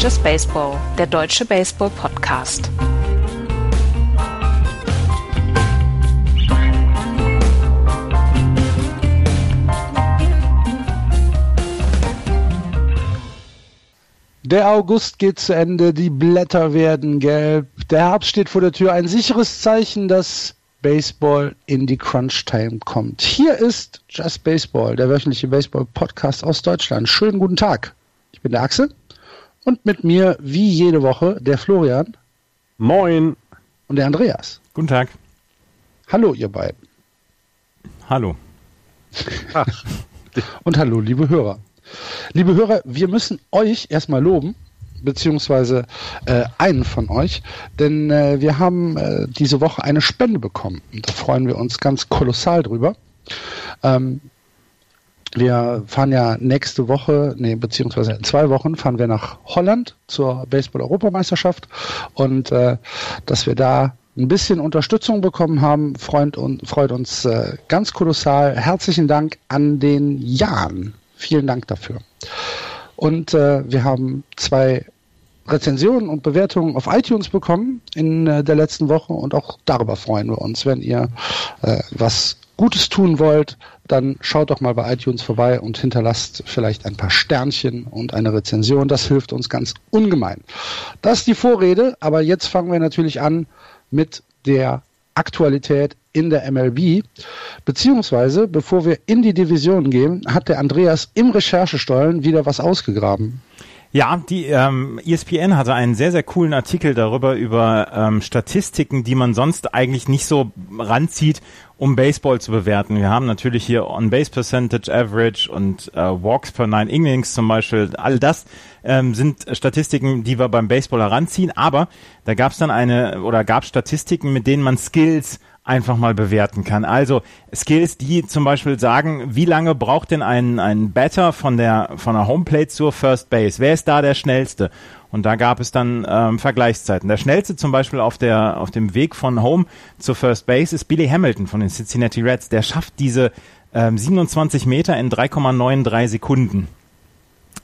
Just Baseball, der deutsche Baseball-Podcast. Der August geht zu Ende, die Blätter werden gelb, der Herbst steht vor der Tür. Ein sicheres Zeichen, dass Baseball in die Crunch Time kommt. Hier ist Just Baseball, der wöchentliche Baseball-Podcast aus Deutschland. Schönen guten Tag. Ich bin der Axel und mit mir, wie jede Woche, der Florian. Moin. Und der Andreas. Guten Tag. Hallo, ihr beiden. Hallo. und hallo, liebe Hörer. Liebe Hörer, wir müssen euch erstmal loben, beziehungsweise äh, einen von euch, denn äh, wir haben äh, diese Woche eine Spende bekommen. Und da freuen wir uns ganz kolossal drüber. Ähm, wir fahren ja nächste Woche, nee, beziehungsweise in zwei Wochen fahren wir nach Holland zur Baseball-Europameisterschaft und äh, dass wir da ein bisschen Unterstützung bekommen haben, freut, und, freut uns äh, ganz kolossal. Herzlichen Dank an den Jan. Vielen Dank dafür. Und äh, wir haben zwei Rezensionen und Bewertungen auf iTunes bekommen in äh, der letzten Woche und auch darüber freuen wir uns. Wenn ihr äh, was Gutes tun wollt, dann schaut doch mal bei iTunes vorbei und hinterlasst vielleicht ein paar Sternchen und eine Rezension. Das hilft uns ganz ungemein. Das ist die Vorrede, aber jetzt fangen wir natürlich an mit der Aktualität in der MLB. Beziehungsweise, bevor wir in die Division gehen, hat der Andreas im Recherchestollen wieder was ausgegraben. Ja, die ähm, ESPN hatte einen sehr, sehr coolen Artikel darüber, über ähm, Statistiken, die man sonst eigentlich nicht so ranzieht, um Baseball zu bewerten. Wir haben natürlich hier On-Base Percentage Average und äh, Walks per Nine Innings zum Beispiel. All das ähm, sind Statistiken, die wir beim Baseball heranziehen. Aber da gab es dann eine oder gab Statistiken, mit denen man Skills einfach mal bewerten kann. Also Skills, die zum Beispiel sagen, wie lange braucht denn ein, ein Batter von der, von der Homeplate zur First Base? Wer ist da der schnellste? Und da gab es dann ähm, Vergleichszeiten. Der schnellste zum Beispiel auf, der, auf dem Weg von Home zur First Base ist Billy Hamilton von den Cincinnati Reds. Der schafft diese ähm, 27 Meter in 3,93 Sekunden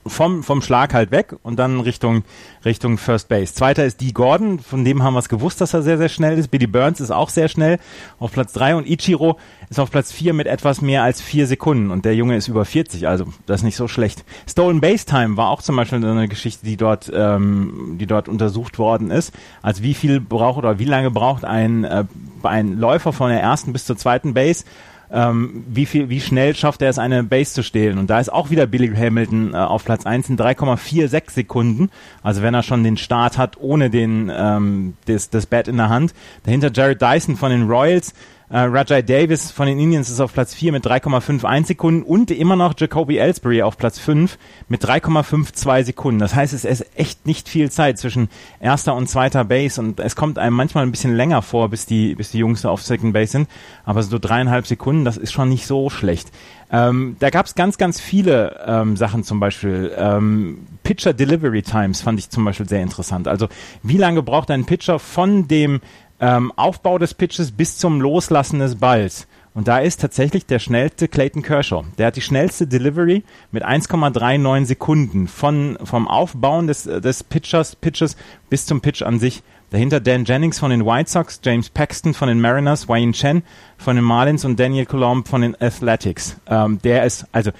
vom, vom Schlag halt weg und dann Richtung, Richtung First Base. Zweiter ist Dee Gordon, von dem haben wir es gewusst, dass er sehr, sehr schnell ist. Billy Burns ist auch sehr schnell auf Platz drei und Ichiro ist auf Platz vier mit etwas mehr als vier Sekunden und der Junge ist über 40, also das ist nicht so schlecht. Stolen Base Time war auch zum Beispiel eine Geschichte, die dort, ähm, die dort untersucht worden ist. Also wie viel braucht oder wie lange braucht ein, äh, ein Läufer von der ersten bis zur zweiten Base ähm, wie viel, wie schnell schafft er es, eine Base zu stehlen. Und da ist auch wieder Billy Hamilton äh, auf Platz 1 in 3,46 Sekunden. Also wenn er schon den Start hat ohne den ähm, das, das Bat in der Hand. Dahinter Jared Dyson von den Royals äh, Rajai Davis von den Indians ist auf Platz 4 mit 3,51 Sekunden und immer noch Jacoby Ellsbury auf Platz 5 mit 3,52 Sekunden. Das heißt, es ist echt nicht viel Zeit zwischen erster und zweiter Base und es kommt einem manchmal ein bisschen länger vor, bis die, bis die Jungs auf Second Base sind. Aber so dreieinhalb Sekunden, das ist schon nicht so schlecht. Ähm, da gab es ganz, ganz viele ähm, Sachen zum Beispiel. Ähm, Pitcher Delivery Times fand ich zum Beispiel sehr interessant. Also wie lange braucht ein Pitcher von dem ähm, Aufbau des Pitches bis zum Loslassen des Balls. Und da ist tatsächlich der schnellste Clayton Kershaw. Der hat die schnellste Delivery mit 1,39 Sekunden von, vom Aufbauen des, des Pitchers, Pitches bis zum Pitch an sich. Dahinter Dan Jennings von den White Sox, James Paxton von den Mariners, Wayne Chen von den Marlins und Daniel Colomb von den Athletics. Ähm, der ist, also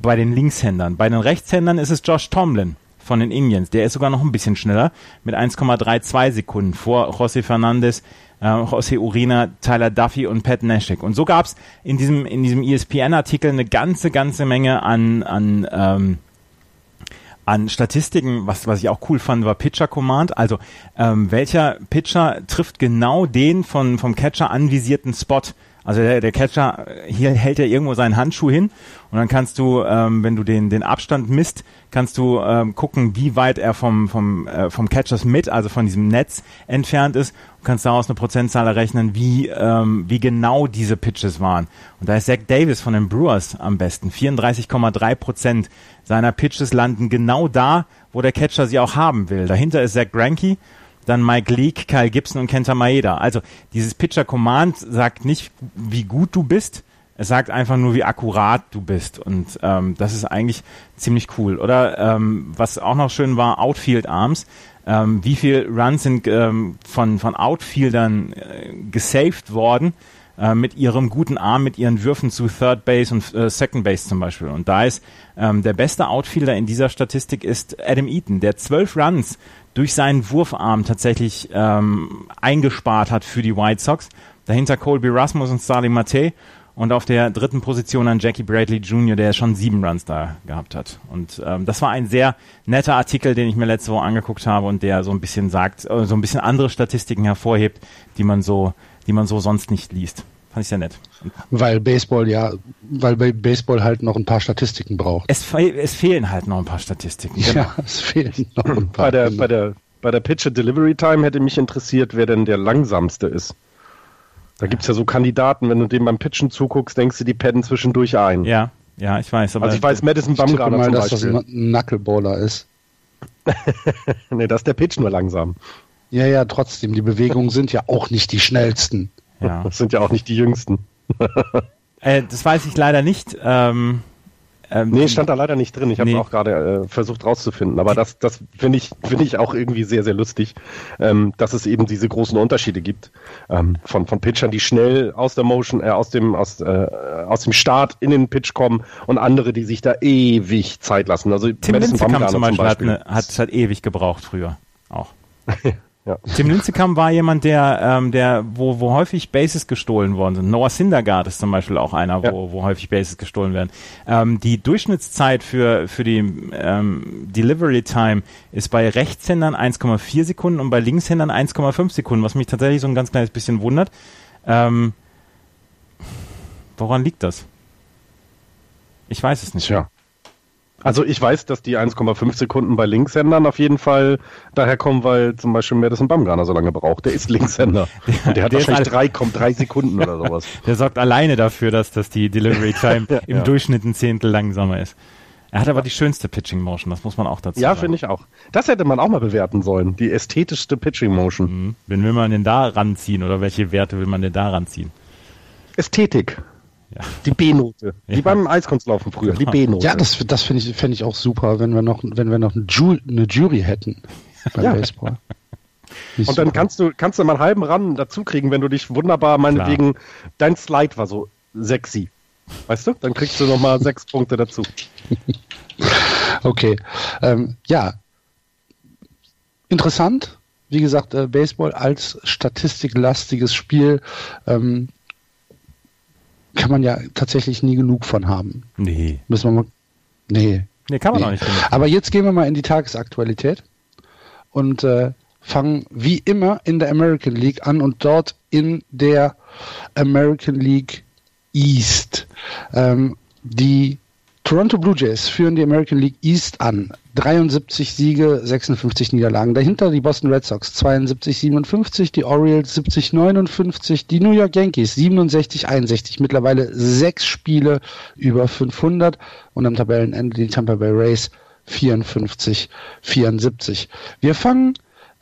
bei den Linkshändern. Bei den Rechtshändern ist es Josh Tomlin von den Indians. Der ist sogar noch ein bisschen schneller mit 1,32 Sekunden vor José Fernandez, äh, José Urina, Tyler Duffy und Pat Nashik. Und so gab es in diesem, in diesem ESPN-Artikel eine ganze, ganze Menge an, an ähm, an Statistiken, was, was ich auch cool fand, war Pitcher Command. Also ähm, welcher Pitcher trifft genau den von, vom Catcher anvisierten Spot? Also der, der Catcher, hier hält er irgendwo seinen Handschuh hin und dann kannst du, ähm, wenn du den, den Abstand misst, kannst du ähm, gucken, wie weit er vom, vom, äh, vom Catchers mit, also von diesem Netz entfernt ist und kannst daraus eine Prozentzahl errechnen, wie, ähm, wie genau diese Pitches waren. Und da ist Zach Davis von den Brewers am besten. 34,3 Prozent seiner Pitches landen genau da, wo der Catcher sie auch haben will. Dahinter ist Zach Greinke dann Mike Leake, Kyle Gibson und Kenta Maeda. Also dieses Pitcher Command sagt nicht, wie gut du bist, Es sagt einfach nur, wie akkurat du bist. Und ähm, das ist eigentlich ziemlich cool. Oder ähm, was auch noch schön war, Outfield Arms. Ähm, wie viel Runs sind ähm, von, von Outfieldern äh, gesaved worden äh, mit ihrem guten Arm, mit ihren Würfen zu Third Base und äh, Second Base zum Beispiel. Und da ist ähm, der beste Outfielder in dieser Statistik ist Adam Eaton, der zwölf Runs durch seinen Wurfarm tatsächlich ähm, eingespart hat für die White Sox. Dahinter Colby Rasmus und Starling Mate und auf der dritten Position an Jackie Bradley Jr., der schon sieben Runs da gehabt hat. Und ähm, das war ein sehr netter Artikel, den ich mir letzte Woche angeguckt habe und der so ein bisschen sagt, äh, so ein bisschen andere Statistiken hervorhebt, die man so, die man so sonst nicht liest. Fand ich sehr nett. Weil Baseball ja, weil bei Baseball halt noch ein paar Statistiken braucht. Es, fe es fehlen halt noch ein paar Statistiken. Genau. Ja, es fehlen noch ein paar. Bei der, bei der, bei der Pitcher Delivery Time hätte mich interessiert, wer denn der langsamste ist. Da gibt es ja so Kandidaten, wenn du dem beim Pitchen zuguckst, denkst du, die padden zwischendurch ein. Ja, ja, ich weiß. also ich weiß, Madison Bumgarner mal, zum dass Beispiel. das ein Knuckleballer ist. nee, das ist der Pitch nur langsam. Ja, ja, trotzdem. Die Bewegungen sind ja auch nicht die schnellsten. Ja. Das sind ja auch nicht die jüngsten. Äh, das weiß ich leider nicht. Ähm, ähm, nee, stand da leider nicht drin. Ich habe nee. auch gerade äh, versucht rauszufinden. Aber das, das finde ich, finde ich auch irgendwie sehr, sehr lustig, ähm, dass es eben diese großen Unterschiede gibt ähm, von, von Pitchern, die schnell aus der Motion, äh, aus dem, aus, äh, aus dem Start in den Pitch kommen und andere, die sich da ewig Zeit lassen. Also Tim Madison zum Beispiel, zum Beispiel. Hat, eine, hat, hat ewig gebraucht früher auch. Ja. Tim Lincecum war jemand, der, ähm, der, wo, wo häufig Bases gestohlen worden sind. Noah Syndergaard ist zum Beispiel auch einer, ja. wo, wo häufig Bases gestohlen werden. Ähm, die Durchschnittszeit für, für die ähm, Delivery Time ist bei Rechtshändern 1,4 Sekunden und bei Linkshändern 1,5 Sekunden, was mich tatsächlich so ein ganz kleines bisschen wundert. Ähm, woran liegt das? Ich weiß es nicht. Ja. Also ich weiß, dass die 1,5 Sekunden bei Linkshändern auf jeden Fall daher kommen, weil zum Beispiel Madison Bumgarner so lange braucht. Der ist Linkshänder. Und der hat der wahrscheinlich drei, kommt drei Sekunden oder sowas. Der sorgt alleine dafür, dass, dass die Delivery Time ja, im ja. Durchschnitt ein Zehntel langsamer ist. Er hat aber die schönste Pitching Motion, das muss man auch dazu ja, sagen. Ja, finde ich auch. Das hätte man auch mal bewerten sollen. Die ästhetischste Pitching Motion. Mhm. Wen will man denn da ranziehen oder welche Werte will man denn da ranziehen? Ästhetik. Ja. Die B-Note. Wie ja. beim Eiskunstlaufen früher, die B-Note. Ja, das, das finde ich, fänd ich auch super, wenn wir noch, wenn wir noch eine, Ju eine Jury hätten beim ja. Baseball. Und super. dann kannst du, kannst du mal einen halben Run dazu kriegen, wenn du dich wunderbar, meinetwegen, Klar. dein Slide war so sexy. Weißt du? Dann kriegst du nochmal sechs Punkte dazu. okay. Ähm, ja. Interessant. Wie gesagt, äh, Baseball als statistiklastiges Spiel. Ähm, kann man ja tatsächlich nie genug von haben. Nee. Müssen wir mal. Nee. Nee, kann man nee. auch nicht. Genug. Aber jetzt gehen wir mal in die Tagesaktualität und äh, fangen wie immer in der American League an und dort in der American League East. Ähm, die Toronto Blue Jays führen die American League East an. 73 Siege, 56 Niederlagen. Dahinter die Boston Red Sox 72, 57, die Orioles 70, 59, die New York Yankees 67, 61. Mittlerweile sechs Spiele über 500 und am Tabellenende die Tampa Bay Rays 54, 74. Wir fangen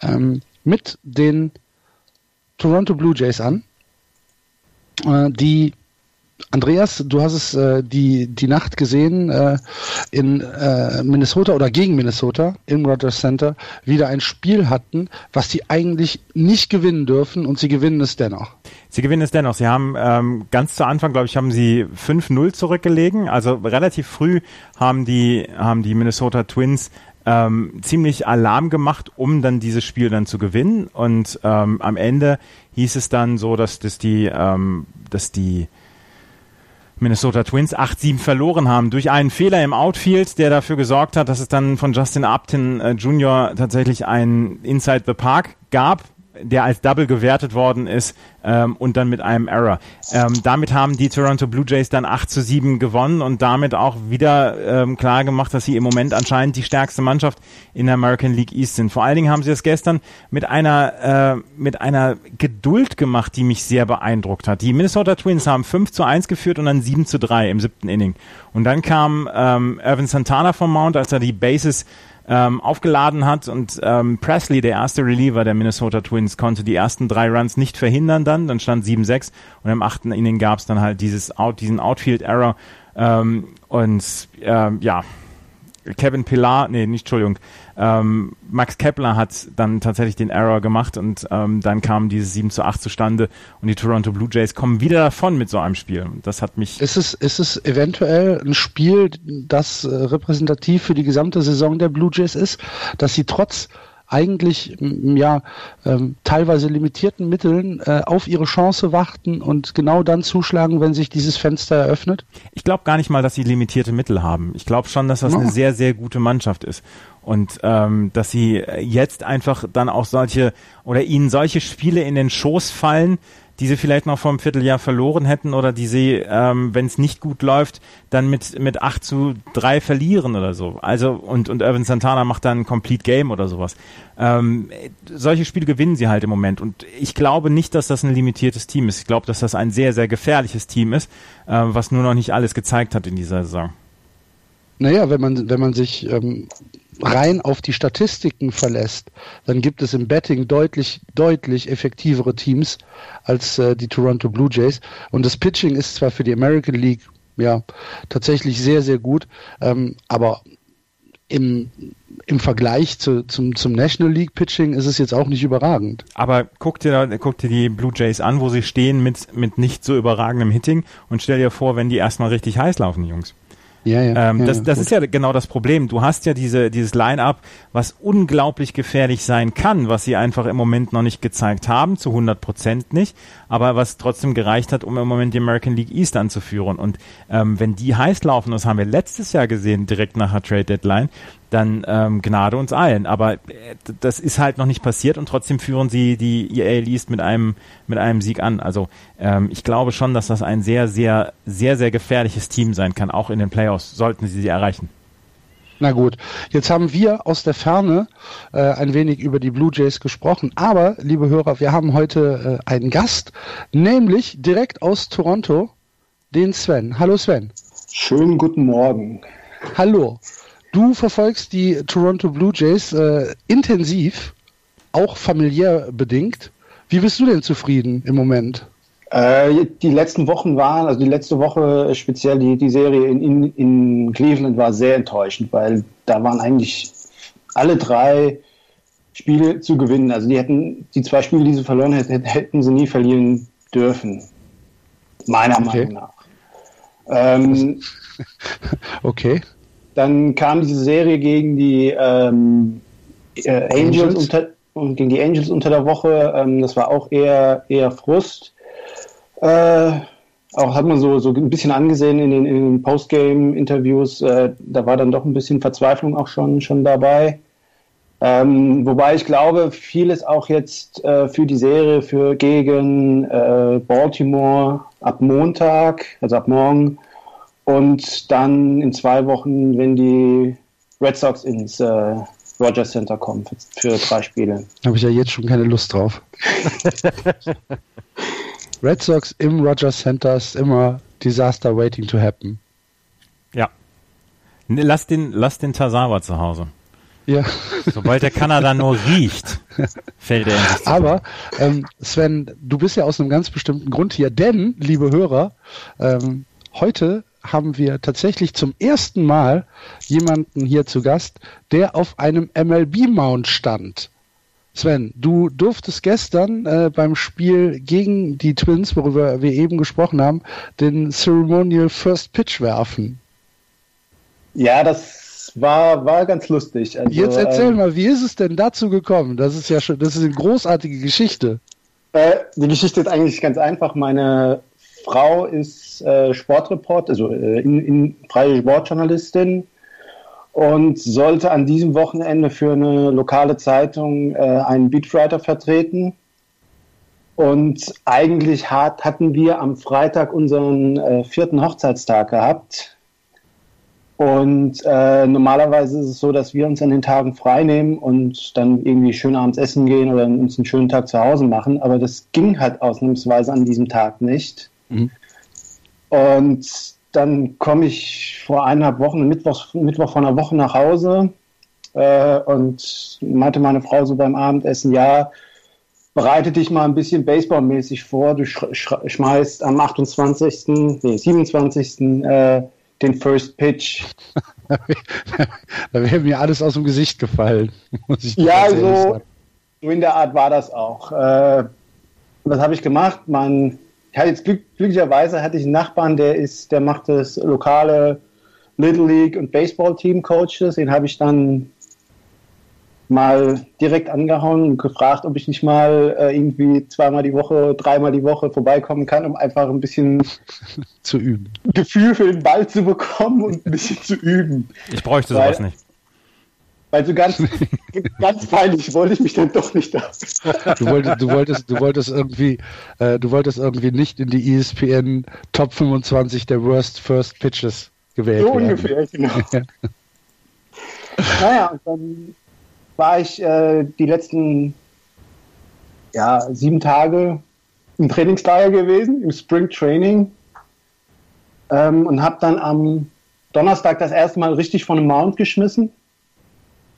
ähm, mit den Toronto Blue Jays an, äh, die Andreas, du hast es äh, die, die Nacht gesehen äh, in äh, Minnesota oder gegen Minnesota im Rogers Center wieder ein Spiel hatten, was sie eigentlich nicht gewinnen dürfen und sie gewinnen es dennoch. Sie gewinnen es dennoch. Sie haben ähm, ganz zu Anfang, glaube ich, haben sie 5-0 zurückgelegen. Also relativ früh haben die, haben die Minnesota Twins ähm, ziemlich Alarm gemacht, um dann dieses Spiel dann zu gewinnen. Und ähm, am Ende hieß es dann so, dass, dass die, ähm, dass die Minnesota Twins 8-7 verloren haben durch einen Fehler im Outfield, der dafür gesorgt hat, dass es dann von Justin Upton äh, Jr. tatsächlich ein Inside the Park gab der als Double gewertet worden ist ähm, und dann mit einem Error. Ähm, damit haben die Toronto Blue Jays dann 8 zu 7 gewonnen und damit auch wieder ähm, klar gemacht, dass sie im Moment anscheinend die stärkste Mannschaft in der American League East sind. Vor allen Dingen haben sie es gestern mit einer, äh, mit einer Geduld gemacht, die mich sehr beeindruckt hat. Die Minnesota Twins haben 5 zu 1 geführt und dann 7 zu 3 im siebten Inning. Und dann kam ähm, Irvin Santana vom Mount, als er die Bases ähm, aufgeladen hat und ähm, Presley, der erste Reliever der Minnesota Twins, konnte die ersten drei Runs nicht verhindern dann, dann stand 7-6 und im achten Inning gab es dann halt dieses Out, diesen Outfield-Error ähm, und ähm, ja, Kevin Pillar, nee, nicht, Entschuldigung, ähm, Max Kepler hat dann tatsächlich den Error gemacht und ähm, dann kam dieses 7 zu 8 zustande und die Toronto Blue Jays kommen wieder davon mit so einem Spiel. Das hat mich. Ist es, ist es eventuell ein Spiel, das äh, repräsentativ für die gesamte Saison der Blue Jays ist, dass sie trotz eigentlich ja ähm, teilweise limitierten Mitteln äh, auf ihre Chance warten und genau dann zuschlagen, wenn sich dieses Fenster eröffnet? Ich glaube gar nicht mal, dass sie limitierte Mittel haben. Ich glaube schon, dass das oh. eine sehr, sehr gute Mannschaft ist. Und ähm, dass sie jetzt einfach dann auch solche oder ihnen solche Spiele in den Schoß fallen, die sie vielleicht noch vor einem Vierteljahr verloren hätten oder die sie, ähm, wenn es nicht gut läuft, dann mit, mit 8 zu 3 verlieren oder so. Also, und, und Irvin Santana macht dann ein Complete Game oder sowas. Ähm, solche Spiele gewinnen sie halt im Moment. Und ich glaube nicht, dass das ein limitiertes Team ist. Ich glaube, dass das ein sehr, sehr gefährliches Team ist, äh, was nur noch nicht alles gezeigt hat in dieser Saison. Naja, wenn man, wenn man sich ähm, rein auf die Statistiken verlässt, dann gibt es im Betting deutlich, deutlich effektivere Teams als äh, die Toronto Blue Jays. Und das Pitching ist zwar für die American League ja tatsächlich sehr, sehr gut, ähm, aber im, im Vergleich zu, zum, zum National League Pitching ist es jetzt auch nicht überragend. Aber guck dir, guck dir die Blue Jays an, wo sie stehen mit, mit nicht so überragendem Hitting und stell dir vor, wenn die erstmal richtig heiß laufen, die Jungs. Ja, ja, ähm, ja, das, das ist ja genau das Problem. Du hast ja diese, dieses Line-up, was unglaublich gefährlich sein kann, was sie einfach im Moment noch nicht gezeigt haben, zu 100 Prozent nicht, aber was trotzdem gereicht hat, um im Moment die American League East anzuführen. Und ähm, wenn die heiß laufen, das haben wir letztes Jahr gesehen, direkt nach der Trade Deadline, dann ähm, Gnade uns allen. Aber äh, das ist halt noch nicht passiert und trotzdem führen sie die EA East mit einem mit einem Sieg an. Also ähm, ich glaube schon, dass das ein sehr sehr sehr sehr gefährliches Team sein kann, auch in den Playoffs sollten sie sie erreichen. Na gut, jetzt haben wir aus der Ferne äh, ein wenig über die Blue Jays gesprochen, aber liebe Hörer, wir haben heute äh, einen Gast, nämlich direkt aus Toronto, den Sven. Hallo Sven. Schönen guten Morgen. Hallo. Du verfolgst die Toronto Blue Jays äh, intensiv, auch familiär bedingt. Wie bist du denn zufrieden im Moment? Äh, die letzten Wochen waren, also die letzte Woche speziell die, die Serie in, in, in Cleveland war sehr enttäuschend, weil da waren eigentlich alle drei Spiele zu gewinnen. Also die hätten die zwei Spiele, die sie verloren hätten, hätten sie nie verlieren dürfen. Meiner okay. Meinung nach. Ähm, okay. Dann kam diese Serie gegen die ähm, äh, Angels? Unter, und gegen die Angels unter der Woche. Ähm, das war auch eher, eher Frust. Äh, auch hat man so, so ein bisschen angesehen in den, in den Postgame-Interviews. Äh, da war dann doch ein bisschen Verzweiflung auch schon, schon dabei. Ähm, wobei ich glaube, vieles auch jetzt äh, für die Serie für gegen äh, Baltimore ab Montag, also ab morgen, und dann in zwei Wochen, wenn die Red Sox ins äh, Rogers Center kommen für, für drei Spiele. Habe ich ja jetzt schon keine Lust drauf. Red Sox im Rogers Center ist immer Disaster waiting to happen. Ja. Lass den, lass den Tazawa zu Hause. Ja. Sobald der Kanada nur riecht, fällt er in sich Aber ähm, Sven, du bist ja aus einem ganz bestimmten Grund hier, denn, liebe Hörer, ähm, heute haben wir tatsächlich zum ersten Mal jemanden hier zu Gast, der auf einem MLB-Mount stand. Sven, du durftest gestern äh, beim Spiel gegen die Twins, worüber wir eben gesprochen haben, den Ceremonial First Pitch werfen. Ja, das war, war ganz lustig. Also, Jetzt erzähl ähm, mal, wie ist es denn dazu gekommen? Das ist ja schon, das ist eine großartige Geschichte. Äh, die Geschichte ist eigentlich ganz einfach. Meine Frau ist äh, Sportreport, also äh, in, in, freie Sportjournalistin und sollte an diesem Wochenende für eine lokale Zeitung äh, einen Beatwriter vertreten. Und eigentlich hat, hatten wir am Freitag unseren äh, vierten Hochzeitstag gehabt. Und äh, normalerweise ist es so, dass wir uns an den Tagen frei nehmen und dann irgendwie schön abends essen gehen oder uns einen schönen Tag zu Hause machen. Aber das ging halt ausnahmsweise an diesem Tag nicht. Mhm. Und dann komme ich vor eineinhalb Wochen, Mittwoch, Mittwoch vor einer Woche nach Hause, Äh, und meinte meine Frau so beim Abendessen, ja, bereite dich mal ein bisschen baseballmäßig vor. Du sch sch schmeißt am 28., nee, 27. Äh, den First Pitch. da wäre mir alles aus dem Gesicht gefallen. ja, so, so, in der Art war das auch. Äh, was habe ich gemacht? Mein, ich hatte jetzt glück, glücklicherweise hatte ich einen Nachbarn, der ist, der macht das lokale Little League und Baseball Team Coaches. Den habe ich dann mal direkt angehauen und gefragt, ob ich nicht mal äh, irgendwie zweimal die Woche, dreimal die Woche vorbeikommen kann, um einfach ein bisschen zu üben. Gefühl für den Ball zu bekommen und ein bisschen zu üben. Ich bräuchte weil, sowas nicht. Weil so ganz, ganz peinlich wollte ich mich dann doch nicht da. Du wolltest, du wolltest, du wolltest irgendwie, äh, du wolltest irgendwie nicht in die ESPN Top 25 der Worst First Pitches gewählt so werden. ungefähr, genau. naja, und dann war ich äh, die letzten ja, sieben Tage im Trainingslager gewesen, im Spring Training ähm, und habe dann am Donnerstag das erste Mal richtig von einem Mount geschmissen,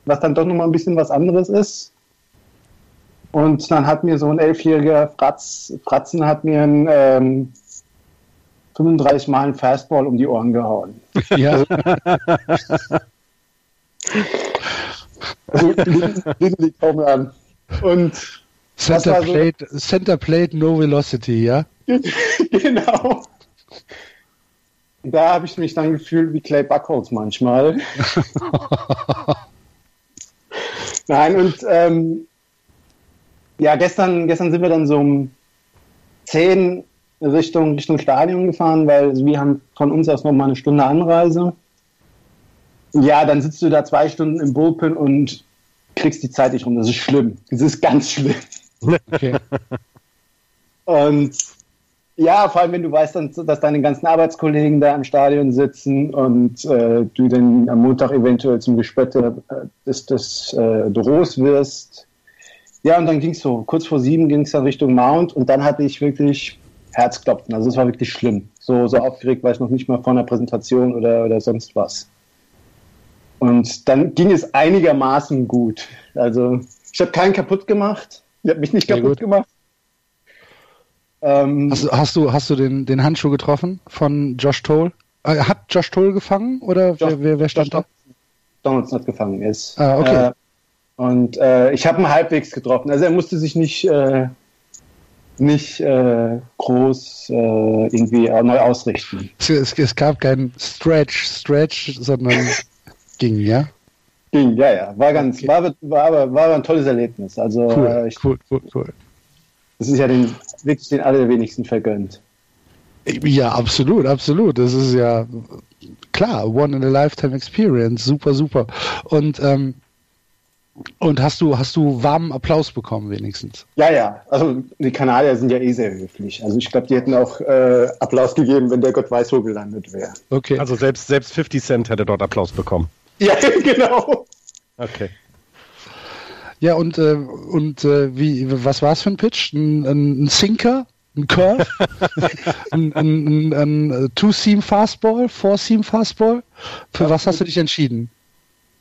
was dann doch nochmal ein bisschen was anderes ist. Und dann hat mir so ein elfjähriger Fratz, Fratzen hat mir ein ähm, 35 Mal ein Fastball um die Ohren gehauen. Ja. also, Little kaum an. Und Center, so, Plate, Center Plate, No Velocity, ja? genau. Da habe ich mich dann gefühlt wie Clay Buckholz manchmal. Nein, und ähm, ja, gestern, gestern sind wir dann so um 10 Richtung, Richtung Stadion gefahren, weil wir haben von uns aus noch mal eine Stunde Anreise. Ja, dann sitzt du da zwei Stunden im Bullpen und kriegst die Zeit nicht rum. Das ist schlimm. Das ist ganz schlimm. Okay. und ja, vor allem, wenn du weißt, dass deine ganzen Arbeitskollegen da im Stadion sitzen und äh, du dann am Montag eventuell zum Gespötte äh, des, des äh, Büros wirst. Ja, und dann ging es so, kurz vor sieben ging es dann Richtung Mount und dann hatte ich wirklich Herzklopfen. Also es war wirklich schlimm. So, so aufgeregt war ich noch nicht mal vor einer Präsentation oder, oder sonst was. Und dann ging es einigermaßen gut. Also ich habe keinen kaputt gemacht. Ich habe mich nicht kaputt gemacht. Ähm, hast, hast, du, hast du den, den Handschuh getroffen von Josh Toll? Äh, hat Josh Toll gefangen oder Josh, wer, wer, stand Josh da? Donaldson hat gefangen ist. Ah, okay. Äh, und äh, ich habe ihn halbwegs getroffen. Also er musste sich nicht, äh, nicht äh, groß äh, irgendwie neu ausrichten. Es, es, gab keinen Stretch, Stretch, sondern ging, ja? Ging, ja, ja. War ganz, okay. war, war, war, war ein tolles Erlebnis. Also cool, ich, cool, cool, cool. Das ist ja den, wirklich den allerwenigsten vergönnt. Ja, absolut, absolut. Das ist ja klar, one in a lifetime experience, super, super. Und ähm, und hast du, hast du warmen Applaus bekommen wenigstens? Ja, ja. Also die Kanadier sind ja eh sehr höflich. Also ich glaube, die hätten auch äh, Applaus gegeben, wenn der Gott weiß wo gelandet wäre. Okay. Also selbst, selbst 50 Cent hätte dort Applaus bekommen. Ja, genau. Okay. Ja, und, äh, und äh, wie, was war es für ein Pitch? Ein, ein, ein Sinker? Ein Curve? ein, ein, ein, ein Two-Seam Fastball? Four-Seam Fastball? Für ja, was hast du dich entschieden?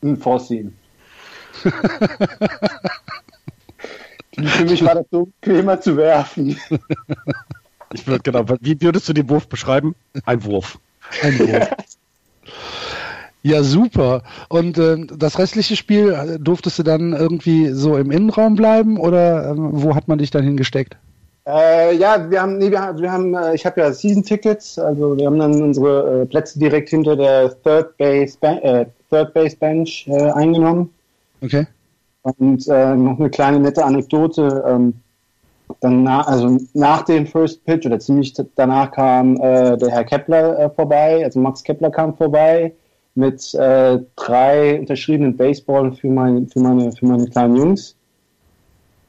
Ein Four-Seam. Für mich war das so bequemer zu werfen. Ich würde genau, wie würdest du den Wurf beschreiben? Ein Wurf. Ein Wurf. Ja, super. Und äh, das restliche Spiel, äh, durftest du dann irgendwie so im Innenraum bleiben oder äh, wo hat man dich dann hingesteckt? Äh, ja, wir haben, nee, wir, wir haben, äh, ich habe ja Season Tickets, also wir haben dann unsere äh, Plätze direkt hinter der Third Base, Third Base Bench eingenommen. Okay. Und noch eine kleine nette Anekdote. Ähm, dann na, also nach dem First Pitch oder ziemlich danach kam der Herr Kepler vorbei, also Max Kepler kam vorbei mit äh, drei unterschriebenen Baseballen für, mein, für, meine, für meine kleinen Jungs.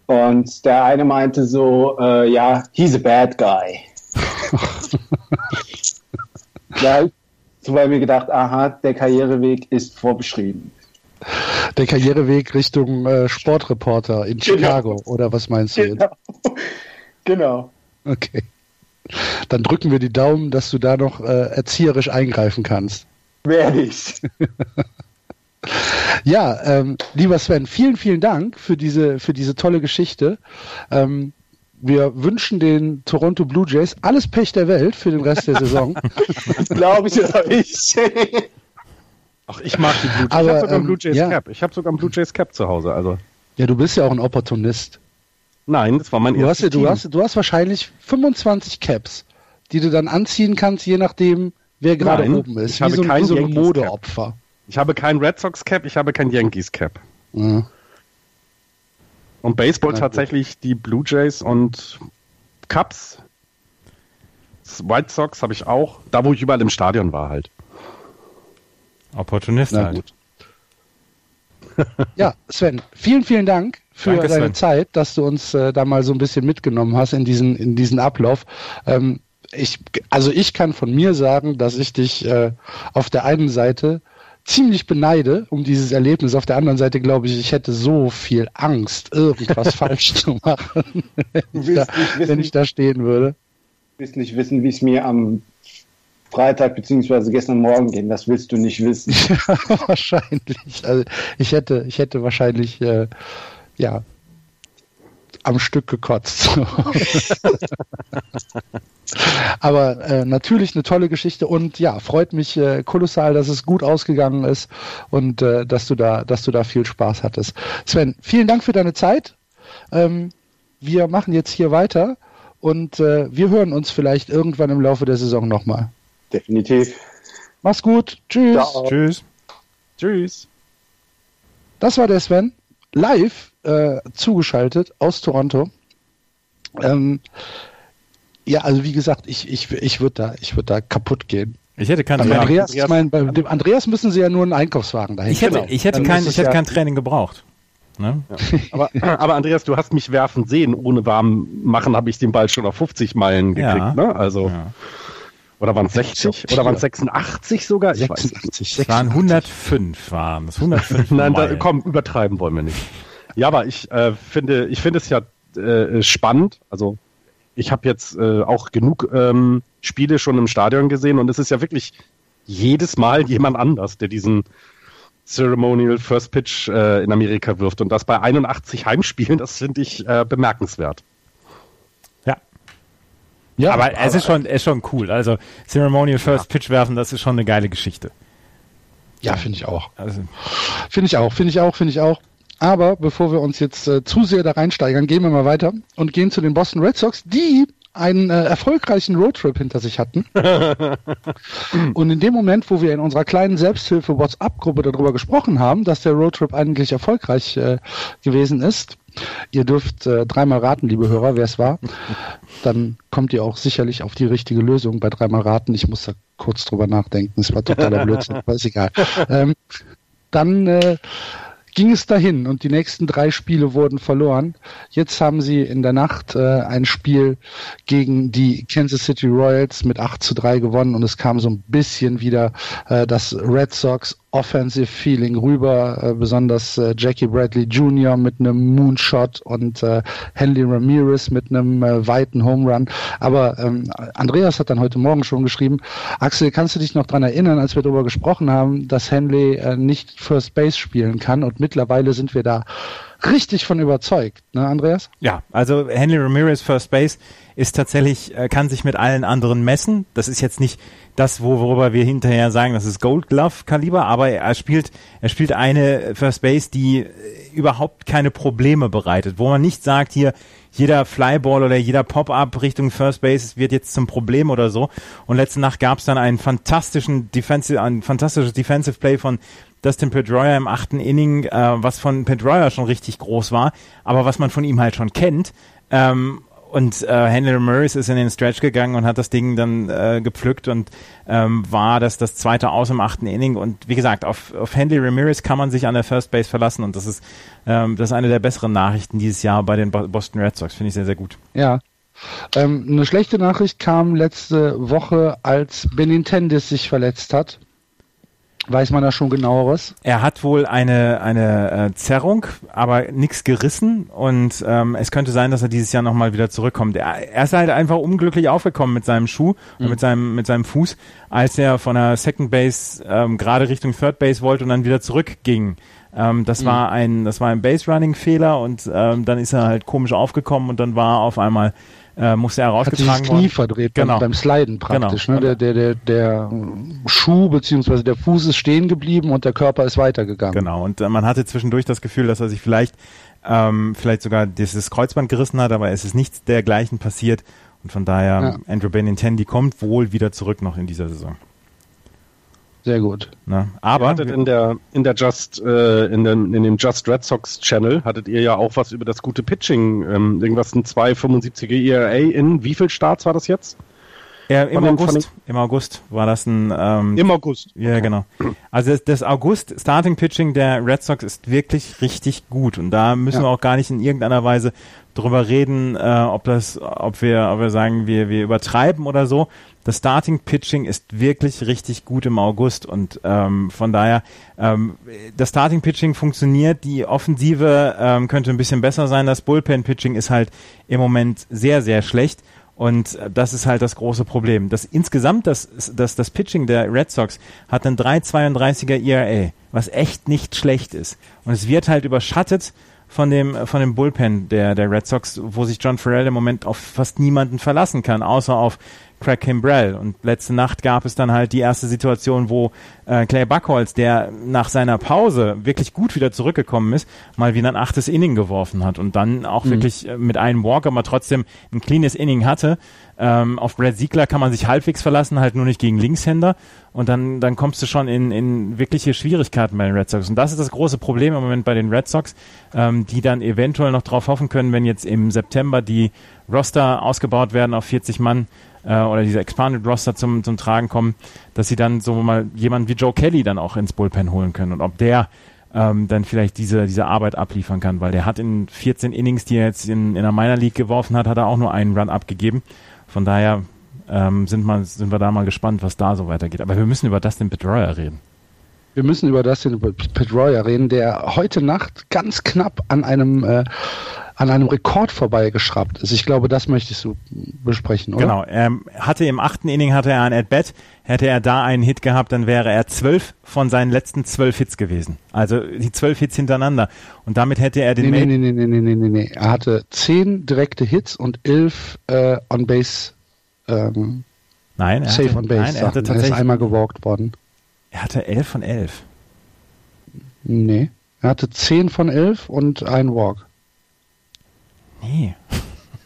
Und der eine meinte so, äh, ja, he's a bad guy. ja, so bei mir gedacht, aha, der Karriereweg ist vorbeschrieben. Der Karriereweg Richtung äh, Sportreporter in genau. Chicago, oder was meinst du? Genau. genau. Okay. Dann drücken wir die Daumen, dass du da noch äh, erzieherisch eingreifen kannst. Werde ich. Ja, ähm, lieber Sven, vielen, vielen Dank für diese, für diese tolle Geschichte. Ähm, wir wünschen den Toronto Blue Jays alles Pech der Welt für den Rest der Saison. das glaube ich oder ich. Ach, ich mag die Blue Jays. Aber, ich habe sogar ähm, Blue Jays ja. Cap. Ich habe sogar einen Blue Jays Cap zu Hause. Also. Ja, du bist ja auch ein Opportunist. Nein, das war mein du erstes hast, Team. Du hast, du hast wahrscheinlich 25 Caps, die du dann anziehen kannst, je nachdem, wer gerade oben ist. Ich habe so, kein so Modeopfer. Ich habe kein Red Sox Cap, ich habe kein Yankees Cap. Mhm. Und Baseball tatsächlich die Blue Jays und Cubs. White Sox habe ich auch, da wo ich überall im Stadion war halt. Opportunist Na, halt. Gut. ja, Sven, vielen, vielen Dank für Danke, deine Sven. Zeit, dass du uns äh, da mal so ein bisschen mitgenommen hast in diesen, in diesen Ablauf. Ähm, ich, also ich kann von mir sagen, dass ich dich äh, auf der einen Seite ziemlich beneide um dieses Erlebnis. Auf der anderen Seite glaube ich, ich hätte so viel Angst, irgendwas falsch zu machen, wenn, ich da, wissen, wenn ich da stehen würde. Du willst nicht wissen, wie es mir am Freitag bzw. gestern Morgen ging. Das willst du nicht wissen. Ja, wahrscheinlich. Also ich hätte, ich hätte wahrscheinlich äh, ja am Stück gekotzt. Aber äh, natürlich eine tolle Geschichte und ja, freut mich äh, kolossal, dass es gut ausgegangen ist und äh, dass du da, dass du da viel Spaß hattest. Sven, vielen Dank für deine Zeit. Ähm, wir machen jetzt hier weiter und äh, wir hören uns vielleicht irgendwann im Laufe der Saison nochmal. Definitiv. Mach's gut. Tschüss. Ciao. Tschüss. Tschüss. Das war der Sven. Live äh, zugeschaltet aus Toronto. Ähm, ja, also wie gesagt, ich, ich, ich würde da, ich würd da kaputt gehen. Ich hätte kein Training. Andreas, ich mein, bei dem Andreas müssen sie ja nur einen Einkaufswagen dahin. Ich hätte, genau. ich hätte, kein, ich hätte ja kein Training gebraucht. Ne? Ja. Aber, aber Andreas, du hast mich werfen sehen. Ohne warm machen habe ich den Ball schon auf 50 Meilen gekriegt. Ja. Ne? Also. Ja. Oder waren es 60? Oder waren es 86 sogar? Ich 86. Es waren 105 waren es. 105 Nein, da, komm, übertreiben wollen wir nicht. Ja, aber ich äh, finde, ich finde es ja äh, spannend. Also ich habe jetzt äh, auch genug ähm, Spiele schon im Stadion gesehen und es ist ja wirklich jedes Mal jemand anders, der diesen Ceremonial First Pitch äh, in Amerika wirft. Und das bei 81 Heimspielen, das finde ich äh, bemerkenswert. Ja, aber, aber es ist schon, ist schon cool. Also Ceremonial First ja. Pitch werfen, das ist schon eine geile Geschichte. Ja, finde ich auch. Also. Finde ich auch, finde ich auch, finde ich auch. Aber bevor wir uns jetzt äh, zu sehr da reinsteigern, gehen wir mal weiter und gehen zu den Boston Red Sox, die einen äh, erfolgreichen Roadtrip hinter sich hatten. und in dem Moment, wo wir in unserer kleinen Selbsthilfe WhatsApp-Gruppe darüber gesprochen haben, dass der Roadtrip eigentlich erfolgreich äh, gewesen ist, ihr dürft äh, dreimal raten, liebe Hörer, wer es war, dann kommt ihr auch sicherlich auf die richtige Lösung bei dreimal raten. Ich muss da kurz drüber nachdenken, es war totaler Blödsinn, aber ist egal. Ähm, dann äh, ging es dahin und die nächsten drei Spiele wurden verloren. Jetzt haben sie in der Nacht äh, ein Spiel gegen die Kansas City Royals mit 8 zu 3 gewonnen und es kam so ein bisschen wieder äh, das Red Sox Offensive Feeling rüber, äh, besonders äh, Jackie Bradley Jr. mit einem Moonshot und äh, Henry Ramirez mit einem äh, weiten Home Run. Aber ähm, Andreas hat dann heute Morgen schon geschrieben, Axel, kannst du dich noch dran erinnern, als wir darüber gesprochen haben, dass Henley äh, nicht First Base spielen kann und mittlerweile sind wir da richtig von überzeugt, ne, Andreas? Ja, also Henry Ramirez First Base ist tatsächlich, äh, kann sich mit allen anderen messen. Das ist jetzt nicht das, worüber wir hinterher sagen, das ist Gold Glove Kaliber, aber er spielt, er spielt eine First Base, die äh, überhaupt keine Probleme bereitet, wo man nicht sagt, hier, jeder Flyball oder jeder Pop-up Richtung First Base wird jetzt zum Problem oder so. Und letzte Nacht gab es dann einen fantastischen Defensive, ein fantastisches Defensive Play von Dustin Pedroia im achten Inning, äh, was von Pedroia schon richtig groß war, aber was man von ihm halt schon kennt. Ähm, und äh, Henry Ramirez ist in den Stretch gegangen und hat das Ding dann äh, gepflückt und ähm, war das das zweite Aus im achten Inning. Und wie gesagt, auf, auf Henry Ramirez kann man sich an der First Base verlassen und das ist, ähm, das ist eine der besseren Nachrichten dieses Jahr bei den Boston Red Sox. Finde ich sehr, sehr gut. Ja. Ähm, eine schlechte Nachricht kam letzte Woche, als Benintendis sich verletzt hat. Weiß man da schon genaueres? Er hat wohl eine, eine äh, Zerrung, aber nichts gerissen und ähm, es könnte sein, dass er dieses Jahr nochmal wieder zurückkommt. Er, er ist halt einfach unglücklich aufgekommen mit seinem Schuh, mhm. mit, seinem, mit seinem Fuß, als er von der Second Base ähm, gerade Richtung Third Base wollte und dann wieder zurückging. Ähm, das mhm. war ein, das war ein Base-Running-Fehler und ähm, dann ist er halt komisch aufgekommen und dann war er auf einmal äh, musste er rausgetragen Hat sich das Knie verdreht genau. beim, beim Sliden praktisch. Genau. Ne? Der, der, der, der Schuh bzw. der Fuß ist stehen geblieben und der Körper ist weitergegangen. Genau, und äh, man hatte zwischendurch das Gefühl, dass er sich vielleicht, ähm, vielleicht sogar dieses Kreuzband gerissen hat, aber es ist nichts dergleichen passiert. Und von daher, ja. Andrew Benintendi kommt wohl wieder zurück noch in dieser Saison. Sehr gut. Na, aber ihr hattet in der in der Just äh, in, dem, in dem Just Red Sox Channel hattet ihr ja auch was über das gute Pitching, ähm, irgendwas ein 2,75er ERA in wie viel Starts war das jetzt? Ja, im August. Im August war das ein. Ähm, Im August. Ja, okay. genau. Also das, das, August Starting Pitching der Red Sox ist wirklich richtig gut und da müssen ja. wir auch gar nicht in irgendeiner Weise drüber reden, äh, ob das, ob wir, ob wir sagen, wir wir übertreiben oder so. Das Starting Pitching ist wirklich richtig gut im August und ähm, von daher ähm, das Starting Pitching funktioniert, die Offensive ähm, könnte ein bisschen besser sein. Das Bullpen Pitching ist halt im Moment sehr sehr schlecht und das ist halt das große Problem. Das insgesamt das, das, das Pitching der Red Sox hat einen 3,32er ERA, was echt nicht schlecht ist. Und es wird halt überschattet von dem, von dem Bullpen der, der Red Sox, wo sich John Farrell im Moment auf fast niemanden verlassen kann, außer auf Craig Kimbrell. Und letzte Nacht gab es dann halt die erste Situation, wo äh, Clay Buckholz, der nach seiner Pause wirklich gut wieder zurückgekommen ist, mal wieder ein achtes Inning geworfen hat und dann auch mhm. wirklich äh, mit einem Walk, aber trotzdem ein cleanes Inning hatte. Ähm, auf Brad Siegler kann man sich halbwegs verlassen, halt nur nicht gegen Linkshänder. Und dann, dann kommst du schon in, in wirkliche Schwierigkeiten bei den Red Sox. Und das ist das große Problem im Moment bei den Red Sox, ähm, die dann eventuell noch drauf hoffen können, wenn jetzt im September die Roster ausgebaut werden auf 40 Mann, äh, oder diese Expanded Roster zum, zum Tragen kommen, dass sie dann so mal jemanden wie Joe Kelly dann auch ins Bullpen holen können und ob der ähm, dann vielleicht diese, diese Arbeit abliefern kann, weil der hat in 14 Innings, die er jetzt in, in der Minor League geworfen hat, hat er auch nur einen Run abgegeben. Von daher ähm, sind, mal, sind wir da mal gespannt, was da so weitergeht. Aber wir müssen über Dustin Pedroia reden. Wir müssen über Dustin Pedroia reden, der heute Nacht ganz knapp an einem äh, an einem Rekord vorbeigeschraubt ist. Ich glaube, das möchtest du besprechen, oder? Genau. Er hatte im achten Inning hatte er ein At-Bat. Hätte er da einen Hit gehabt, dann wäre er zwölf von seinen letzten zwölf Hits gewesen. Also die zwölf Hits hintereinander. Und damit hätte er den... Nee, nee, nee, nee, nee, nee, nee, nee. Er hatte zehn direkte Hits und elf äh, On-Base... Ähm, nein, er Safe hatte, on Base. Nein, er, hatte tatsächlich, er ist einmal gewalkt worden. Er hatte elf von elf. Nee. Er hatte zehn von elf und ein Walk. Nee.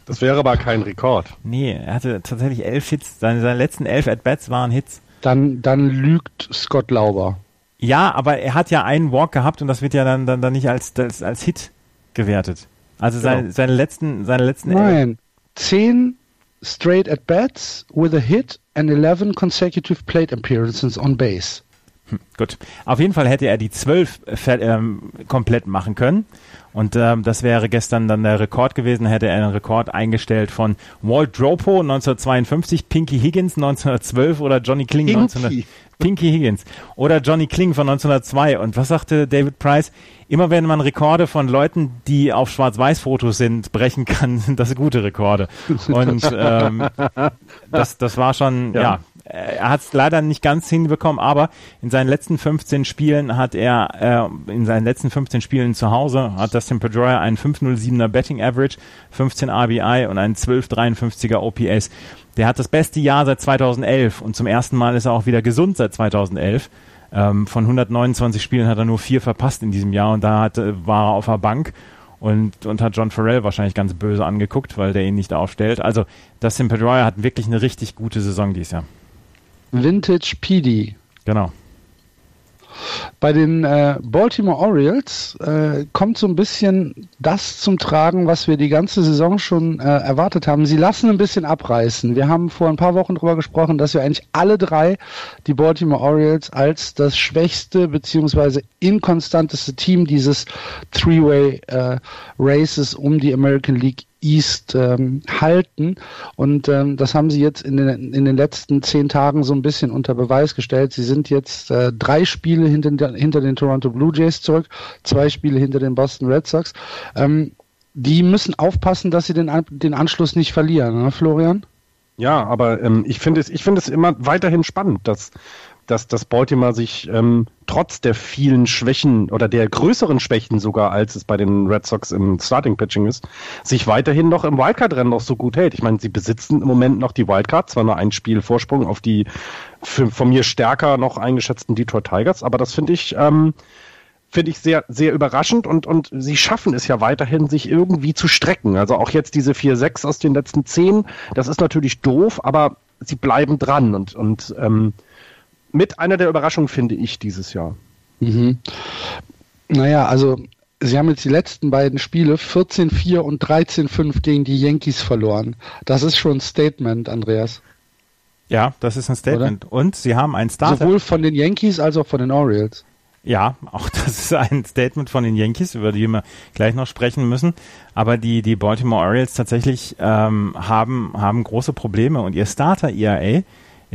Das wäre aber kein Rekord. Nee, er hatte tatsächlich elf Hits. Seine, seine letzten elf At-Bats waren Hits. Dann, dann lügt Scott Lauber. Ja, aber er hat ja einen Walk gehabt und das wird ja dann, dann, dann nicht als, als, als Hit gewertet. Also seine, genau. seine letzten, seine letzten Nein. Zehn straight at bats with a hit and 11 consecutive plate appearances on base. Hm, gut. Auf jeden Fall hätte er die zwölf ähm, komplett machen können. Und ähm, das wäre gestern dann der Rekord gewesen, hätte er einen Rekord eingestellt von Walt Dropo 1952, Pinky Higgins 1912 oder Johnny Kling Pinky. 1900, Pinky Higgins oder Johnny Kling von 1902. Und was sagte David Price? Immer wenn man Rekorde von Leuten, die auf Schwarz-Weiß-Fotos sind, brechen kann, sind das gute Rekorde. Und ähm, das, das war schon, ja, ja er hat es leider nicht ganz hinbekommen, aber in seinen letzten 15 Spielen hat er, äh, in seinen letzten 15 Spielen zu Hause, hat Dustin Pedroia einen 507er Betting Average, 15 RBI und einen 1253er OPS. Der hat das beste Jahr seit 2011 und zum ersten Mal ist er auch wieder gesund seit 2011. Ähm, von 129 Spielen hat er nur vier verpasst in diesem Jahr und da hat, war er auf der Bank und, und hat John Farrell wahrscheinlich ganz böse angeguckt, weil der ihn nicht aufstellt. Also Dustin Pedroia hat wirklich eine richtig gute Saison dieses Jahr. Vintage PD. Genau. Bei den äh, Baltimore Orioles äh, kommt so ein bisschen das zum Tragen, was wir die ganze Saison schon äh, erwartet haben. Sie lassen ein bisschen abreißen. Wir haben vor ein paar Wochen darüber gesprochen, dass wir eigentlich alle drei die Baltimore Orioles als das schwächste bzw. inkonstanteste Team dieses Three-Way äh, Races um die American League East ähm, halten. Und ähm, das haben sie jetzt in den, in den letzten zehn Tagen so ein bisschen unter Beweis gestellt. Sie sind jetzt äh, drei Spiele hinter, hinter den Toronto Blue Jays zurück, zwei Spiele hinter den Boston Red Sox. Ähm, die müssen aufpassen, dass sie den, den Anschluss nicht verlieren, ne, Florian? Ja, aber ähm, ich finde es, ich finde es immer weiterhin spannend, dass dass das Baltimore sich ähm, trotz der vielen Schwächen oder der größeren Schwächen sogar, als es bei den Red Sox im Starting Pitching ist, sich weiterhin noch im Wildcard-Rennen noch so gut hält. Ich meine, sie besitzen im Moment noch die Wildcard, zwar nur ein Spiel Vorsprung auf die für, von mir stärker noch eingeschätzten Detroit Tigers, aber das finde ich ähm, finde ich sehr, sehr überraschend und, und sie schaffen es ja weiterhin, sich irgendwie zu strecken. Also auch jetzt diese 4-6 aus den letzten 10, das ist natürlich doof, aber sie bleiben dran und, und ähm, mit einer der Überraschungen, finde ich, dieses Jahr. Mhm. Naja, also sie haben jetzt die letzten beiden Spiele 14-4 und 13-5 gegen die Yankees verloren. Das ist schon ein Statement, Andreas. Ja, das ist ein Statement. Oder? Und sie haben ein Starter. Sowohl von den Yankees als auch von den Orioles. Ja, auch das ist ein Statement von den Yankees, über die wir gleich noch sprechen müssen. Aber die, die Baltimore Orioles tatsächlich ähm, haben, haben große Probleme und ihr Starter ERA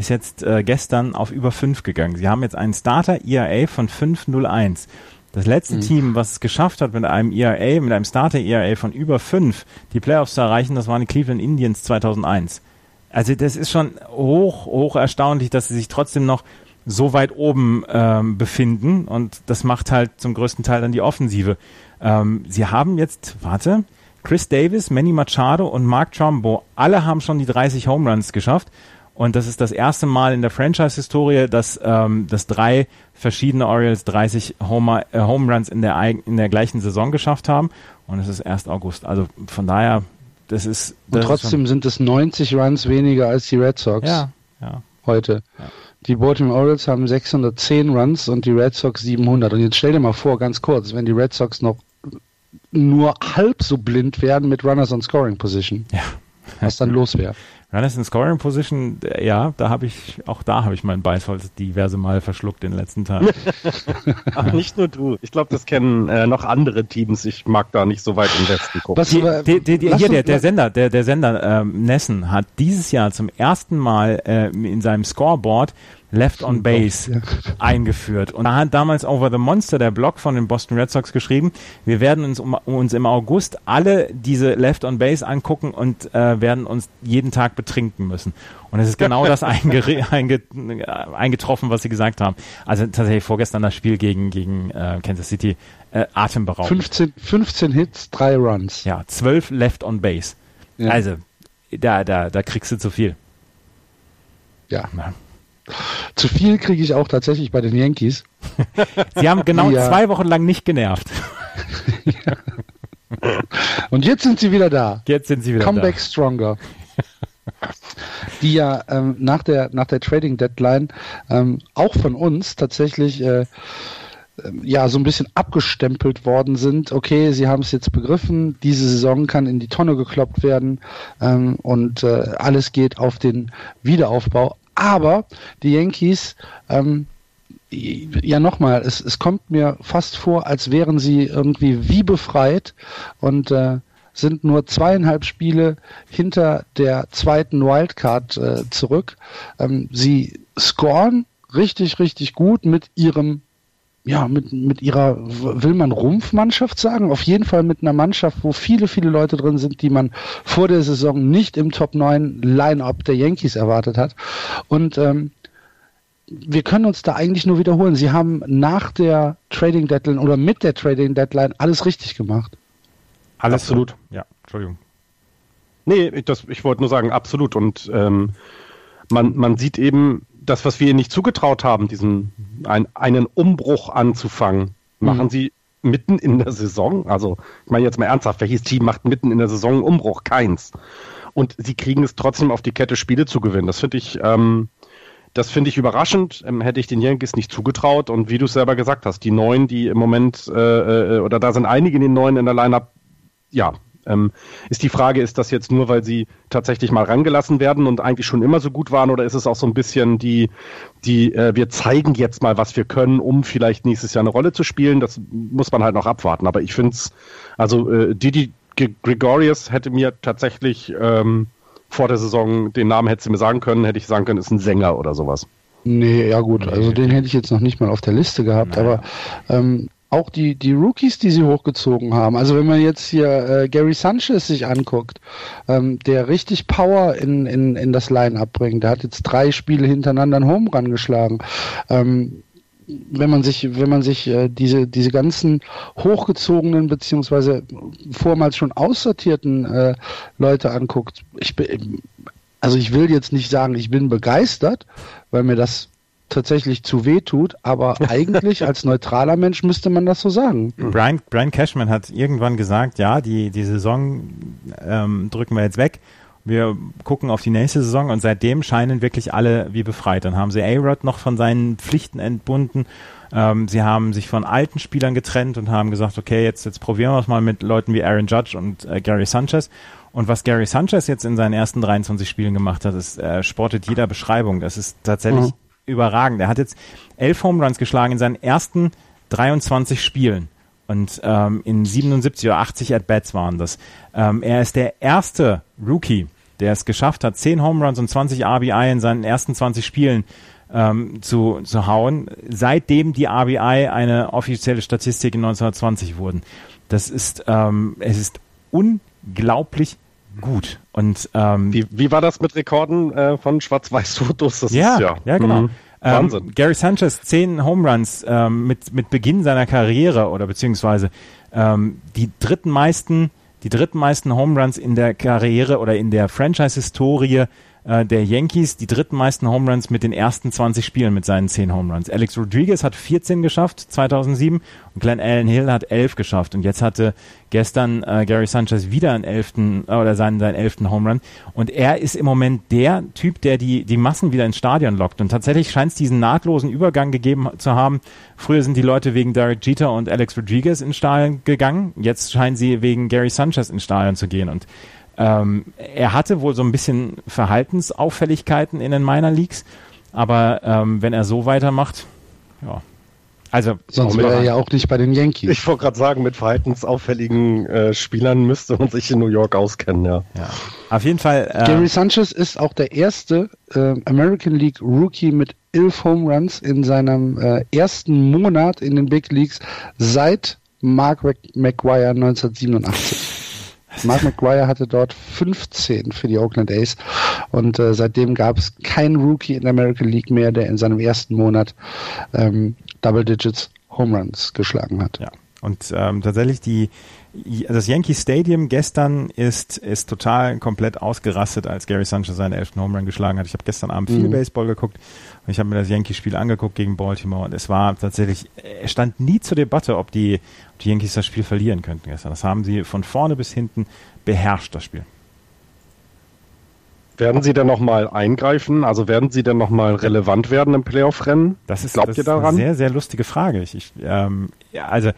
ist jetzt äh, gestern auf über 5 gegangen. Sie haben jetzt einen Starter ERA von 5,01. Das letzte mhm. Team, was es geschafft hat, mit einem ERA, mit einem Starter ERA von über 5 die Playoffs zu erreichen, das waren die Cleveland Indians 2001. Also das ist schon hoch, hoch erstaunlich, dass sie sich trotzdem noch so weit oben ähm, befinden und das macht halt zum größten Teil dann die Offensive. Ähm, sie haben jetzt, warte, Chris Davis, Manny Machado und Mark Trumbo, alle haben schon die 30 Home Runs geschafft und das ist das erste Mal in der Franchise-Historie, dass, ähm, dass drei verschiedene Orioles 30 Homer, äh, Home Runs in der, in der gleichen Saison geschafft haben. Und es ist erst August. Also von daher, das ist. Das und trotzdem ist sind es 90 Runs weniger als die Red Sox. Ja, ja. Heute. Ja. Die Baltimore Orioles haben 610 Runs und die Red Sox 700. Und jetzt stell dir mal vor, ganz kurz, wenn die Red Sox noch nur halb so blind werden mit Runners on Scoring Position. Ja. Was dann los wäre. Runners in Scoring Position, ja, da habe ich, auch da habe ich mein Beißholz diverse Mal verschluckt in den letzten Tagen. Ach, nicht nur du. Ich glaube, das kennen äh, noch andere Teams. Ich mag da nicht so weit im Westen gucken. Was, die, die, die, hier, der, der Sender, der, der Sender ähm, Nessen hat dieses Jahr zum ersten Mal äh, in seinem Scoreboard Left on Base ja. eingeführt. Und da hat damals Over the Monster, der Blog von den Boston Red Sox, geschrieben, wir werden uns, um, uns im August alle diese Left on Base angucken und äh, werden uns jeden Tag betrinken müssen. Und es ist genau das einge einge eingetroffen, was sie gesagt haben. Also tatsächlich vorgestern das Spiel gegen, gegen äh, Kansas City äh, atemberaubend. 15, 15 Hits, drei Runs. Ja, 12 Left on Base. Ja. Also, da, da, da kriegst du zu viel. Ja. ja. Zu viel kriege ich auch tatsächlich bei den Yankees. Sie haben genau ja. zwei Wochen lang nicht genervt. ja. Und jetzt sind sie wieder da. Jetzt sind sie wieder Comeback da. stronger. Die ja ähm, nach der nach der Trading Deadline ähm, auch von uns tatsächlich äh, ähm, ja so ein bisschen abgestempelt worden sind. Okay, sie haben es jetzt begriffen, diese Saison kann in die Tonne gekloppt werden ähm, und äh, alles geht auf den Wiederaufbau. Aber die Yankees, ähm, ja nochmal, es, es kommt mir fast vor, als wären sie irgendwie wie befreit und äh, sind nur zweieinhalb Spiele hinter der zweiten Wildcard äh, zurück. Ähm, sie scoren richtig, richtig gut mit ihrem ja, mit, mit ihrer, will man Rumpfmannschaft sagen? Auf jeden Fall mit einer Mannschaft, wo viele, viele Leute drin sind, die man vor der Saison nicht im Top 9 Line-Up der Yankees erwartet hat. Und ähm, wir können uns da eigentlich nur wiederholen. Sie haben nach der Trading Deadline oder mit der Trading Deadline alles richtig gemacht. Alles absolut. Ja, Entschuldigung. Nee, das, ich wollte nur sagen, absolut. Und ähm, man, man sieht eben, das, was wir ihnen nicht zugetraut haben, diesen ein, einen Umbruch anzufangen, machen mhm. sie mitten in der Saison. Also, ich meine jetzt mal ernsthaft, welches Team macht mitten in der Saison einen Umbruch? Keins. Und sie kriegen es trotzdem auf die Kette, Spiele zu gewinnen. Das finde ich, ähm, das finde ich überraschend. Ähm, hätte ich den Yankees nicht zugetraut. Und wie du es selber gesagt hast, die neuen, die im Moment, äh, äh, oder da sind einige in den neuen in der Lineup, ja, ähm, ist die Frage, ist das jetzt nur, weil sie tatsächlich mal rangelassen werden und eigentlich schon immer so gut waren, oder ist es auch so ein bisschen die, die, äh, wir zeigen jetzt mal, was wir können, um vielleicht nächstes Jahr eine Rolle zu spielen? Das muss man halt noch abwarten. Aber ich finde es, also äh, Didi Gregorius hätte mir tatsächlich ähm, vor der Saison den Namen hätte sie mir sagen können, hätte ich sagen können, ist ein Sänger oder sowas. Nee, ja gut, also den hätte ich jetzt noch nicht mal auf der Liste gehabt, naja. aber ähm, auch die, die Rookies, die sie hochgezogen haben. Also wenn man jetzt hier äh, Gary Sanchez sich anguckt, ähm, der richtig Power in, in, in das Line-Up bringt. Der hat jetzt drei Spiele hintereinander einen Home Run geschlagen. Ähm, wenn man sich, wenn man sich äh, diese, diese ganzen hochgezogenen beziehungsweise vormals schon aussortierten äh, Leute anguckt, ich bin, also ich will jetzt nicht sagen, ich bin begeistert, weil mir das tatsächlich zu weh tut, aber eigentlich als neutraler Mensch müsste man das so sagen. Brian, Brian Cashman hat irgendwann gesagt, ja, die, die Saison ähm, drücken wir jetzt weg. Wir gucken auf die nächste Saison und seitdem scheinen wirklich alle wie befreit. Dann haben sie A-Rod noch von seinen Pflichten entbunden. Ähm, sie haben sich von alten Spielern getrennt und haben gesagt, okay, jetzt, jetzt probieren wir es mal mit Leuten wie Aaron Judge und äh, Gary Sanchez. Und was Gary Sanchez jetzt in seinen ersten 23 Spielen gemacht hat, ist äh, sportet jeder Beschreibung. Das ist tatsächlich mhm. Überragend. Er hat jetzt elf Home Runs geschlagen in seinen ersten 23 Spielen. Und ähm, in 77 oder 80 At-Bats waren das. Ähm, er ist der erste Rookie, der es geschafft hat, 10 Home Runs und 20 RBI in seinen ersten 20 Spielen ähm, zu, zu hauen, seitdem die RBI eine offizielle Statistik in 1920 wurden. Das ist, ähm, es ist unglaublich gut. Und ähm, wie, wie war das mit Rekorden äh, von Schwarz-Weiß-Fotos? Ja, ja, ja, genau. Mhm. Ähm, Wahnsinn. Gary Sanchez, zehn Home Runs ähm, mit, mit Beginn seiner Karriere oder beziehungsweise ähm, die dritten meisten, die dritten meisten Home Runs in der Karriere oder in der Franchise-Historie äh, der Yankees die dritten meisten Home Runs mit den ersten 20 Spielen mit seinen 10 Home Runs. Alex Rodriguez hat 14 geschafft 2007 und Glenn Allen Hill hat 11 geschafft. Und jetzt hatte gestern äh, Gary Sanchez wieder einen elften äh, oder seinen, seinen elften Home Run. Und er ist im Moment der Typ, der die, die Massen wieder ins Stadion lockt. Und tatsächlich scheint es diesen nahtlosen Übergang gegeben zu haben. Früher sind die Leute wegen Derek Jeter und Alex Rodriguez ins Stadion gegangen, jetzt scheinen sie wegen Gary Sanchez ins Stadion zu gehen. Und ähm, er hatte wohl so ein bisschen Verhaltensauffälligkeiten in den Minor Leagues, aber ähm, wenn er so weitermacht, ja. Also sonst wäre er ja auch nicht bei den Yankees. Ich wollte gerade sagen, mit verhaltensauffälligen äh, Spielern müsste man sich in New York auskennen, ja. ja. Auf jeden Fall. Äh, Gary Sanchez ist auch der erste äh, American League Rookie mit elf Home Runs in seinem äh, ersten Monat in den Big Leagues seit Mark McGuire 1987. Mark McGuire hatte dort 15 für die Oakland A's und äh, seitdem gab es keinen Rookie in der American League mehr, der in seinem ersten Monat ähm, Double Digits Home Runs geschlagen hat. Ja. Und ähm, tatsächlich die das Yankee Stadium gestern ist, ist total komplett ausgerastet, als Gary Sanchez seinen elften Home Run geschlagen hat. Ich habe gestern Abend viel mhm. Baseball geguckt ich habe mir das Yankee-Spiel angeguckt gegen Baltimore und es war tatsächlich, es stand nie zur Debatte, ob die, ob die Yankees das Spiel verlieren könnten gestern. Das haben sie von vorne bis hinten beherrscht, das Spiel. Werden Sie denn nochmal eingreifen? Also werden Sie denn nochmal relevant werden im Playoff-Rennen? Das ist, Glaubt das ihr daran? eine sehr, sehr lustige Frage. Ich, ich ähm, ja, also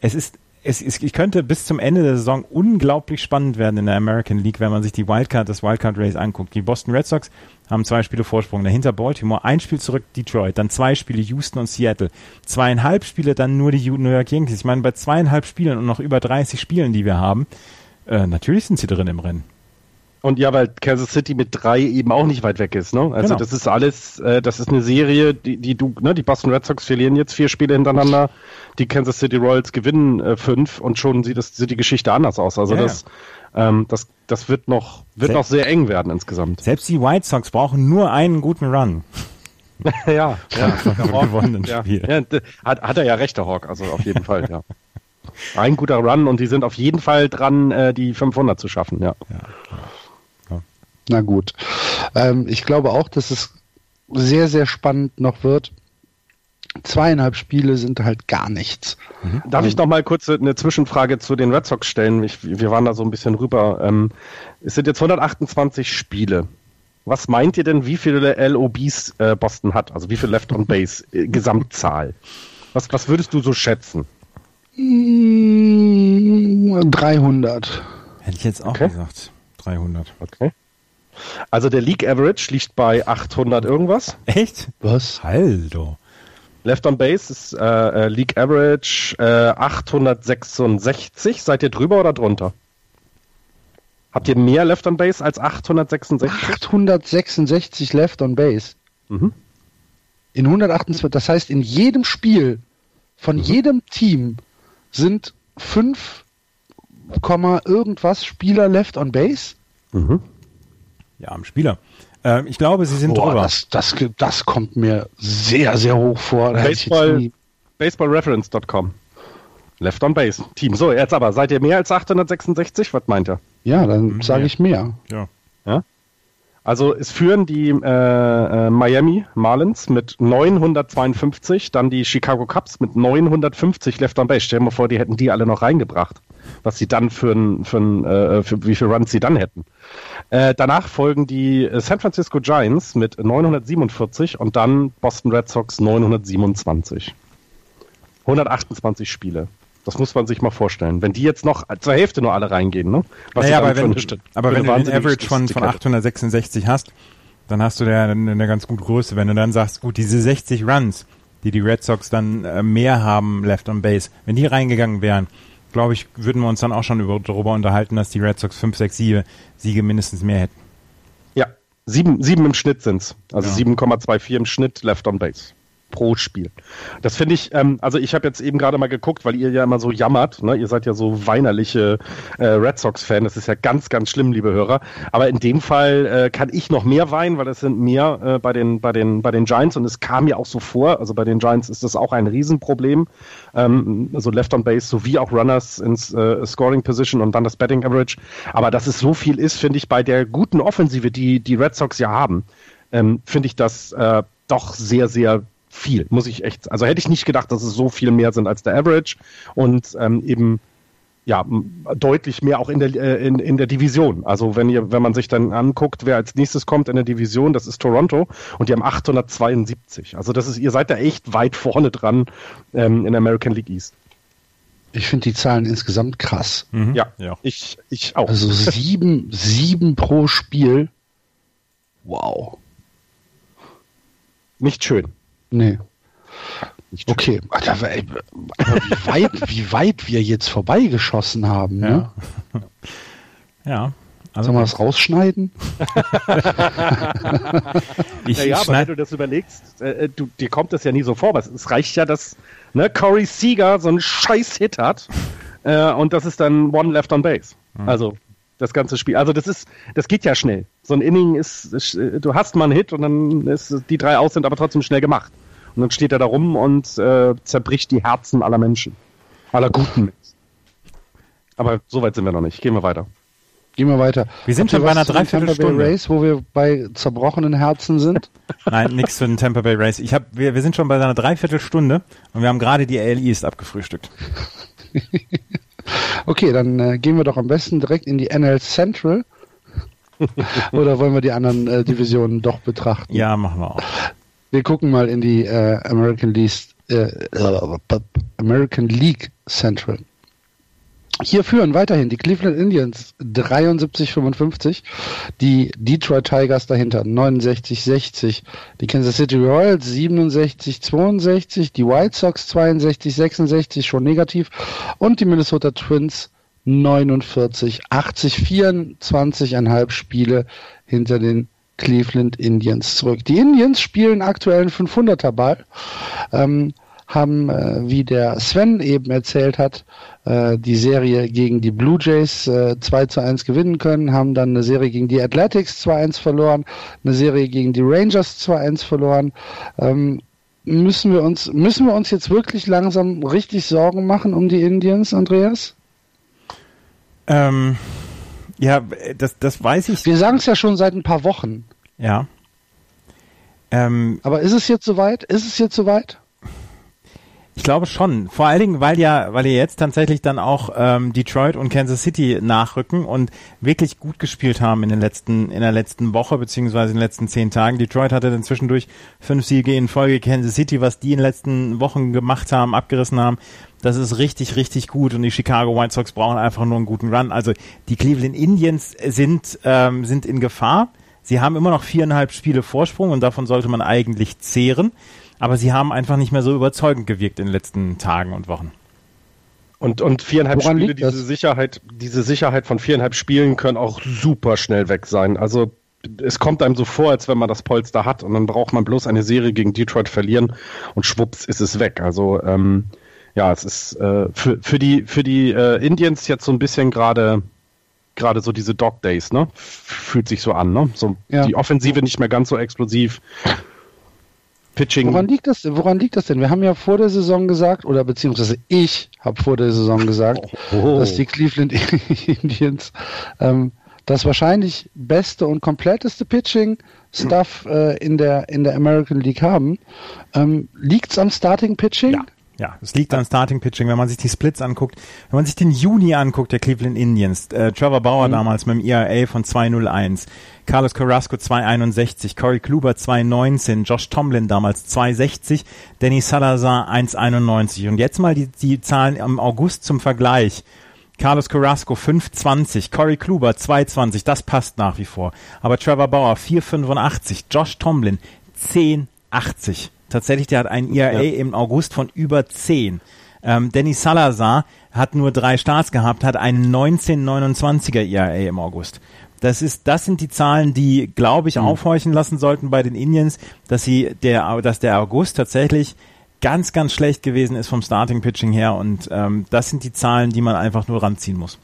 es ist es, es, ich könnte bis zum Ende der Saison unglaublich spannend werden in der American League, wenn man sich die Wildcard, das Wildcard Race anguckt. Die Boston Red Sox haben zwei Spiele Vorsprung, dahinter Baltimore, ein Spiel zurück Detroit, dann zwei Spiele Houston und Seattle, zweieinhalb Spiele dann nur die New York Yankees. Ich meine, bei zweieinhalb Spielen und noch über 30 Spielen, die wir haben, äh, natürlich sind sie drin im Rennen. Und ja, weil Kansas City mit drei eben auch nicht weit weg ist, ne? Also genau. das ist alles, äh, das ist eine Serie, die, die du, ne, die Boston Red Sox verlieren jetzt vier Spiele hintereinander, die Kansas City Royals gewinnen äh, fünf und schon sieht das sieht die Geschichte anders aus. Also ja, das, ja. Ähm, das, das wird noch, wird noch sehr eng werden insgesamt. Selbst die White Sox brauchen nur einen guten Run. ja, ja, ja, gewonnenen ja, Spiel. Ja, hat, hat er ja recht, der Hawk, also auf jeden Fall, ja. Ein guter Run und die sind auf jeden Fall dran, äh, die 500 zu schaffen, ja. ja. Na gut. Ähm, ich glaube auch, dass es sehr, sehr spannend noch wird. Zweieinhalb Spiele sind halt gar nichts. Mhm. Darf ich noch mal kurz eine Zwischenfrage zu den Red Sox stellen? Ich, wir waren da so ein bisschen rüber. Ähm, es sind jetzt 128 Spiele. Was meint ihr denn, wie viele LOBs äh, Boston hat? Also wie viel Left on Base äh, Gesamtzahl? Was, was würdest du so schätzen? 300. Hätte ich jetzt auch okay. gesagt. 300. Okay. Also der League Average liegt bei 800 irgendwas. Echt? Was? Hallo. Left on Base ist äh, äh League Average äh, 866. Seid ihr drüber oder drunter? Habt ihr mehr Left on Base als 866? 866 Left on Base. Mhm. In 128, das heißt, in jedem Spiel von mhm. jedem Team sind 5, irgendwas Spieler Left on Base. Mhm. Ja, am Spieler. Äh, ich glaube, sie sind Boah, drüber. Das, das, das kommt mir sehr, sehr hoch vor. Baseball, Baseballreference.com. Left on Base. Team. So, jetzt aber, seid ihr mehr als 866? Was meint ihr? Ja, dann mhm, sage ich mehr. Ja. ja? Also es führen die äh, äh, Miami Marlins mit 952, dann die Chicago Cubs mit 950 Left on Base. Stell dir mal vor, die hätten die alle noch reingebracht. Was sie dann für, ein, für, ein, äh, für wie viele Runs sie dann hätten. Äh, danach folgen die San Francisco Giants mit 947 und dann Boston Red Sox 927. 128 Spiele. Das muss man sich mal vorstellen. Wenn die jetzt noch zur Hälfte nur alle reingehen, ne? Was naja, aber wenn, eine, aber wenn du den Average von, von 866 hast, dann hast du da eine, ganz gute Größe. Wenn du dann sagst, gut, diese 60 Runs, die die Red Sox dann äh, mehr haben left on base, wenn die reingegangen wären, glaube ich, würden wir uns dann auch schon über, darüber unterhalten, dass die Red Sox 5, 6, 7 Siege mindestens mehr hätten. Ja, sieben, sieben im Schnitt sind's. Also ja. 7,24 im Schnitt left on base pro Spiel. Das finde ich, ähm, also ich habe jetzt eben gerade mal geguckt, weil ihr ja immer so jammert, ne? ihr seid ja so weinerliche äh, Red Sox-Fan, das ist ja ganz, ganz schlimm, liebe Hörer. Aber in dem Fall äh, kann ich noch mehr weinen, weil es sind mehr äh, bei, den, bei, den, bei den Giants und es kam mir auch so vor, also bei den Giants ist das auch ein Riesenproblem, ähm, also Left on Base sowie auch Runners ins äh, Scoring Position und dann das Betting Average. Aber dass es so viel ist, finde ich bei der guten Offensive, die die Red Sox ja haben, ähm, finde ich das äh, doch sehr, sehr viel, muss ich echt. Also hätte ich nicht gedacht, dass es so viel mehr sind als der Average und ähm, eben ja deutlich mehr auch in der äh, in, in der Division. Also wenn ihr wenn man sich dann anguckt, wer als nächstes kommt in der Division, das ist Toronto und die haben 872. Also das ist ihr seid da echt weit vorne dran ähm, in der American League East. Ich finde die Zahlen insgesamt krass. Mhm. Ja, ja, ich ich auch. Also sieben sieben pro Spiel. Wow. Nicht schön. Nee. Okay, Alter, wie, weit, wie weit wir jetzt vorbeigeschossen haben. Ne? Ja. ja. Also Sollen wir das rausschneiden? ich, naja, aber wenn du das überlegst, äh, äh, du, dir kommt das ja nie so vor. Was, es reicht ja, dass ne, Corey Seager so einen scheiß Hit hat äh, und das ist dann One Left on Base. Mhm. Also das ganze Spiel. Also das ist, das geht ja schnell. So ein Inning ist, ist, du hast mal einen Hit und dann ist die drei aus sind aber trotzdem schnell gemacht. Und dann steht er da rum und äh, zerbricht die Herzen aller Menschen. Aller guten Menschen. Aber so weit sind wir noch nicht. Gehen wir weiter. Gehen wir weiter. Wir sind schon bei einer Dreiviertelstunde. Race, wo wir bei zerbrochenen Herzen sind. Nein, nichts für den Tampa Bay Race. Ich hab, wir, wir sind schon bei einer Dreiviertelstunde und wir haben gerade die AL East abgefrühstückt. okay, dann äh, gehen wir doch am besten direkt in die NL Central. Oder wollen wir die anderen äh, Divisionen doch betrachten? Ja, machen wir auch. Wir gucken mal in die äh, American, League, äh, American League Central. Hier führen weiterhin die Cleveland Indians 73-55, die Detroit Tigers dahinter 69-60, die Kansas City Royals 67-62, die White Sox 62-66, schon negativ, und die Minnesota Twins 49, 80, 24,5 Spiele hinter den Cleveland Indians zurück. Die Indians spielen aktuell einen 500er Ball, ähm, haben, äh, wie der Sven eben erzählt hat, äh, die Serie gegen die Blue Jays äh, 2 zu 1 gewinnen können, haben dann eine Serie gegen die Athletics 2-1 verloren, eine Serie gegen die Rangers 2-1 verloren. Ähm, müssen wir uns, müssen wir uns jetzt wirklich langsam richtig Sorgen machen um die Indians, Andreas? Ähm, ja, das, das weiß ich. Wir sagen es ja schon seit ein paar Wochen. Ja. Ähm, Aber ist es jetzt soweit? Ist es jetzt soweit? Ich glaube schon. Vor allen Dingen, weil ja, weil ja jetzt tatsächlich dann auch ähm, Detroit und Kansas City nachrücken und wirklich gut gespielt haben in den letzten, in der letzten Woche beziehungsweise in den letzten zehn Tagen. Detroit hatte dann zwischendurch fünf Siege in Folge. Kansas City, was die in den letzten Wochen gemacht haben, abgerissen haben, das ist richtig, richtig gut. Und die Chicago White Sox brauchen einfach nur einen guten Run. Also die Cleveland Indians sind ähm, sind in Gefahr. Sie haben immer noch viereinhalb Spiele Vorsprung und davon sollte man eigentlich zehren aber sie haben einfach nicht mehr so überzeugend gewirkt in den letzten Tagen und Wochen. Und, und viereinhalb Woran Spiele, diese Sicherheit, diese Sicherheit von viereinhalb Spielen können auch super schnell weg sein. Also es kommt einem so vor, als wenn man das Polster hat und dann braucht man bloß eine Serie gegen Detroit verlieren und schwupps ist es weg. Also ähm, ja, es ist äh, für, für die für die äh, Indians jetzt so ein bisschen gerade gerade so diese Dog Days, ne? Fühlt sich so an, ne? So ja. die Offensive nicht mehr ganz so explosiv. Pitching. Woran liegt das? Woran liegt das denn? Wir haben ja vor der Saison gesagt, oder beziehungsweise ich habe vor der Saison gesagt, oh. dass die Cleveland Indians ähm, das wahrscheinlich beste und kompletteste Pitching-Stuff äh, in, der, in der American League haben. Ähm, Liegt es am Starting-Pitching? Ja. Ja, es liegt am Starting Pitching, wenn man sich die Splits anguckt, wenn man sich den Juni anguckt, der Cleveland Indians, äh, Trevor Bauer mhm. damals mit dem ERA von 201, Carlos Carrasco 261, Corey Kluber 219, Josh Tomlin damals 260, Danny Salazar 191 und jetzt mal die, die Zahlen im August zum Vergleich. Carlos Carrasco 520, Corey Kluber 220, das passt nach wie vor. Aber Trevor Bauer 485, Josh Tomlin 1080. Tatsächlich, der hat ein ERA ja. im August von über 10. Ähm, Danny Salazar hat nur drei Starts gehabt, hat einen 1929er ERA im August. Das ist, das sind die Zahlen, die, glaube ich, mhm. aufhorchen lassen sollten bei den Indians, dass sie der, dass der August tatsächlich ganz, ganz schlecht gewesen ist vom Starting Pitching her und ähm, das sind die Zahlen, die man einfach nur ranziehen muss.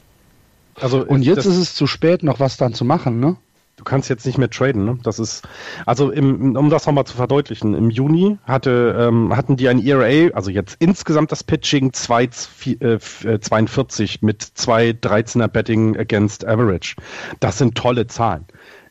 Also und jetzt ist es zu spät, noch was dann zu machen, ne? Kannst jetzt nicht mehr traden, ne? Das ist, also im, um das nochmal zu verdeutlichen, im Juni hatte, ähm, hatten die ein ERA, also jetzt insgesamt das Pitching 2, äh, 42 mit 2 13er Betting against Average. Das sind tolle Zahlen.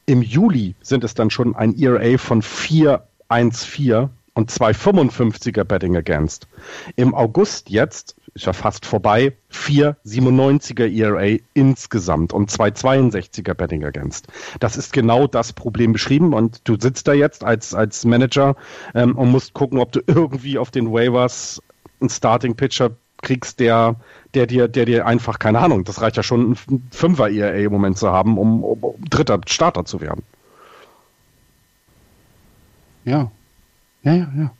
Im Juli sind es dann schon ein ERA von 4,14 und 2,55er Betting Against. Im August jetzt, ist ja fast vorbei, 4,97er ERA insgesamt und 2,62er Betting Against. Das ist genau das Problem beschrieben und du sitzt da jetzt als, als Manager ähm, und musst gucken, ob du irgendwie auf den Waivers einen Starting Pitcher kriegst, der, der dir, der dir einfach, keine Ahnung, das reicht ja schon, ein Fünfer ERA im Moment zu haben, um, um, um dritter Starter zu werden. Ja, ja, ja, ja.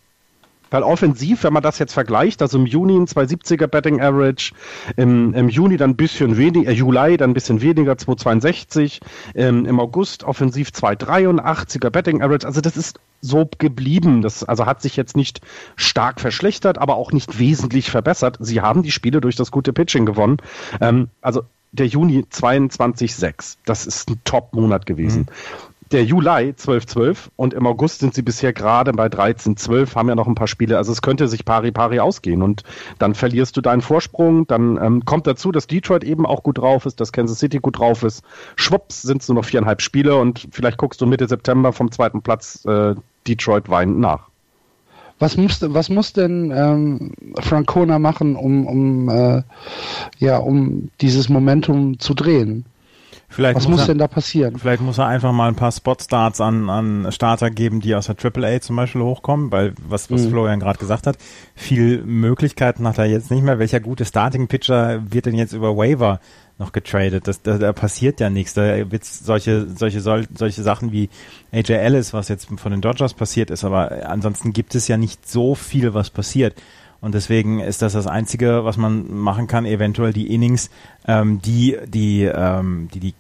Weil offensiv, wenn man das jetzt vergleicht, also im Juni ein 270er Betting Average, im, im Juni dann ein bisschen weniger, äh, Juli dann ein bisschen weniger, 262, ähm, im August offensiv 283er Betting Average, also das ist so geblieben. Das also hat sich jetzt nicht stark verschlechtert, aber auch nicht wesentlich verbessert. Sie haben die Spiele durch das gute Pitching gewonnen. Ähm, also der Juni 22,6. Das ist ein Top-Monat gewesen. Mhm der Juli 12-12 und im August sind sie bisher gerade bei 13-12, haben ja noch ein paar Spiele. Also es könnte sich pari-pari ausgehen und dann verlierst du deinen Vorsprung. Dann ähm, kommt dazu, dass Detroit eben auch gut drauf ist, dass Kansas City gut drauf ist. Schwupps sind es nur noch viereinhalb Spiele und vielleicht guckst du Mitte September vom zweiten Platz äh, Detroit weinend nach. Was muss, was muss denn ähm, Francona machen, um, um, äh, ja, um dieses Momentum zu drehen? Vielleicht Was muss, er, denn da passieren? Vielleicht muss er einfach mal ein paar Spot-Starts an, an Starter geben, die aus der AAA zum Beispiel hochkommen, weil was, was mhm. Florian gerade gesagt hat, viel Möglichkeiten hat er jetzt nicht mehr. Welcher gute Starting-Pitcher wird denn jetzt über Waiver noch getradet? Das, da, da passiert ja nichts. Da wird solche, solche, solche Sachen wie AJ Ellis, was jetzt von den Dodgers passiert ist, aber ansonsten gibt es ja nicht so viel, was passiert. Und deswegen ist das das Einzige, was man machen kann, eventuell die Innings, ähm, die, die, ähm, die, die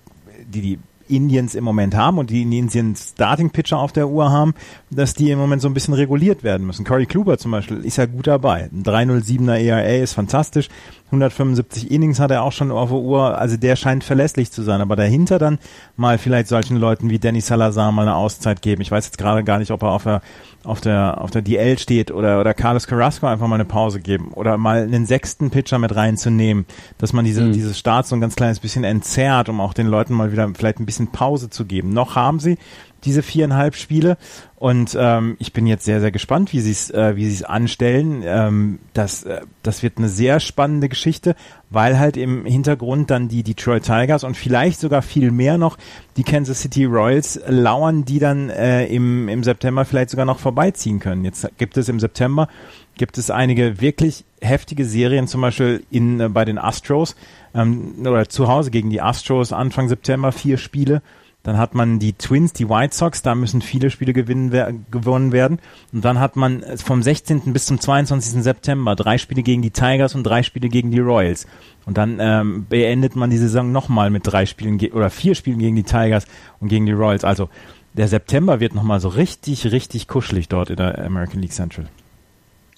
die die Indians im Moment haben und die Indians Starting Pitcher auf der Uhr haben, dass die im Moment so ein bisschen reguliert werden müssen. Corey Kluber zum Beispiel ist ja gut dabei. Ein 307er ERA ist fantastisch. 175 Innings hat er auch schon auf der Uhr. Also der scheint verlässlich zu sein. Aber dahinter dann mal vielleicht solchen Leuten wie Danny Salazar mal eine Auszeit geben. Ich weiß jetzt gerade gar nicht, ob er auf der auf der, auf der DL steht oder, oder Carlos Carrasco einfach mal eine Pause geben oder mal einen sechsten Pitcher mit reinzunehmen, dass man diese, mhm. dieses Start so ein ganz kleines bisschen entzerrt, um auch den Leuten mal wieder vielleicht ein bisschen Pause zu geben. Noch haben sie diese viereinhalb Spiele. Und ähm, ich bin jetzt sehr, sehr gespannt, wie sie es äh, wie sie es anstellen. Ähm, das, äh, das wird eine sehr spannende Geschichte, weil halt im Hintergrund dann die Detroit Tigers und vielleicht sogar viel mehr noch die Kansas City Royals lauern, die dann äh, im, im September vielleicht sogar noch vorbeiziehen können. Jetzt gibt es im September gibt es einige wirklich heftige Serien, zum Beispiel in, äh, bei den Astros ähm, oder zu Hause gegen die Astros Anfang September vier Spiele Dann hat man die Twins, die White Sox, da müssen viele Spiele gewinnen, gewonnen werden. Und dann hat man vom 16. bis zum 22. September drei Spiele gegen die Tigers und drei Spiele gegen die Royals. Und dann ähm, beendet man die Saison nochmal mit drei Spielen oder vier Spielen gegen die Tigers und gegen die Royals. Also der September wird nochmal so richtig, richtig kuschelig dort in der American League Central.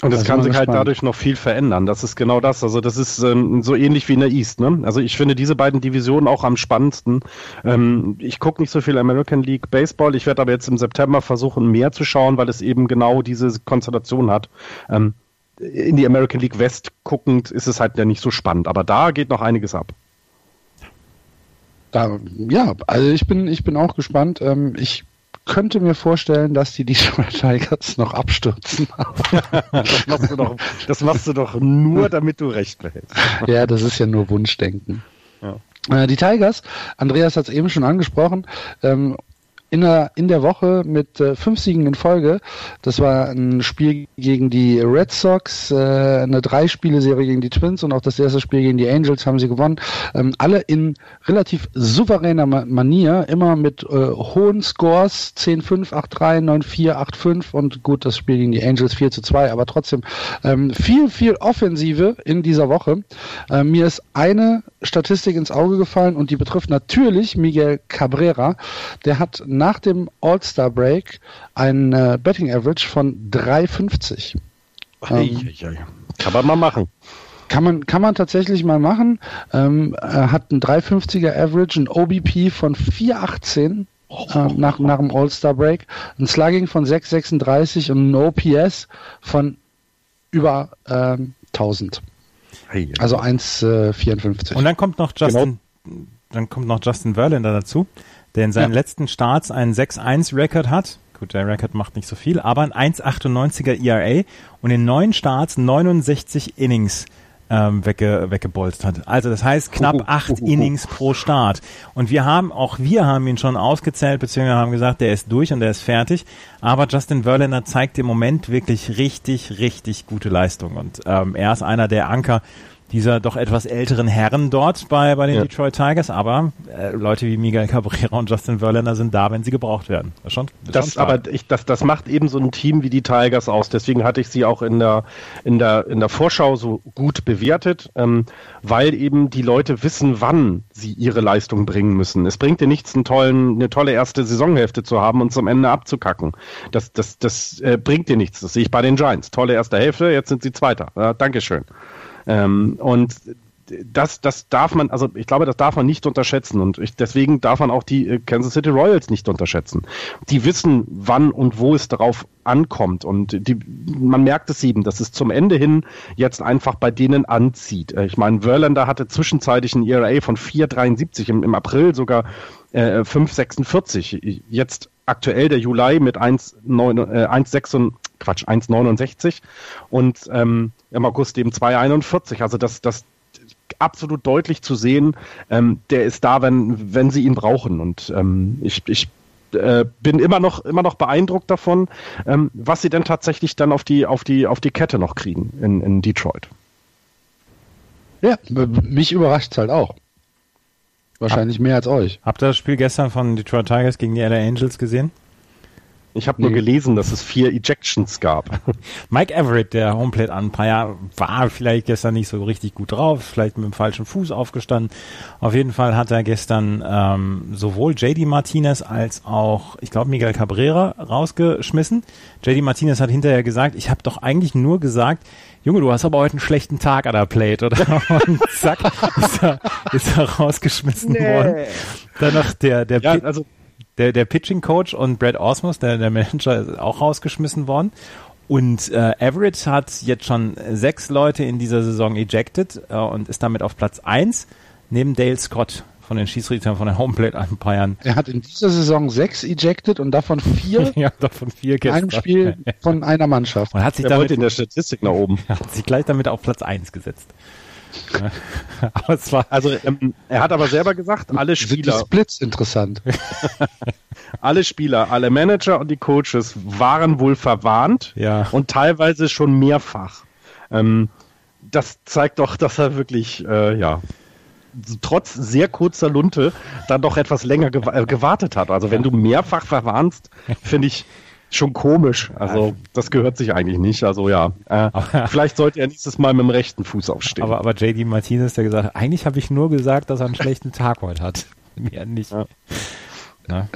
Und es kann sich halt dadurch noch viel verändern. Das ist genau das. Also das ist ähm, so ähnlich wie in der East. Ne? Also ich finde diese beiden Divisionen auch am spannendsten. Ähm, ich gucke nicht so viel American League Baseball. Ich werde aber jetzt im September versuchen, mehr zu schauen, weil es eben genau diese Konstellation hat. Ähm, in die American League West guckend ist es halt ja nicht so spannend. Aber da geht noch einiges ab. Da, ja, also ich bin, ich bin auch gespannt. Ähm, ich könnte mir vorstellen, dass die Detroit Tigers noch abstürzen. das, machst du doch, das machst du doch nur, damit du recht behältst. ja, das ist ja nur Wunschdenken. Ja. Äh, die Tigers, Andreas hat es eben schon angesprochen, ähm, in der, in der Woche mit äh, fünf Siegen in Folge. Das war ein Spiel gegen die Red Sox, äh, eine Drei-Spiele-Serie gegen die Twins und auch das erste Spiel gegen die Angels haben sie gewonnen. Ähm, alle in relativ souveräner Ma Manier, immer mit äh, hohen Scores, 10-5, 8-3, 9-4, 8-5 und gut, das Spiel gegen die Angels 4 zu 2, aber trotzdem ähm, viel, viel Offensive in dieser Woche. Äh, mir ist eine Statistik ins Auge gefallen und die betrifft natürlich Miguel Cabrera. Der hat nach dem All-Star Break ein äh, Betting Average von 3,50. Ähm, kann man mal machen. Kann man, kann man tatsächlich mal machen. Ähm, er hat ein 3,50er Average, ein OBP von 4,18 äh, nach, nach dem All-Star Break, ein Slugging von 6,36 und ein OPS von über ähm, 1000. Also 1,54. Und dann kommt noch Justin, genau. dann kommt noch Justin Verlander dazu der in seinen ja. letzten Starts einen 6-1-Record hat. Gut, der Record macht nicht so viel, aber ein 1,98er ERA und in neun Starts 69 Innings ähm, wegge, weggebolzt hat. Also das heißt knapp acht Innings pro Start. Und wir haben, auch wir haben ihn schon ausgezählt, beziehungsweise haben gesagt, der ist durch und der ist fertig. Aber Justin Verlander zeigt im Moment wirklich richtig, richtig gute Leistung. Und ähm, er ist einer der Anker dieser doch etwas älteren Herren dort bei, bei den ja. Detroit Tigers, aber äh, Leute wie Miguel Cabrera und Justin Verlander sind da, wenn sie gebraucht werden. Das, schon, das, schon aber ich, das, das macht eben so ein Team wie die Tigers aus. Deswegen hatte ich sie auch in der, in der, in der Vorschau so gut bewertet, ähm, weil eben die Leute wissen, wann sie ihre Leistung bringen müssen. Es bringt dir nichts, einen tollen, eine tolle erste Saisonhälfte zu haben und zum Ende abzukacken. Das, das, das äh, bringt dir nichts. Das sehe ich bei den Giants. Tolle erste Hälfte, jetzt sind sie Zweiter. Äh, Dankeschön. Ähm, und das, das darf man, also ich glaube, das darf man nicht unterschätzen und ich, deswegen darf man auch die äh, Kansas City Royals nicht unterschätzen. Die wissen, wann und wo es darauf ankommt und die, man merkt es eben, dass es zum Ende hin jetzt einfach bei denen anzieht. Äh, ich meine, Verlander hatte zwischenzeitlich ein ERA von 4,73 im, im April sogar äh, 5,46. Jetzt aktuell der Juli mit 1,6 äh, Quatsch 1,69 und ähm, im August eben 2,41. Also das, das absolut deutlich zu sehen, ähm, der ist da, wenn, wenn sie ihn brauchen. Und ähm, ich, ich äh, bin immer noch, immer noch beeindruckt davon, ähm, was sie denn tatsächlich dann auf die, auf die, auf die Kette noch kriegen in, in Detroit. Ja, mich überrascht es halt auch. Wahrscheinlich Hab, mehr als euch. Habt ihr das Spiel gestern von Detroit Tigers gegen die LA Angels gesehen? Ich habe nur gelesen, dass es vier Ejections gab. Mike Everett, der Homeplate Umpire, war vielleicht gestern nicht so richtig gut drauf, vielleicht mit dem falschen Fuß aufgestanden. Auf jeden Fall hat er gestern ähm, sowohl JD Martinez als auch, ich glaube, Miguel Cabrera rausgeschmissen. JD Martinez hat hinterher gesagt, ich habe doch eigentlich nur gesagt, Junge, du hast aber heute einen schlechten Tag an der Plate, oder? Und zack, ist er, ist er rausgeschmissen nee. worden. Dann noch der, der, ja, also der, der Pitching Coach und Brad Osmus, der, der Manager, ist auch rausgeschmissen worden. Und äh, Everett hat jetzt schon sechs Leute in dieser Saison ejected äh, und ist damit auf Platz eins neben Dale Scott von den Schießrichtern, von den Homeplate Umpires. Er hat in dieser Saison sechs ejected und davon vier, ja, davon vier in einem Spiel von einer Mannschaft. Und hat sich damit in der Statistik nach oben. Hat sich gleich damit auf Platz eins gesetzt. Aber es war also ähm, er hat aber selber gesagt, alle Spieler. Sind die Splits interessant. alle Spieler, alle Manager und die Coaches waren wohl verwarnt ja. und teilweise schon mehrfach. Ähm, das zeigt doch, dass er wirklich, äh, ja, trotz sehr kurzer Lunte dann doch etwas länger gew äh, gewartet hat. Also wenn du mehrfach verwarnst, finde ich schon komisch. Also das gehört sich eigentlich nicht. Also ja, äh, vielleicht sollte er nächstes Mal mit dem rechten Fuß aufstehen. Aber, aber JD Martinez, der gesagt hat, eigentlich habe ich nur gesagt, dass er einen schlechten Tag heute hat. Mehr nicht. Ja.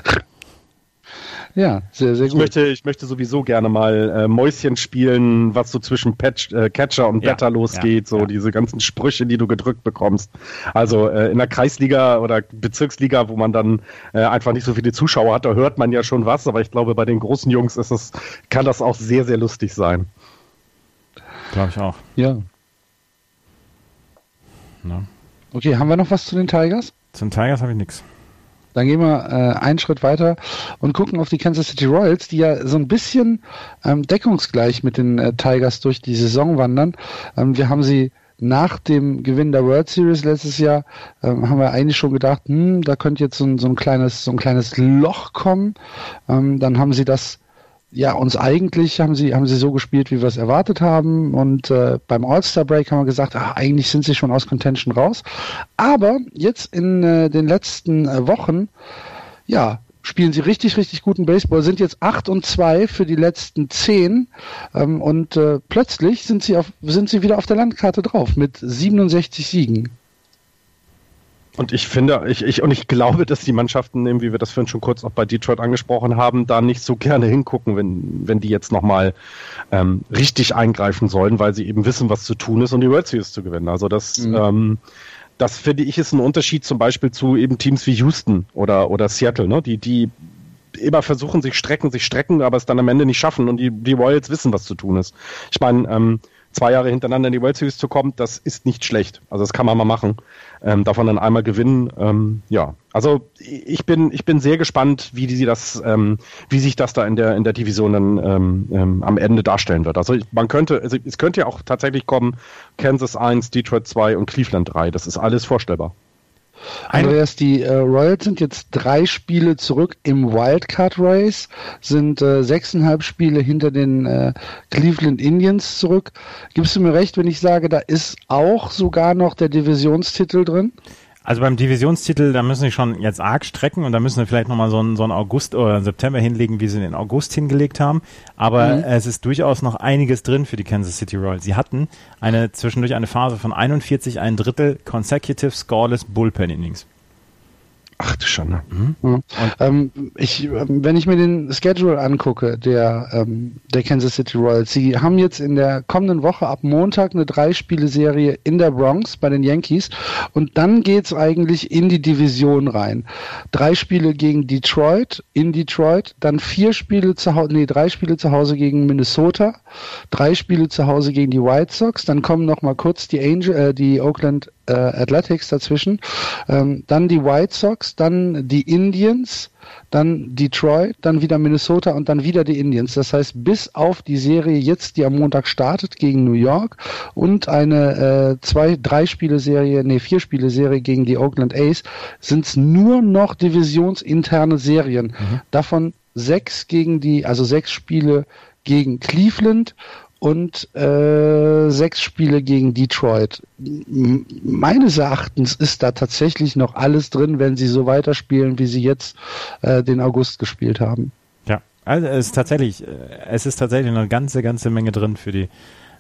Ja, sehr, sehr ich gut. Möchte, ich möchte sowieso gerne mal äh, Mäuschen spielen, was so zwischen Patch, äh, Catcher und ja, Batter losgeht, ja, so ja. diese ganzen Sprüche, die du gedrückt bekommst. Also äh, in der Kreisliga oder Bezirksliga, wo man dann äh, einfach nicht so viele Zuschauer hat, da hört man ja schon was, aber ich glaube, bei den großen Jungs ist es, kann das auch sehr, sehr lustig sein. Glaube ich auch. Ja. Na. Okay, haben wir noch was zu den Tigers? Zu den Tigers habe ich nichts. Dann gehen wir äh, einen Schritt weiter und gucken auf die Kansas City Royals, die ja so ein bisschen ähm, deckungsgleich mit den äh, Tigers durch die Saison wandern. Ähm, wir haben sie nach dem Gewinn der World Series letztes Jahr ähm, haben wir eigentlich schon gedacht, hm, da könnte jetzt so ein, so ein kleines so ein kleines Loch kommen. Ähm, dann haben sie das ja, uns eigentlich haben sie, haben sie so gespielt, wie wir es erwartet haben. Und äh, beim All-Star-Break haben wir gesagt, ach, eigentlich sind sie schon aus Contention raus. Aber jetzt in äh, den letzten äh, Wochen, ja, spielen sie richtig, richtig guten Baseball, sind jetzt 8 und 2 für die letzten 10 ähm, und äh, plötzlich sind sie, auf, sind sie wieder auf der Landkarte drauf mit 67 Siegen. Und ich finde, ich, ich, und ich glaube, dass die Mannschaften, wie wir das vorhin schon kurz auch bei Detroit angesprochen haben, da nicht so gerne hingucken, wenn, wenn die jetzt nochmal ähm, richtig eingreifen sollen, weil sie eben wissen, was zu tun ist, um die World Series zu gewinnen. Also das, mhm. ähm, das finde ich ist ein Unterschied zum Beispiel zu eben Teams wie Houston oder, oder Seattle, ne? die, die immer versuchen, sich strecken, sich strecken, aber es dann am Ende nicht schaffen und die, die Royals wissen, was zu tun ist. Ich meine, ähm, zwei Jahre hintereinander in die World Series zu kommen, das ist nicht schlecht. Also das kann man mal machen. Ähm, davon dann einmal gewinnen. Ähm, ja, also ich bin ich bin sehr gespannt, wie die das, ähm, wie sich das da in der in der Division dann ähm, ähm, am Ende darstellen wird. Also man könnte, also es könnte ja auch tatsächlich kommen, Kansas 1, Detroit 2 und Cleveland 3. Das ist alles vorstellbar. Andreas, die äh, Royals sind jetzt drei Spiele zurück im Wildcard Race, sind äh, sechseinhalb Spiele hinter den äh, Cleveland Indians zurück. Gibst du mir recht, wenn ich sage, da ist auch sogar noch der Divisionstitel drin? Also beim Divisionstitel, da müssen sie schon jetzt arg strecken und da müssen wir vielleicht nochmal so einen, so einen August oder einen September hinlegen, wie sie den August hingelegt haben. Aber mhm. es ist durchaus noch einiges drin für die Kansas City Royals. Sie hatten eine zwischendurch eine Phase von 41, ein Drittel consecutive scoreless Bullpen Innings. Ach du Schande. Mhm. Mhm. Ähm, ich, ähm, wenn ich mir den Schedule angucke, der, ähm, der Kansas City Royals, sie haben jetzt in der kommenden Woche ab Montag eine Drei-Spiele-Serie in der Bronx bei den Yankees und dann geht's eigentlich in die Division rein. Drei Spiele gegen Detroit, in Detroit, dann vier Spiele zu Hause, nee, drei Spiele zu Hause gegen Minnesota, drei Spiele zu Hause gegen die White Sox, dann kommen noch mal kurz die Angel, äh, die Oakland äh, Athletics dazwischen, ähm, dann die White Sox, dann die Indians, dann Detroit, dann wieder Minnesota und dann wieder die Indians. Das heißt, bis auf die Serie jetzt, die am Montag startet gegen New York und eine äh, zwei, drei Spiele Serie, nee, vier Spiele Serie gegen die Oakland A's, sind es nur noch divisionsinterne Serien. Mhm. Davon sechs gegen die, also sechs Spiele gegen Cleveland und äh, sechs Spiele gegen Detroit. Meines Erachtens ist da tatsächlich noch alles drin, wenn sie so weiterspielen, wie sie jetzt äh, den August gespielt haben. Ja, also es ist tatsächlich, äh, es ist tatsächlich eine ganze, ganze Menge drin für die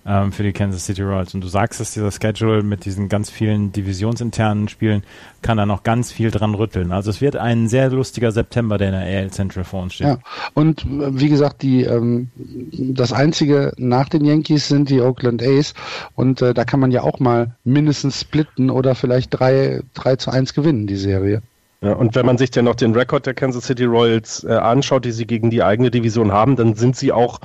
ähm, für die Kansas City Royals. Und du sagst, dass dieser Schedule mit diesen ganz vielen divisionsinternen Spielen kann da noch ganz viel dran rütteln. Also es wird ein sehr lustiger September, der in der AL Central vor uns steht. Ja, und äh, wie gesagt, die ähm, das einzige nach den Yankees sind die Oakland A's und äh, da kann man ja auch mal mindestens splitten oder vielleicht drei, drei zu eins gewinnen, die Serie. Ja, und wenn man sich dann noch den Rekord der Kansas City Royals äh, anschaut, die sie gegen die eigene Division haben, dann sind sie auch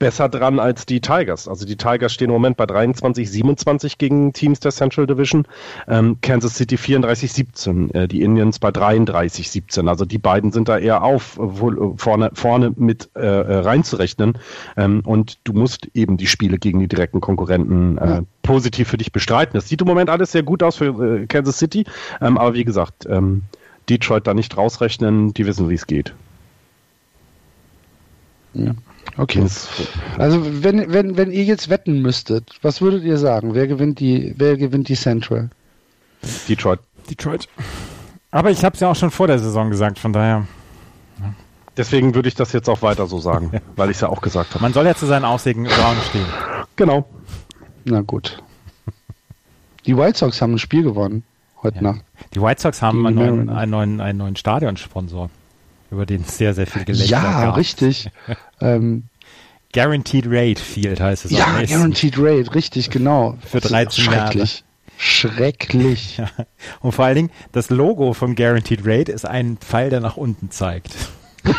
besser dran als die Tigers. Also die Tigers stehen im Moment bei 23, 27 gegen Teams der Central Division. Ähm, Kansas City 34, 17. Äh, die Indians bei 33, 17. Also die beiden sind da eher auf, wo, vorne, vorne mit äh, äh, reinzurechnen. Ähm, und du musst eben die Spiele gegen die direkten Konkurrenten äh, ja. positiv für dich bestreiten. Das sieht im Moment alles sehr gut aus für äh, Kansas City. Ähm, aber wie gesagt, ähm, Detroit da nicht rausrechnen, die wissen, wie es geht. Ja. Okay. Also wenn, wenn, wenn ihr jetzt wetten müsstet, was würdet ihr sagen? Wer gewinnt die, wer gewinnt die Central? Detroit. Detroit. Aber ich habe es ja auch schon vor der Saison gesagt, von daher. Deswegen würde ich das jetzt auch weiter so sagen, weil ich es ja auch gesagt habe. Man soll ja zu seinen Aussichten Brown stehen. Genau. Na gut. Die White Sox haben ein Spiel gewonnen heute ja. Nacht. Die White Sox haben einen neuen, einen neuen, einen neuen Stadionsponsor, über den sehr, sehr viel Gelächter Ja, gab. richtig. ähm, Guaranteed Rate Field heißt es. Ja, Guaranteed Rate, richtig, genau. Für 13 Schrecklich. Jahre. Schrecklich. Ja. Und vor allen Dingen, das Logo von Guaranteed Rate ist ein Pfeil, der nach unten zeigt.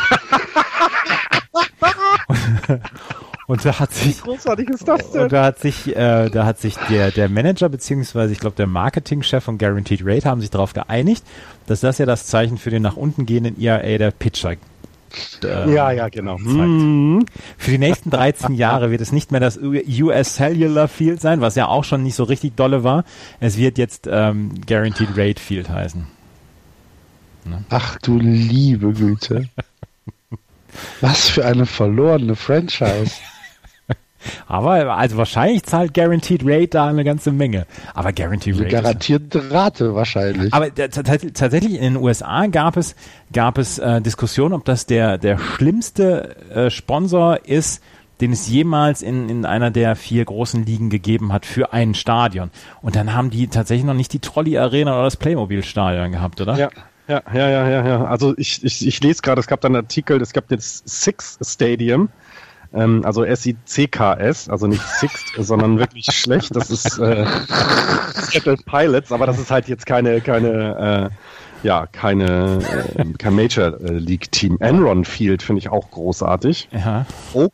und da hat sich, Wie großartig ist das denn? Und da hat sich, äh, da hat sich der, der Manager beziehungsweise ich glaube der Marketingchef von Guaranteed Rate haben sich darauf geeinigt, dass das ja das Zeichen für den nach unten gehenden ERA der Pitcher äh, ja, ja, genau. Mhm. Für die nächsten 13 Jahre wird es nicht mehr das US Cellular Field sein, was ja auch schon nicht so richtig dolle war. Es wird jetzt ähm, Guaranteed Rate Field heißen. Ne? Ach du liebe Güte. was für eine verlorene Franchise. Aber also wahrscheinlich zahlt Guaranteed Rate da eine ganze Menge. Aber Guaranteed Rate. Garantierte Rate wahrscheinlich. Aber tatsächlich in den USA gab es, gab es äh, Diskussionen, ob das der, der schlimmste äh, Sponsor ist, den es jemals in, in einer der vier großen Ligen gegeben hat für ein Stadion. Und dann haben die tatsächlich noch nicht die Trolley Arena oder das Playmobil Stadion gehabt, oder? Ja. Ja, ja, ja, ja, ja. Also ich, ich, ich lese gerade, es gab da einen Artikel, es gab jetzt Six Stadium ähm, also S-I-C-K-S, also nicht Sixt, sondern wirklich schlecht. Das ist äh, Seattle Pilots, aber das ist halt jetzt keine, keine, äh, ja, keine, äh, kein Major League Team. Enron Field finde ich auch großartig. Ja. Oh.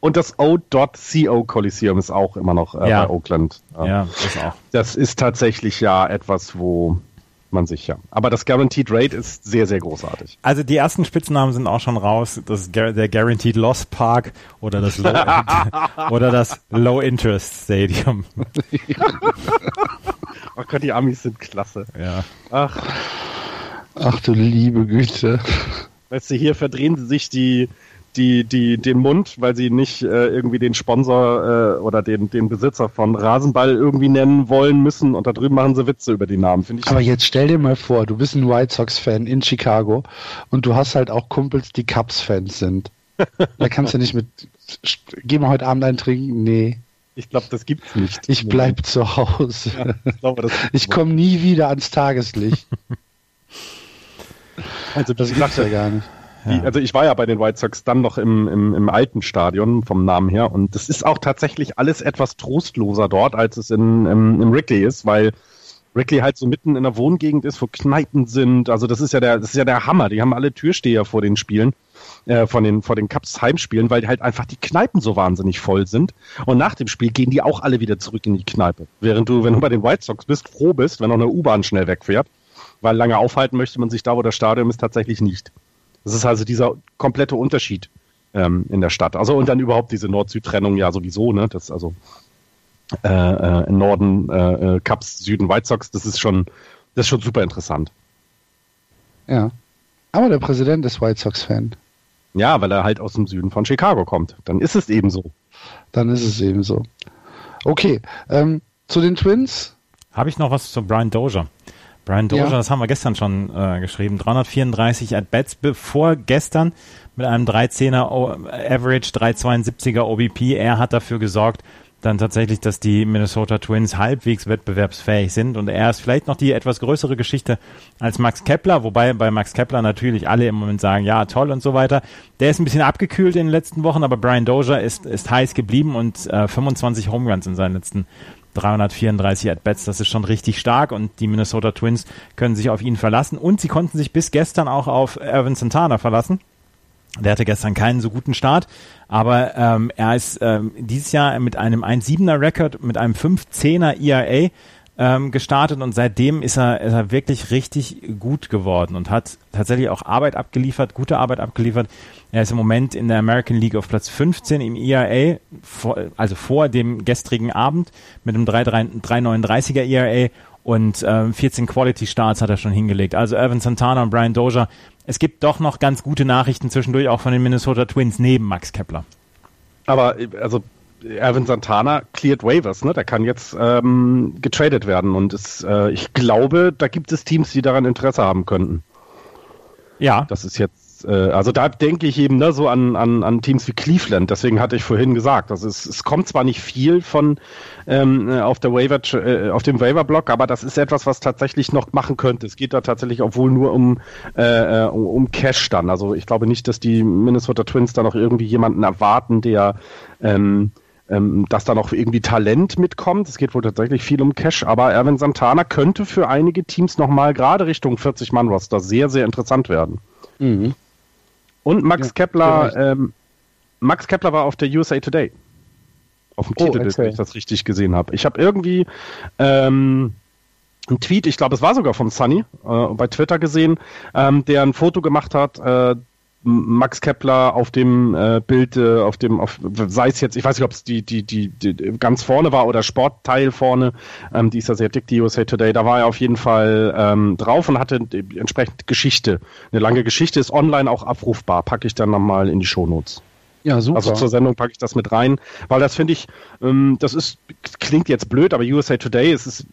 Und das O.CO Coliseum ist auch immer noch äh, ja. bei Oakland. Ja, das auch. Das ist tatsächlich ja etwas, wo man sich ja. Aber das Guaranteed Rate ist sehr, sehr großartig. Also die ersten Spitznamen sind auch schon raus. Das ist der Guaranteed Loss Park oder das Low, oder das Low Interest Stadium. oh Gott, die Amis sind klasse. Ja. Ach. Ach du liebe Güte. Weißt du, hier verdrehen sie sich die, die, die, den Mund, weil sie nicht äh, irgendwie den Sponsor äh, oder den, den Besitzer von Rasenball irgendwie nennen wollen müssen und da drüben machen sie Witze über die Namen, finde ich. Aber jetzt stell dir mal vor, du bist ein White Sox-Fan in Chicago und du hast halt auch Kumpels, die Cubs-Fans sind. da kannst du nicht mit, gehen wir heute Abend ein trinken? Nee. Ich glaube, das gibt's nicht. Ich bleib zu Hause. Ja, ich glaube, ich komme nie wieder ans Tageslicht. also das gibt's ja gar nicht. Die, also ich war ja bei den White Sox dann noch im, im, im alten Stadion vom Namen her und das ist auch tatsächlich alles etwas trostloser dort, als es in, im, im Wrigley ist, weil Wrigley halt so mitten in der Wohngegend ist, wo Kneipen sind. Also das ist ja der, das ist ja der Hammer. Die haben alle Türsteher vor den Spielen, äh, von den, vor den Cups Heimspielen, weil halt einfach die Kneipen so wahnsinnig voll sind. Und nach dem Spiel gehen die auch alle wieder zurück in die Kneipe. Während du, wenn du bei den White Sox bist, froh bist, wenn noch eine U-Bahn schnell wegfährt. Weil lange aufhalten möchte man sich da, wo das Stadion ist, tatsächlich nicht. Das ist also dieser komplette Unterschied ähm, in der Stadt. Also und dann überhaupt diese Nord-Süd-Trennung ja sowieso, ne? Das also äh, äh, Norden äh, äh, Cubs, Süden White Sox, das ist schon, das ist schon super interessant. Ja. Aber der Präsident ist White Sox-Fan. Ja, weil er halt aus dem Süden von Chicago kommt. Dann ist es eben so. Dann ist es eben so. Okay, ähm, zu den Twins. Habe ich noch was zu Brian Dozier? Brian Dozier, ja. das haben wir gestern schon äh, geschrieben, 334 At-Bats bevor gestern mit einem 310er Average, 372er OBP. Er hat dafür gesorgt, dann tatsächlich, dass die Minnesota Twins halbwegs wettbewerbsfähig sind. Und er ist vielleicht noch die etwas größere Geschichte als Max Kepler, wobei bei Max Kepler natürlich alle im Moment sagen, ja, toll und so weiter. Der ist ein bisschen abgekühlt in den letzten Wochen, aber Brian Dozier ist, ist heiß geblieben und äh, 25 Home Runs in seinen letzten 334 At-Bats, das ist schon richtig stark und die Minnesota Twins können sich auf ihn verlassen und sie konnten sich bis gestern auch auf Erwin Santana verlassen. Der hatte gestern keinen so guten Start, aber ähm, er ist ähm, dieses Jahr mit einem 1,7er Rekord, mit einem 5,10er ERA ähm, gestartet und seitdem ist er, ist er wirklich richtig gut geworden und hat tatsächlich auch Arbeit abgeliefert, gute Arbeit abgeliefert. Er ist im Moment in der American League auf Platz 15 im ERA, vor, also vor dem gestrigen Abend mit einem 339er ERA und ähm, 14 Quality Starts hat er schon hingelegt. Also Irvin Santana und Brian Dozier. Es gibt doch noch ganz gute Nachrichten zwischendurch auch von den Minnesota Twins neben Max Kepler. Aber also Erwin Santana cleared waivers, ne? Der kann jetzt ähm, getradet werden und es, äh, ich glaube, da gibt es Teams, die daran Interesse haben könnten. Ja. Das ist jetzt, äh, also da denke ich eben ne, so an, an, an Teams wie Cleveland. Deswegen hatte ich vorhin gesagt, also es, es kommt zwar nicht viel von ähm, äh, auf der Waiver, äh, auf dem Waiver-Block, aber das ist etwas, was tatsächlich noch machen könnte. Es geht da tatsächlich obwohl nur um, äh, äh um, Cash dann. Also ich glaube nicht, dass die Minnesota Twins da noch irgendwie jemanden erwarten, der ähm, ähm, dass da noch irgendwie Talent mitkommt. Es geht wohl tatsächlich viel um Cash, aber Erwin Santana könnte für einige Teams nochmal gerade Richtung 40-Mann-Roster sehr, sehr interessant werden. Mhm. Und Max ja, Kepler, ähm, Max Kepler war auf der USA Today. Auf dem oh, Titel, okay. wenn ich das richtig gesehen habe. Ich habe irgendwie ähm, einen Tweet, ich glaube, es war sogar von Sunny, äh, bei Twitter gesehen, ähm, der ein Foto gemacht hat, äh, Max Kepler auf dem äh, Bild, äh, auf dem, auf, sei es jetzt, ich weiß nicht, ob es die, die, die, die, ganz vorne war oder Sportteil vorne, ähm, die ist ja sehr dick, die USA Today, da war er auf jeden Fall ähm, drauf und hatte entsprechend Geschichte. Eine lange Geschichte ist online auch abrufbar, packe ich dann nochmal in die Shownotes. Ja, super. Also zur Sendung packe ich das mit rein, weil das finde ich, ähm, das ist, klingt jetzt blöd, aber USA Today ist es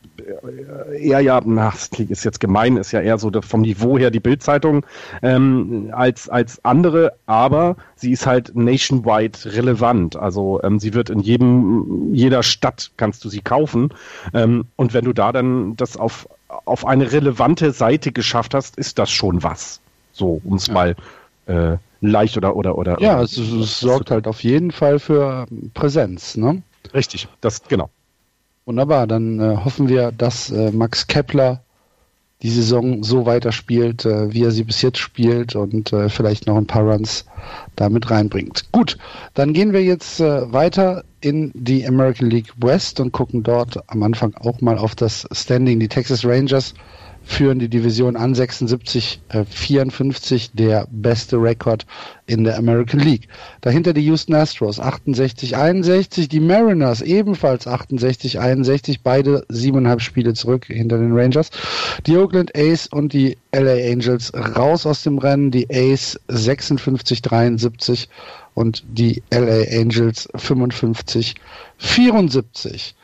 eher ja, na, das ist jetzt gemein, ist ja eher so vom Niveau her die Bildzeitung ähm, als, als andere, aber sie ist halt nationwide relevant. Also ähm, sie wird in jedem, jeder Stadt kannst du sie kaufen. Ähm, und wenn du da dann das auf, auf eine relevante Seite geschafft hast, ist das schon was. So, um es ja. mal äh, leicht oder oder oder. Ja, es, es sorgt halt auf jeden Fall für Präsenz, ne? Richtig, das genau. Wunderbar, dann äh, hoffen wir, dass äh, Max Kepler die Saison so weiterspielt, äh, wie er sie bis jetzt spielt und äh, vielleicht noch ein paar Runs damit reinbringt. Gut, dann gehen wir jetzt äh, weiter in die American League West und gucken dort am Anfang auch mal auf das Standing. Die Texas Rangers führen die Division an 76 äh, 54 der beste Rekord in der American League. Dahinter die Houston Astros 68 61, die Mariners ebenfalls 68 61, beide siebeneinhalb Spiele zurück hinter den Rangers. Die Oakland A's und die LA Angels raus aus dem Rennen, die A's 56 73 und die LA Angels 55 74.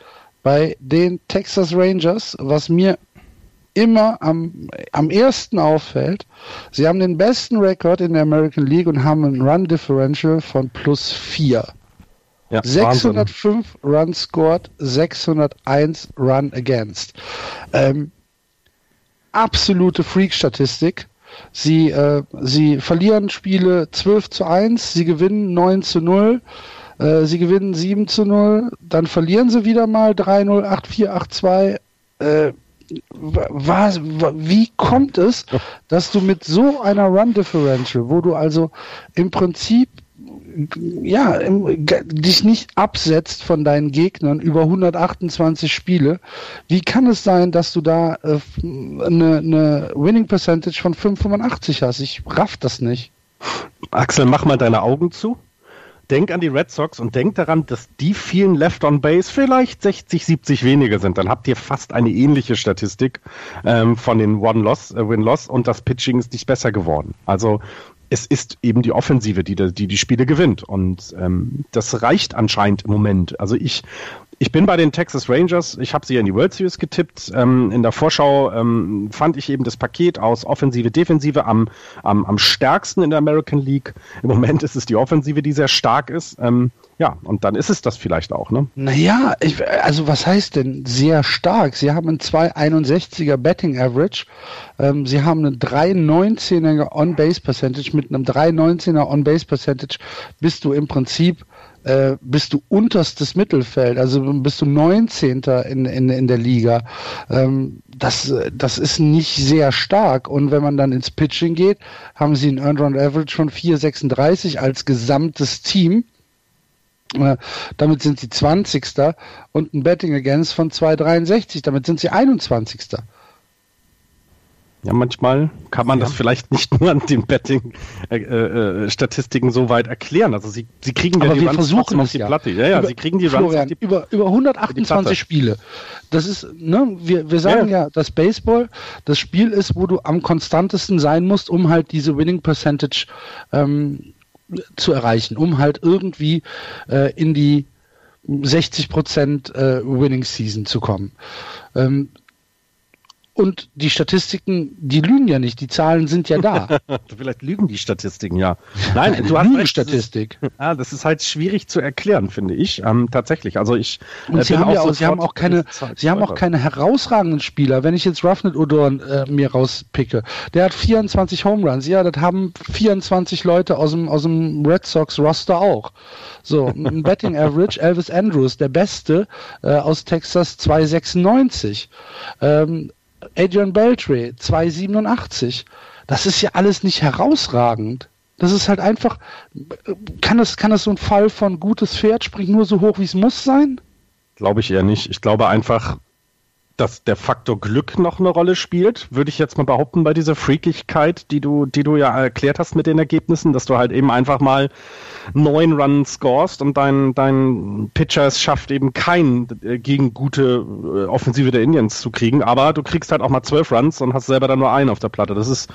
Bei den Texas Rangers, was mir immer am, am ersten auffällt, sie haben den besten Rekord in der American League und haben ein Run Differential von plus 4. Ja, 605 Wahnsinn. Run scored, 601 Run against. Ähm, absolute Freak-Statistik. Sie, äh, sie verlieren Spiele 12 zu 1, sie gewinnen 9 zu 0, äh, sie gewinnen 7 zu 0, dann verlieren sie wieder mal 3-0, 8-4, 8-2. Äh, was, wie kommt es, dass du mit so einer Run Differential, wo du also im Prinzip ja, dich nicht absetzt von deinen Gegnern über 128 Spiele. Wie kann es sein, dass du da äh, eine, eine Winning Percentage von 85 hast? Ich raff das nicht. Axel, mach mal deine Augen zu denk an die Red Sox und denk daran, dass die vielen Left on Base vielleicht 60, 70 weniger sind. Dann habt ihr fast eine ähnliche Statistik ähm, von den One-Loss, äh, Win-Loss und das Pitching ist nicht besser geworden. Also es ist eben die Offensive, die die, die Spiele gewinnt. Und ähm, das reicht anscheinend im Moment. Also ich ich bin bei den Texas Rangers. Ich habe sie in die World Series getippt. Ähm, in der Vorschau ähm, fand ich eben das Paket aus Offensive, Defensive am, am, am stärksten in der American League. Im Moment ist es die Offensive, die sehr stark ist. Ähm, ja, und dann ist es das vielleicht auch, ne? Naja, ich, also was heißt denn sehr stark? Sie haben ein 261er Betting Average. Ähm, sie haben eine 319er On-Base Percentage. Mit einem 319er On-Base Percentage bist du im Prinzip äh, bist du unterstes Mittelfeld, also bist du 19. in, in, in der Liga. Ähm, das, das ist nicht sehr stark. Und wenn man dann ins Pitching geht, haben sie ein Earned Run Average von 4,36 als gesamtes Team. Äh, damit sind sie 20. und ein Betting Against von 2,63. Damit sind sie 21. Ja, manchmal kann man ja. das vielleicht nicht nur an den Betting-Statistiken äh, äh, so weit erklären. Also sie, sie kriegen ja Aber die wir Runs versuchen auf die ja. Platte. Ja, ja, über, sie kriegen die Florian, Runs die, über, über 128 Spiele. Das ist, ne, wir, wir sagen ja. ja, dass Baseball das Spiel ist, wo du am konstantesten sein musst, um halt diese Winning Percentage ähm, zu erreichen, um halt irgendwie äh, in die 60 Prozent äh, Winning Season zu kommen. Ähm, und die Statistiken, die lügen ja nicht, die Zahlen sind ja da. Vielleicht lügen die Statistiken, ja. Nein, du hast recht, Statistik. Das ist, ja, das ist halt schwierig zu erklären, finde ich. Ähm, tatsächlich. Also ich. Und äh, sie haben ja auch, sie haben auch keine, sie haben auch keine herausragenden Spieler. Wenn ich jetzt Ruffnet Odorn äh, mir rauspicke, der hat 24 Home Runs. Ja, das haben 24 Leute aus dem, aus dem Red Sox Roster auch. So, ein Betting Average, Elvis Andrews, der Beste äh, aus Texas 296. Ähm, Adrian Beltre, 287. Das ist ja alles nicht herausragend. Das ist halt einfach, kann das, kann das so ein Fall von gutes Pferd springt nur so hoch, wie es muss sein? Glaube ich eher nicht. Ich glaube einfach, dass der Faktor Glück noch eine Rolle spielt, würde ich jetzt mal behaupten, bei dieser Freakigkeit, die du, die du ja erklärt hast mit den Ergebnissen, dass du halt eben einfach mal neun Runs scorest und dein, dein Pitcher es schafft eben keinen äh, gegen gute äh, Offensive der Indians zu kriegen, aber du kriegst halt auch mal zwölf Runs und hast selber dann nur einen auf der Platte. Das ist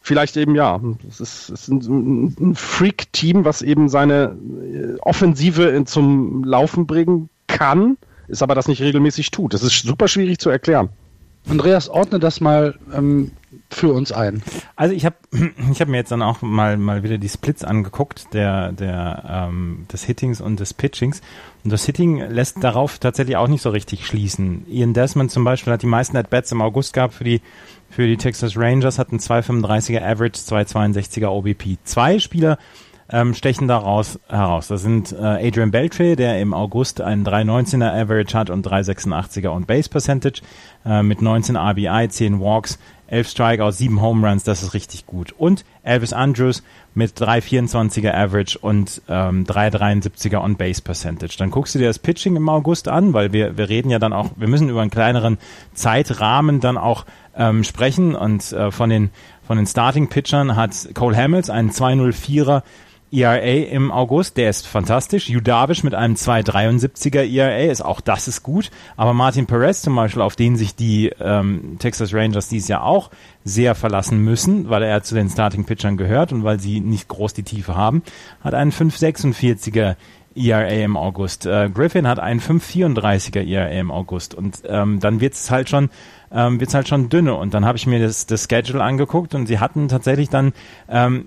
vielleicht eben ja, es ist, ist ein, ein Freak-Team, was eben seine äh, Offensive zum Laufen bringen kann ist aber das nicht regelmäßig tut. Das ist super schwierig zu erklären. Andreas, ordne das mal ähm, für uns ein. Also ich habe ich hab mir jetzt dann auch mal mal wieder die Splits angeguckt, der der ähm, des Hittings und des Pitchings. Und das Hitting lässt darauf tatsächlich auch nicht so richtig schließen. Ian Desmond zum Beispiel hat die meisten At-Bats im August gehabt für die für die Texas Rangers, hat einen 2,35er Average, 2,62er OBP. Zwei Spieler ähm, stechen daraus heraus. Das sind äh, Adrian Beltre, der im August einen 3,19er Average hat und 3,86er on Base Percentage äh, mit 19 RBI, 10 Walks, 11 Strikeouts, 7 Home Runs, das ist richtig gut. Und Elvis Andrews mit 3,24er Average und ähm, 3,73er on Base Percentage. Dann guckst du dir das Pitching im August an, weil wir, wir reden ja dann auch, wir müssen über einen kleineren Zeitrahmen dann auch ähm, sprechen und äh, von den von den Starting Pitchern hat Cole Hamels einen 204er ERA im August, der ist fantastisch. Judavish mit einem 2,73er ERA ist auch das ist gut. Aber Martin Perez zum Beispiel, auf den sich die ähm, Texas Rangers dieses Jahr auch sehr verlassen müssen, weil er zu den Starting Pitchern gehört und weil sie nicht groß die Tiefe haben, hat einen 5,46er ERA im August. Äh, Griffin hat einen 5,34er ERA im August. Und ähm, dann wird es halt schon ähm, wird's halt schon dünne. Und dann habe ich mir das, das Schedule angeguckt und sie hatten tatsächlich dann ähm,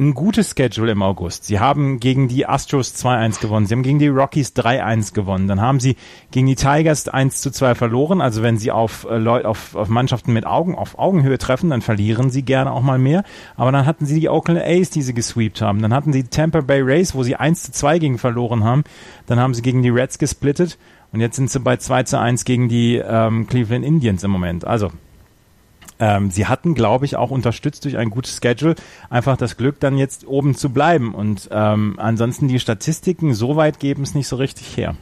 ein gutes Schedule im August. Sie haben gegen die Astros 2-1 gewonnen. Sie haben gegen die Rockies 3-1 gewonnen. Dann haben sie gegen die Tigers 1 zu 2 verloren. Also wenn sie auf, äh, auf, auf Mannschaften mit Augen, auf Augenhöhe treffen, dann verlieren sie gerne auch mal mehr. Aber dann hatten sie die Oakland A's, die sie gesweept haben. Dann hatten sie die Tampa Bay Rays, wo sie 1 zu 2 gegen verloren haben. Dann haben sie gegen die Reds gesplittet. Und jetzt sind sie bei 2 zu 1 gegen die ähm, Cleveland Indians im Moment. Also ähm, sie hatten, glaube ich, auch unterstützt durch ein gutes Schedule einfach das Glück, dann jetzt oben zu bleiben. Und ähm, ansonsten die Statistiken so weit geben es nicht so richtig her.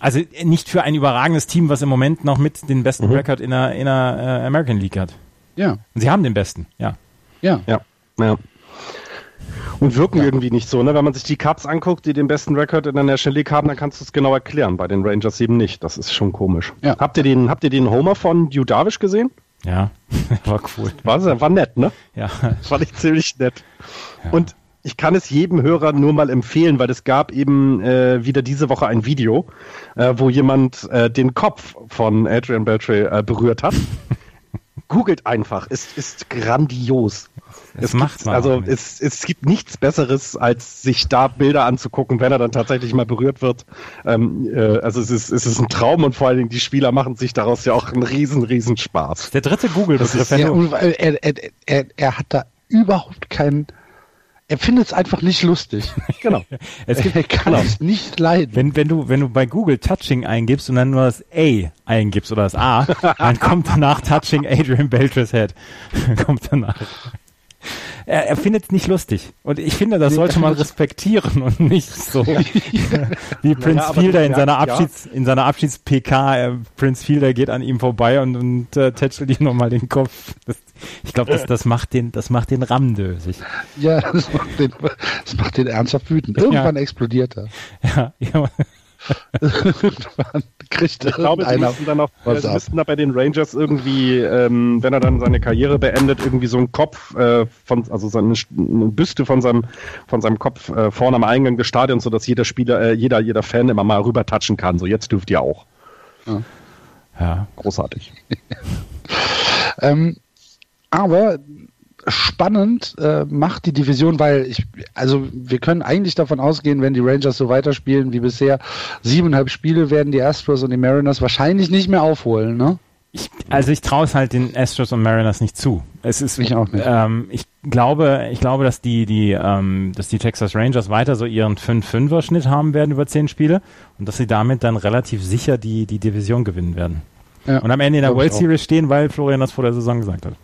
Also nicht für ein überragendes Team, was im Moment noch mit den besten mhm. Rekord in der, in der äh, American League hat. Ja. Und sie haben den besten, ja. Ja. Ja. ja und wirken ja. irgendwie nicht so. Ne? Wenn man sich die Cubs anguckt, die den besten Rekord in der National League haben, dann kannst du es genau erklären. Bei den Rangers eben nicht. Das ist schon komisch. Ja. Habt ihr den, habt ihr den Homer von Hugh Darvish gesehen? Ja, war cool. War, war nett, ne? Ja. Fand ich ziemlich nett. Ja. Und ich kann es jedem Hörer nur mal empfehlen, weil es gab eben äh, wieder diese Woche ein Video, äh, wo jemand äh, den Kopf von Adrian Beltre äh, berührt hat. Googelt einfach, es ist grandios. Es, macht man also es, es gibt nichts Besseres, als sich da Bilder anzugucken, wenn er dann tatsächlich mal berührt wird. Ähm, äh, also es ist, es ist ein Traum und vor allen Dingen die Spieler machen sich daraus ja auch einen riesen, riesen Spaß. Der dritte Google-Begriff. Ja, er, er, er, er hat da überhaupt keinen er findet es einfach nicht lustig. genau. Es gibt, er kann genau. es nicht leiden. Wenn, wenn, du, wenn du bei Google Touching eingibst und dann nur das A eingibst oder das A, dann kommt danach Touching Adrian Belters Head. kommt danach er, er findet es nicht lustig. Und ich finde, das sollte man respektieren und nicht so wie Prince naja, Fielder in seiner Abschieds, ja. in seiner Abschieds-PK, äh, Prince Fielder geht an ihm vorbei und, und äh, tätschelt ihm nochmal den Kopf. Das, ich glaube, das, das macht den, das macht den rammdösig. Ja, das macht den, das macht den ernsthaft wütend. Irgendwann ja. explodiert er. Ja, ja. Kriegt ich glaube, sie müssten dann auch, was sie müssten da bei den Rangers irgendwie, ähm, wenn er dann seine Karriere beendet, irgendwie so einen Kopf äh, von, also seine eine Büste von seinem, von seinem Kopf äh, vorne am Eingang des Stadions, sodass jeder Spieler, äh, jeder, jeder Fan immer mal rüber touchen kann. So, jetzt dürft ihr auch. Ja, ja großartig. ähm, aber spannend äh, macht die Division, weil ich, also wir können eigentlich davon ausgehen, wenn die Rangers so weiterspielen wie bisher, siebeneinhalb Spiele werden die Astros und die Mariners wahrscheinlich nicht mehr aufholen, ne? Ich, also ich traue es halt den Astros und Mariners nicht zu. Es ist, ich auch nicht. Ähm, ich glaube, ich glaube, dass die, die, ähm, dass die Texas Rangers weiter so ihren 5-5er Schnitt haben werden über zehn Spiele und dass sie damit dann relativ sicher die, die Division gewinnen werden. Ja, und am Ende in der World Series stehen, weil Florian das vor der Saison gesagt hat.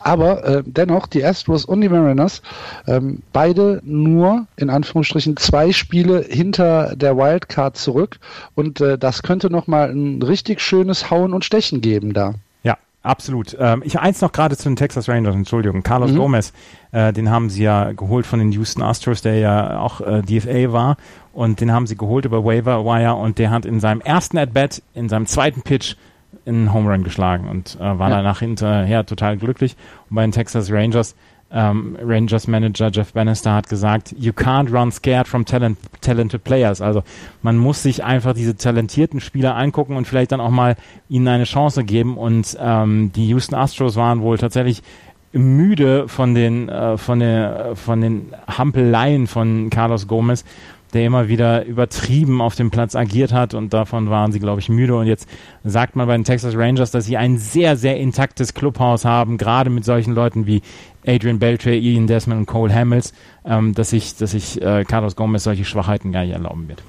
Aber äh, dennoch, die Astros und die Mariners, ähm, beide nur in Anführungsstrichen zwei Spiele hinter der Wildcard zurück. Und äh, das könnte nochmal ein richtig schönes Hauen und Stechen geben da. Ja, absolut. Ähm, ich eins noch gerade zu den Texas Rangers, Entschuldigung. Carlos mhm. Gomez, äh, den haben sie ja geholt von den Houston Astros, der ja auch äh, DFA war. Und den haben sie geholt über Waiver Wire und der hat in seinem ersten At-Bat, in seinem zweiten Pitch in Home Run geschlagen und äh, war ja. danach hinterher total glücklich. Und bei den Texas Rangers, ähm, Rangers Manager Jeff Bannister hat gesagt, you can't run scared from talent, talented players. Also man muss sich einfach diese talentierten Spieler angucken und vielleicht dann auch mal ihnen eine Chance geben. Und ähm, die Houston Astros waren wohl tatsächlich müde von den äh, von der von den Hampeleien von Carlos Gomez der immer wieder übertrieben auf dem Platz agiert hat und davon waren sie, glaube ich, müde. Und jetzt sagt man bei den Texas Rangers, dass sie ein sehr, sehr intaktes Clubhaus haben, gerade mit solchen Leuten wie Adrian Beltre, Ian Desmond und Cole Hamels, ähm, dass sich dass sich äh, Carlos Gomez solche Schwachheiten gar nicht erlauben wird.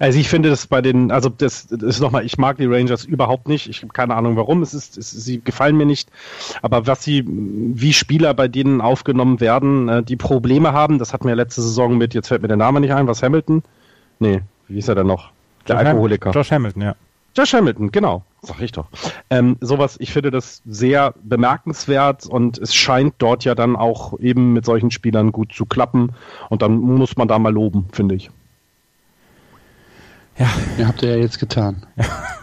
Also ich finde das bei den, also das, das ist nochmal, ich mag die Rangers überhaupt nicht. Ich habe keine Ahnung warum. Es ist, es, sie gefallen mir nicht. Aber was sie, wie Spieler bei denen aufgenommen werden, äh, die Probleme haben, das hatten wir letzte Saison mit, jetzt fällt mir der Name nicht ein, was Hamilton? Nee, wie ist er denn noch? Der Josh Alkoholiker. Josh Hamilton, ja. Josh Hamilton, genau. Sag ich doch. Ähm, sowas, ich finde das sehr bemerkenswert und es scheint dort ja dann auch eben mit solchen Spielern gut zu klappen. Und dann muss man da mal loben, finde ich. Ja. ja, habt ihr ja jetzt getan. ja.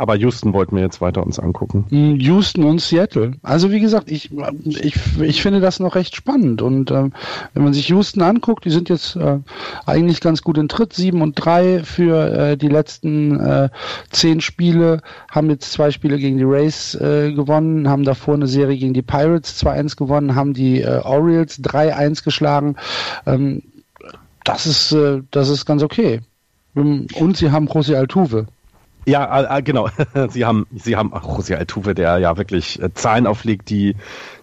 Aber Houston wollten wir jetzt weiter uns angucken. Hm, Houston und Seattle. Also wie gesagt, ich, ich, ich finde das noch recht spannend. Und ähm, wenn man sich Houston anguckt, die sind jetzt äh, eigentlich ganz gut in Tritt. 7 und 3 für äh, die letzten äh, zehn Spiele. Haben jetzt zwei Spiele gegen die Rays äh, gewonnen, haben davor eine Serie gegen die Pirates 2-1 gewonnen, haben die äh, Orioles 3-1 geschlagen. Ähm, das ist, äh, das ist ganz okay. Und sie haben José Altuve. Ja, äh, genau. Sie haben, Sie haben ach, José Altuve, der ja wirklich äh, Zahlen auflegt, die,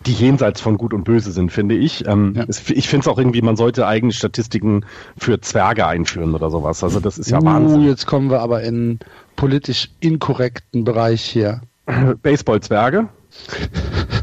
die jenseits von Gut und Böse sind, finde ich. Ähm, ja. es, ich finde es auch irgendwie, man sollte eigene Statistiken für Zwerge einführen oder sowas. Also das ist ja uh, Wahnsinn. Jetzt kommen wir aber in politisch inkorrekten Bereich hier. Baseball-Zwerge?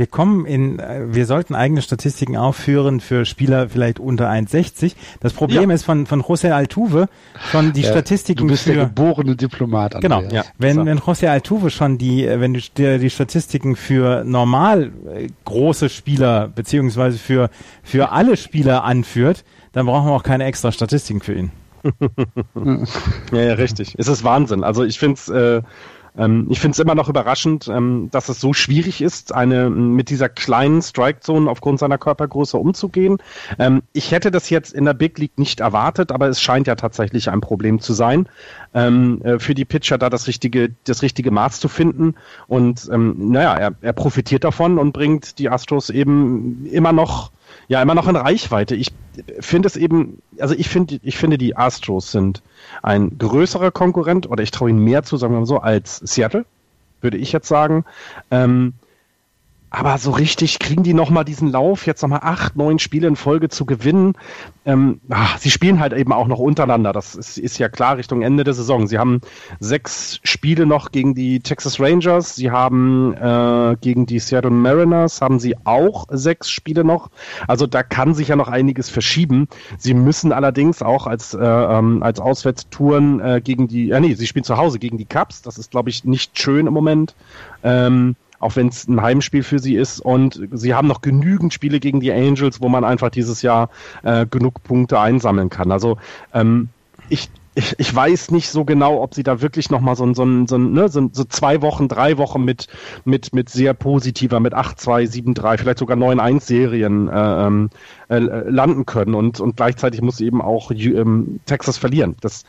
wir kommen in, äh, wir sollten eigene Statistiken aufführen für Spieler vielleicht unter 1,60. Das Problem ja. ist von, von José Altuve schon die ja, Statistiken Du bist für, der geborene Diplomat. Andrea. Genau. Ja, wenn, so. wenn José Altuve schon die, äh, wenn du dir die Statistiken für normal äh, große Spieler beziehungsweise für, für alle Spieler anführt, dann brauchen wir auch keine extra Statistiken für ihn. ja, ja, richtig. Es ist Wahnsinn. Also ich finde es, äh, ähm, ich finde es immer noch überraschend, ähm, dass es so schwierig ist, eine mit dieser kleinen Strike-Zone aufgrund seiner Körpergröße umzugehen. Ähm, ich hätte das jetzt in der Big League nicht erwartet, aber es scheint ja tatsächlich ein Problem zu sein, ähm, äh, für die Pitcher da das richtige, das richtige Maß zu finden. Und ähm, naja, er, er profitiert davon und bringt die Astros eben immer noch ja immer noch in Reichweite. Ich finde es eben, also ich finde, ich finde die Astros sind ein größerer Konkurrent oder ich traue ihnen mehr zu, sagen wir mal so, als Seattle, würde ich jetzt sagen. Ähm, aber so richtig kriegen die nochmal diesen Lauf, jetzt nochmal acht, neun Spiele in Folge zu gewinnen. Ähm, ach, sie spielen halt eben auch noch untereinander. Das ist, ist ja klar Richtung Ende der Saison. Sie haben sechs Spiele noch gegen die Texas Rangers. Sie haben äh, gegen die Seattle Mariners haben sie auch sechs Spiele noch. Also da kann sich ja noch einiges verschieben. Sie müssen allerdings auch als, äh, ähm, als Auswärtstouren äh, gegen die, äh, nee, sie spielen zu Hause gegen die Cubs. Das ist, glaube ich, nicht schön im Moment. Ähm, auch wenn es ein Heimspiel für sie ist. Und sie haben noch genügend Spiele gegen die Angels, wo man einfach dieses Jahr äh, genug Punkte einsammeln kann. Also ähm, ich ich, ich weiß nicht so genau, ob sie da wirklich nochmal so, so, so, ne, so, so zwei Wochen, drei Wochen mit, mit, mit sehr positiver, mit 8-2, 7-3, vielleicht sogar 9-1-Serien äh, ähm, äh, landen können. Und, und gleichzeitig muss eben auch ähm, Texas verlieren. Das,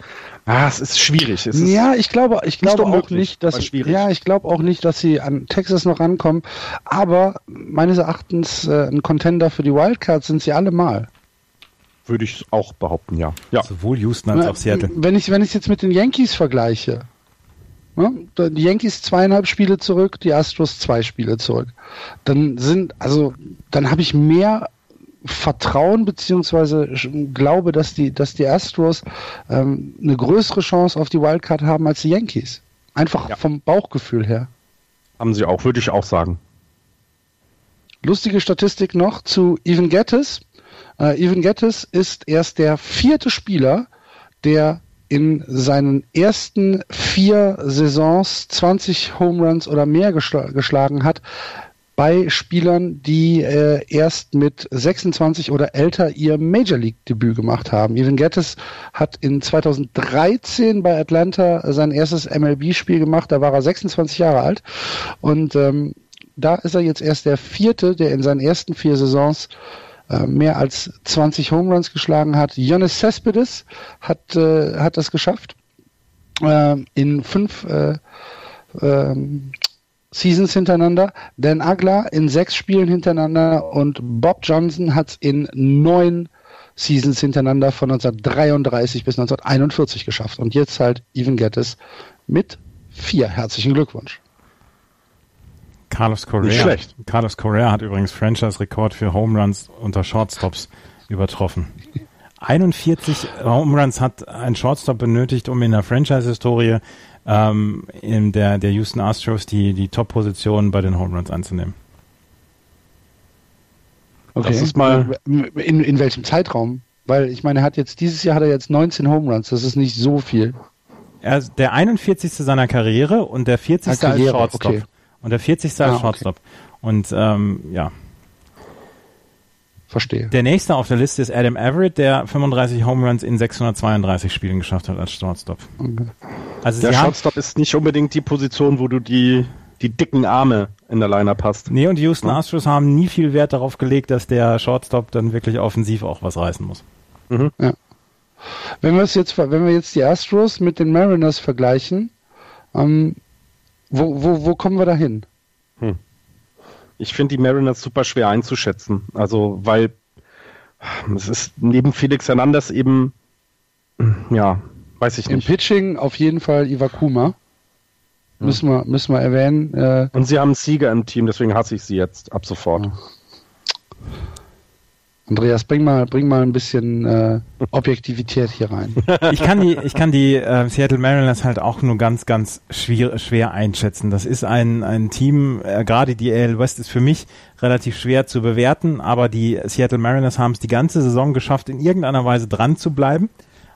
ah, es ist schwierig. Es ja, ich glaube, ich glaube auch nicht, dass ja, ich glaube auch nicht, dass sie an Texas noch rankommen. Aber meines Erachtens äh, ein Contender für die Wildcards sind sie alle mal. Würde ich auch behaupten, ja. ja. Sowohl Houston als auch Seattle. Wenn ich wenn ich jetzt mit den Yankees vergleiche, ne, die Yankees zweieinhalb Spiele zurück, die Astros zwei Spiele zurück, dann sind also dann habe ich mehr Vertrauen beziehungsweise glaube, dass die dass die Astros ähm, eine größere Chance auf die Wildcard haben als die Yankees. Einfach ja. vom Bauchgefühl her. Haben sie auch, würde ich auch sagen. Lustige Statistik noch zu Even Gettys. Uh, Evan Gettis ist erst der vierte Spieler, der in seinen ersten vier Saisons 20 Home Runs oder mehr geschl geschlagen hat bei Spielern, die äh, erst mit 26 oder älter ihr Major League Debüt gemacht haben. Evan Gettis hat in 2013 bei Atlanta sein erstes MLB-Spiel gemacht. Da war er 26 Jahre alt und ähm, da ist er jetzt erst der vierte, der in seinen ersten vier Saisons äh, mehr als 20 Home Runs geschlagen hat. Jonas Cespedes hat, äh, hat das geschafft. Äh, in fünf äh, ähm, Seasons hintereinander. Dan Agler in sechs Spielen hintereinander und Bob Johnson hat es in neun Seasons hintereinander von 1933 bis 1941 geschafft. Und jetzt halt Even Gettis mit vier. Herzlichen Glückwunsch. Carlos Correa. Nicht schlecht. Carlos Correa hat übrigens Franchise-Rekord für Home Runs unter Shortstops übertroffen. 41 Home Runs hat ein Shortstop benötigt, um in der Franchise-Historie ähm, in der, der Houston Astros die, die Top-Position bei den Home Runs anzunehmen. Okay. Das ist mal in, in welchem Zeitraum? Weil ich meine, er hat jetzt dieses Jahr hat er jetzt 19 Home Runs, das ist nicht so viel. Er ist der 41. seiner Karriere und der 40. Karriere, Shortstop. Okay. Und der 40. Ah, als Shortstop. Okay. Und ähm, ja. Verstehe. Der nächste auf der Liste ist Adam Everett, der 35 Home Runs in 632 Spielen geschafft hat als Shortstop. Okay. Also der Shortstop ist nicht unbedingt die Position, wo du die, die dicken Arme in der Lineup hast. Nee, und die Houston Astros haben nie viel Wert darauf gelegt, dass der Shortstop dann wirklich offensiv auch was reißen muss. Mhm. Ja. Wenn wir jetzt, wenn wir jetzt die Astros mit den Mariners vergleichen, ähm, wo, wo, wo kommen wir da hin? Hm. Ich finde die Mariners super schwer einzuschätzen. Also, weil es ist neben Felix Hernandez eben, ja, weiß ich nicht. Im Pitching auf jeden Fall Iwakuma. Hm. Müssen, wir, müssen wir erwähnen. Äh, Und sie haben einen Sieger im Team, deswegen hasse ich sie jetzt ab sofort. Ja. Andreas, bring mal, bring mal ein bisschen äh, Objektivität hier rein. Ich kann die, ich kann die äh, Seattle Mariners halt auch nur ganz, ganz schwer, schwer einschätzen. Das ist ein, ein Team, äh, gerade die AL West ist für mich relativ schwer zu bewerten, aber die Seattle Mariners haben es die ganze Saison geschafft, in irgendeiner Weise dran zu bleiben.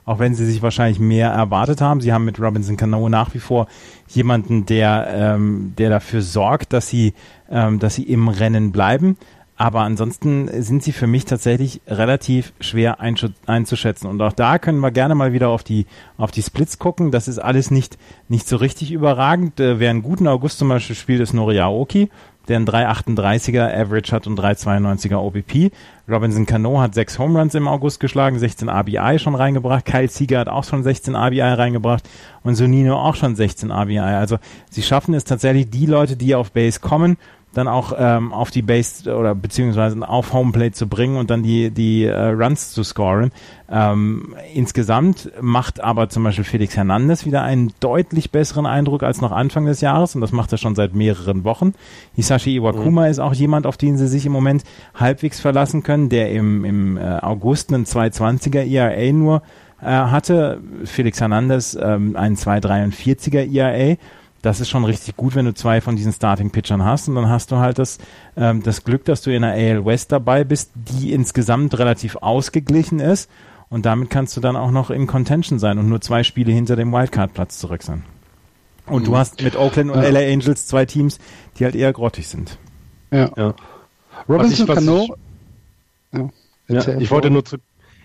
Auch wenn sie sich wahrscheinlich mehr erwartet haben. Sie haben mit Robinson Cano nach wie vor jemanden, der, ähm, der dafür sorgt, dass sie, ähm, dass sie im Rennen bleiben. Aber ansonsten sind sie für mich tatsächlich relativ schwer einzuschätzen. Und auch da können wir gerne mal wieder auf die, auf die Splits gucken. Das ist alles nicht, nicht so richtig überragend. Äh, wer einen guten August zum Beispiel spielt, ist Noriaoki, der einen 3,38er Average hat und 3,92er OBP. Robinson Cano hat sechs Home Runs im August geschlagen, 16 RBI schon reingebracht. Kyle Sieger hat auch schon 16 RBI reingebracht und Sonino auch schon 16 RBI. Also sie schaffen es tatsächlich, die Leute, die auf Base kommen dann auch ähm, auf die Base oder beziehungsweise auf Homeplate zu bringen und dann die, die äh, Runs zu scoren. Ähm, insgesamt macht aber zum Beispiel Felix Hernandez wieder einen deutlich besseren Eindruck als noch Anfang des Jahres und das macht er schon seit mehreren Wochen. Hisashi Iwakuma mhm. ist auch jemand, auf den sie sich im Moment halbwegs verlassen können, der im, im äh, August einen 220er ERA nur äh, hatte. Felix Hernandez ähm, einen 243er ERA das ist schon richtig gut, wenn du zwei von diesen Starting-Pitchern hast. Und dann hast du halt das, ähm, das Glück, dass du in der AL West dabei bist, die insgesamt relativ ausgeglichen ist. Und damit kannst du dann auch noch in Contention sein und nur zwei Spiele hinter dem Wildcard-Platz zurück sein. Und mhm. du hast mit Oakland und ja. LA Angels zwei Teams, die halt eher grottig sind. Ja. ja. Robinson Cano. Ja, ja, ich wollte nur zu,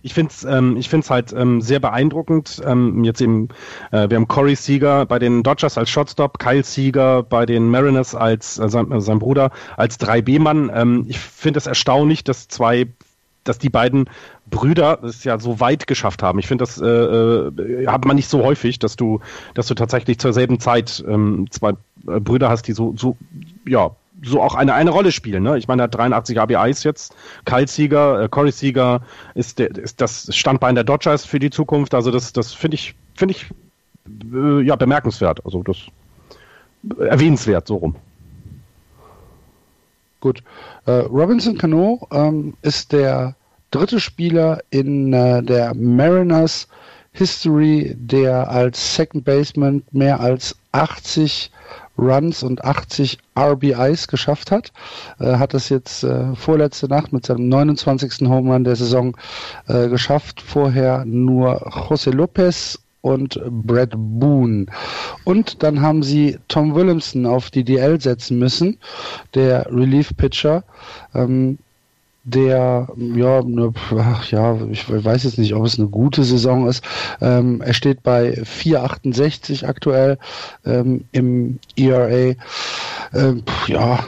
ich finde es ähm, ich find's halt ähm, sehr beeindruckend. Ähm, jetzt eben, äh, wir haben Corey Seager bei den Dodgers als Shotstop, Kyle Seager bei den Mariners als äh, sein, äh, sein Bruder als 3B-Mann. Ähm, ich finde es erstaunlich, dass zwei dass die beiden Brüder es ja so weit geschafft haben. Ich finde, das äh, äh, hat man nicht so häufig, dass du, dass du tatsächlich zur selben Zeit ähm, zwei äh, Brüder hast, die so, so, ja, so auch eine, eine Rolle spielen. Ne? Ich meine, er hat 83 ABIs jetzt. Kyle Sieger, äh, Corey Sieger ist, der, ist das Standbein der Dodgers für die Zukunft. Also das, das finde ich, finde ich äh, ja bemerkenswert. Also das erwähnenswert so rum. Gut. Äh, Robinson Cano ähm, ist der dritte Spieler in äh, der Mariners History, der als Second Baseman mehr als 80 Runs und 80 RBIs geschafft hat. Äh, hat das jetzt äh, vorletzte Nacht mit seinem 29. Home Run der Saison äh, geschafft. Vorher nur José Lopez und Brad Boone. Und dann haben sie Tom Williamson auf die DL setzen müssen, der Relief Pitcher. Ähm, der, ja, ne, ja, ich weiß jetzt nicht, ob es eine gute Saison ist. Ähm, er steht bei 4,68 aktuell ähm, im ERA. Ähm, ja,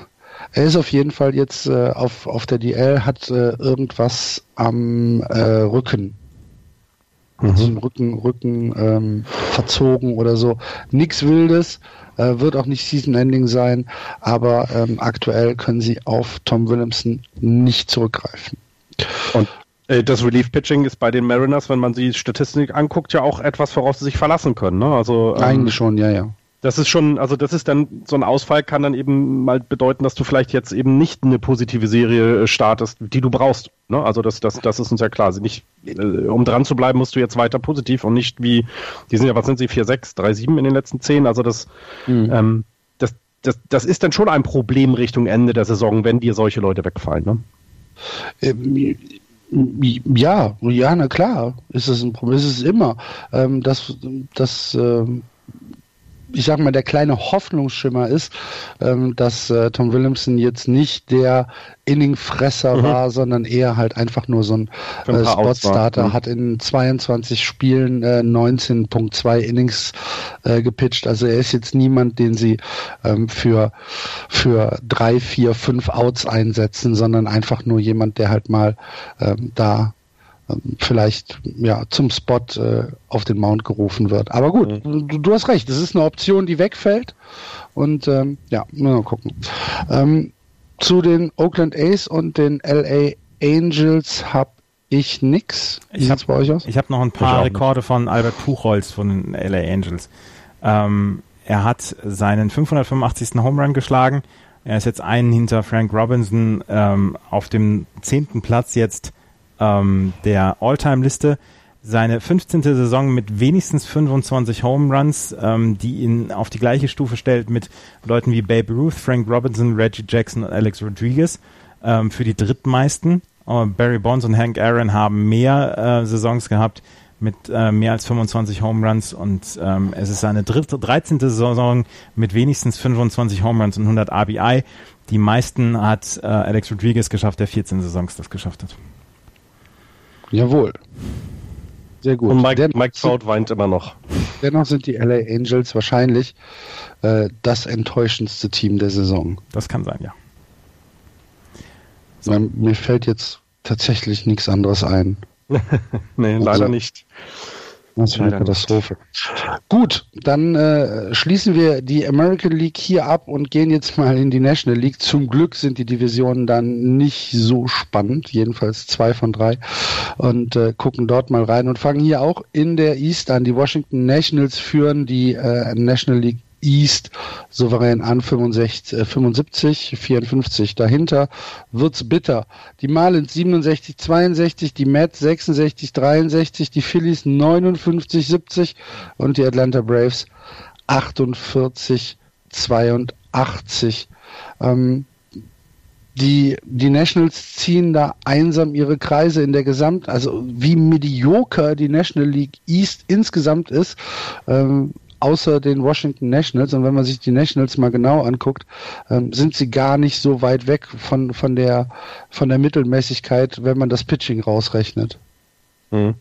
er ist auf jeden Fall jetzt äh, auf, auf der DL, hat äh, irgendwas am äh, Rücken. Mhm. Also im Rücken, Rücken ähm, verzogen oder so. Nix Wildes. Äh, wird auch nicht Season-Ending sein, aber ähm, aktuell können sie auf Tom Williamson nicht zurückgreifen. Und äh, das Relief-Pitching ist bei den Mariners, wenn man die Statistik anguckt, ja auch etwas, worauf sie sich verlassen können. Ne? Also, ähm, Eigentlich schon, ja, ja das ist schon, also das ist dann, so ein Ausfall kann dann eben mal bedeuten, dass du vielleicht jetzt eben nicht eine positive Serie äh, startest, die du brauchst. Ne? Also das, das, das ist uns ja klar. Also nicht, äh, um dran zu bleiben, musst du jetzt weiter positiv und nicht wie, die sind ja, was sind sie, 4-6, 3-7 in den letzten 10. Also das, mhm. ähm, das, das, das ist dann schon ein Problem Richtung Ende der Saison, wenn dir solche Leute wegfallen. Ne? Ähm, ja, ja, na klar, ist es ein Problem, ist es immer. Ähm, das, das, ähm, ich sag mal, der kleine Hoffnungsschimmer ist, ähm, dass äh, Tom Williamson jetzt nicht der Inningfresser mhm. war, sondern eher halt einfach nur so ein, äh, Spotstarter, mhm. hat in 22 Spielen äh, 19.2 Innings äh, gepitcht. Also er ist jetzt niemand, den sie ähm, für, für drei, vier, fünf Outs einsetzen, sondern einfach nur jemand, der halt mal ähm, da vielleicht ja zum Spot äh, auf den Mount gerufen wird. Aber gut, mhm. du, du, hast recht, es ist eine Option, die wegfällt. Und ähm, ja, mal gucken. Ähm, zu den Oakland A's und den LA Angels habe ich nix. Wie ich habe hab noch ein paar Rekorde von Albert Puchholz von den LA Angels. Ähm, er hat seinen 585. Home Run geschlagen. Er ist jetzt einen hinter Frank Robinson ähm, auf dem zehnten Platz jetzt ähm, der All-Time-Liste seine 15. Saison mit wenigstens 25 Home Runs, ähm, die ihn auf die gleiche Stufe stellt mit Leuten wie Babe Ruth, Frank Robinson, Reggie Jackson und Alex Rodriguez ähm, für die drittmeisten. Uh, Barry Bonds und Hank Aaron haben mehr äh, Saisons gehabt mit äh, mehr als 25 Home Runs und ähm, es ist seine dritte, 13. Saison mit wenigstens 25 Home Runs und 100 RBI. Die meisten hat äh, Alex Rodriguez geschafft, der 14 Saisons das geschafft hat. Jawohl. Sehr gut. Und Mike, Mike Trout weint immer noch. Dennoch sind die LA Angels wahrscheinlich äh, das enttäuschendste Team der Saison. Das kann sein, ja. So. Mir fällt jetzt tatsächlich nichts anderes ein. nee, leider also, nicht. Das wäre eine Katastrophe. Gut, dann äh, schließen wir die American League hier ab und gehen jetzt mal in die National League. Zum Glück sind die Divisionen dann nicht so spannend, jedenfalls zwei von drei, und äh, gucken dort mal rein und fangen hier auch in der East an. Die Washington Nationals führen die äh, National League East souverän an, 65, äh, 75, 54. Dahinter wird's bitter. Die Marlins 67, 62, die Mets 66, 63, die Phillies 59, 70 und die Atlanta Braves 48, 82. Ähm, die, die Nationals ziehen da einsam ihre Kreise in der Gesamt, also wie medioker die National League East insgesamt ist, ähm, außer den Washington Nationals. Und wenn man sich die Nationals mal genau anguckt, ähm, sind sie gar nicht so weit weg von, von, der, von der Mittelmäßigkeit, wenn man das Pitching rausrechnet. Mhm.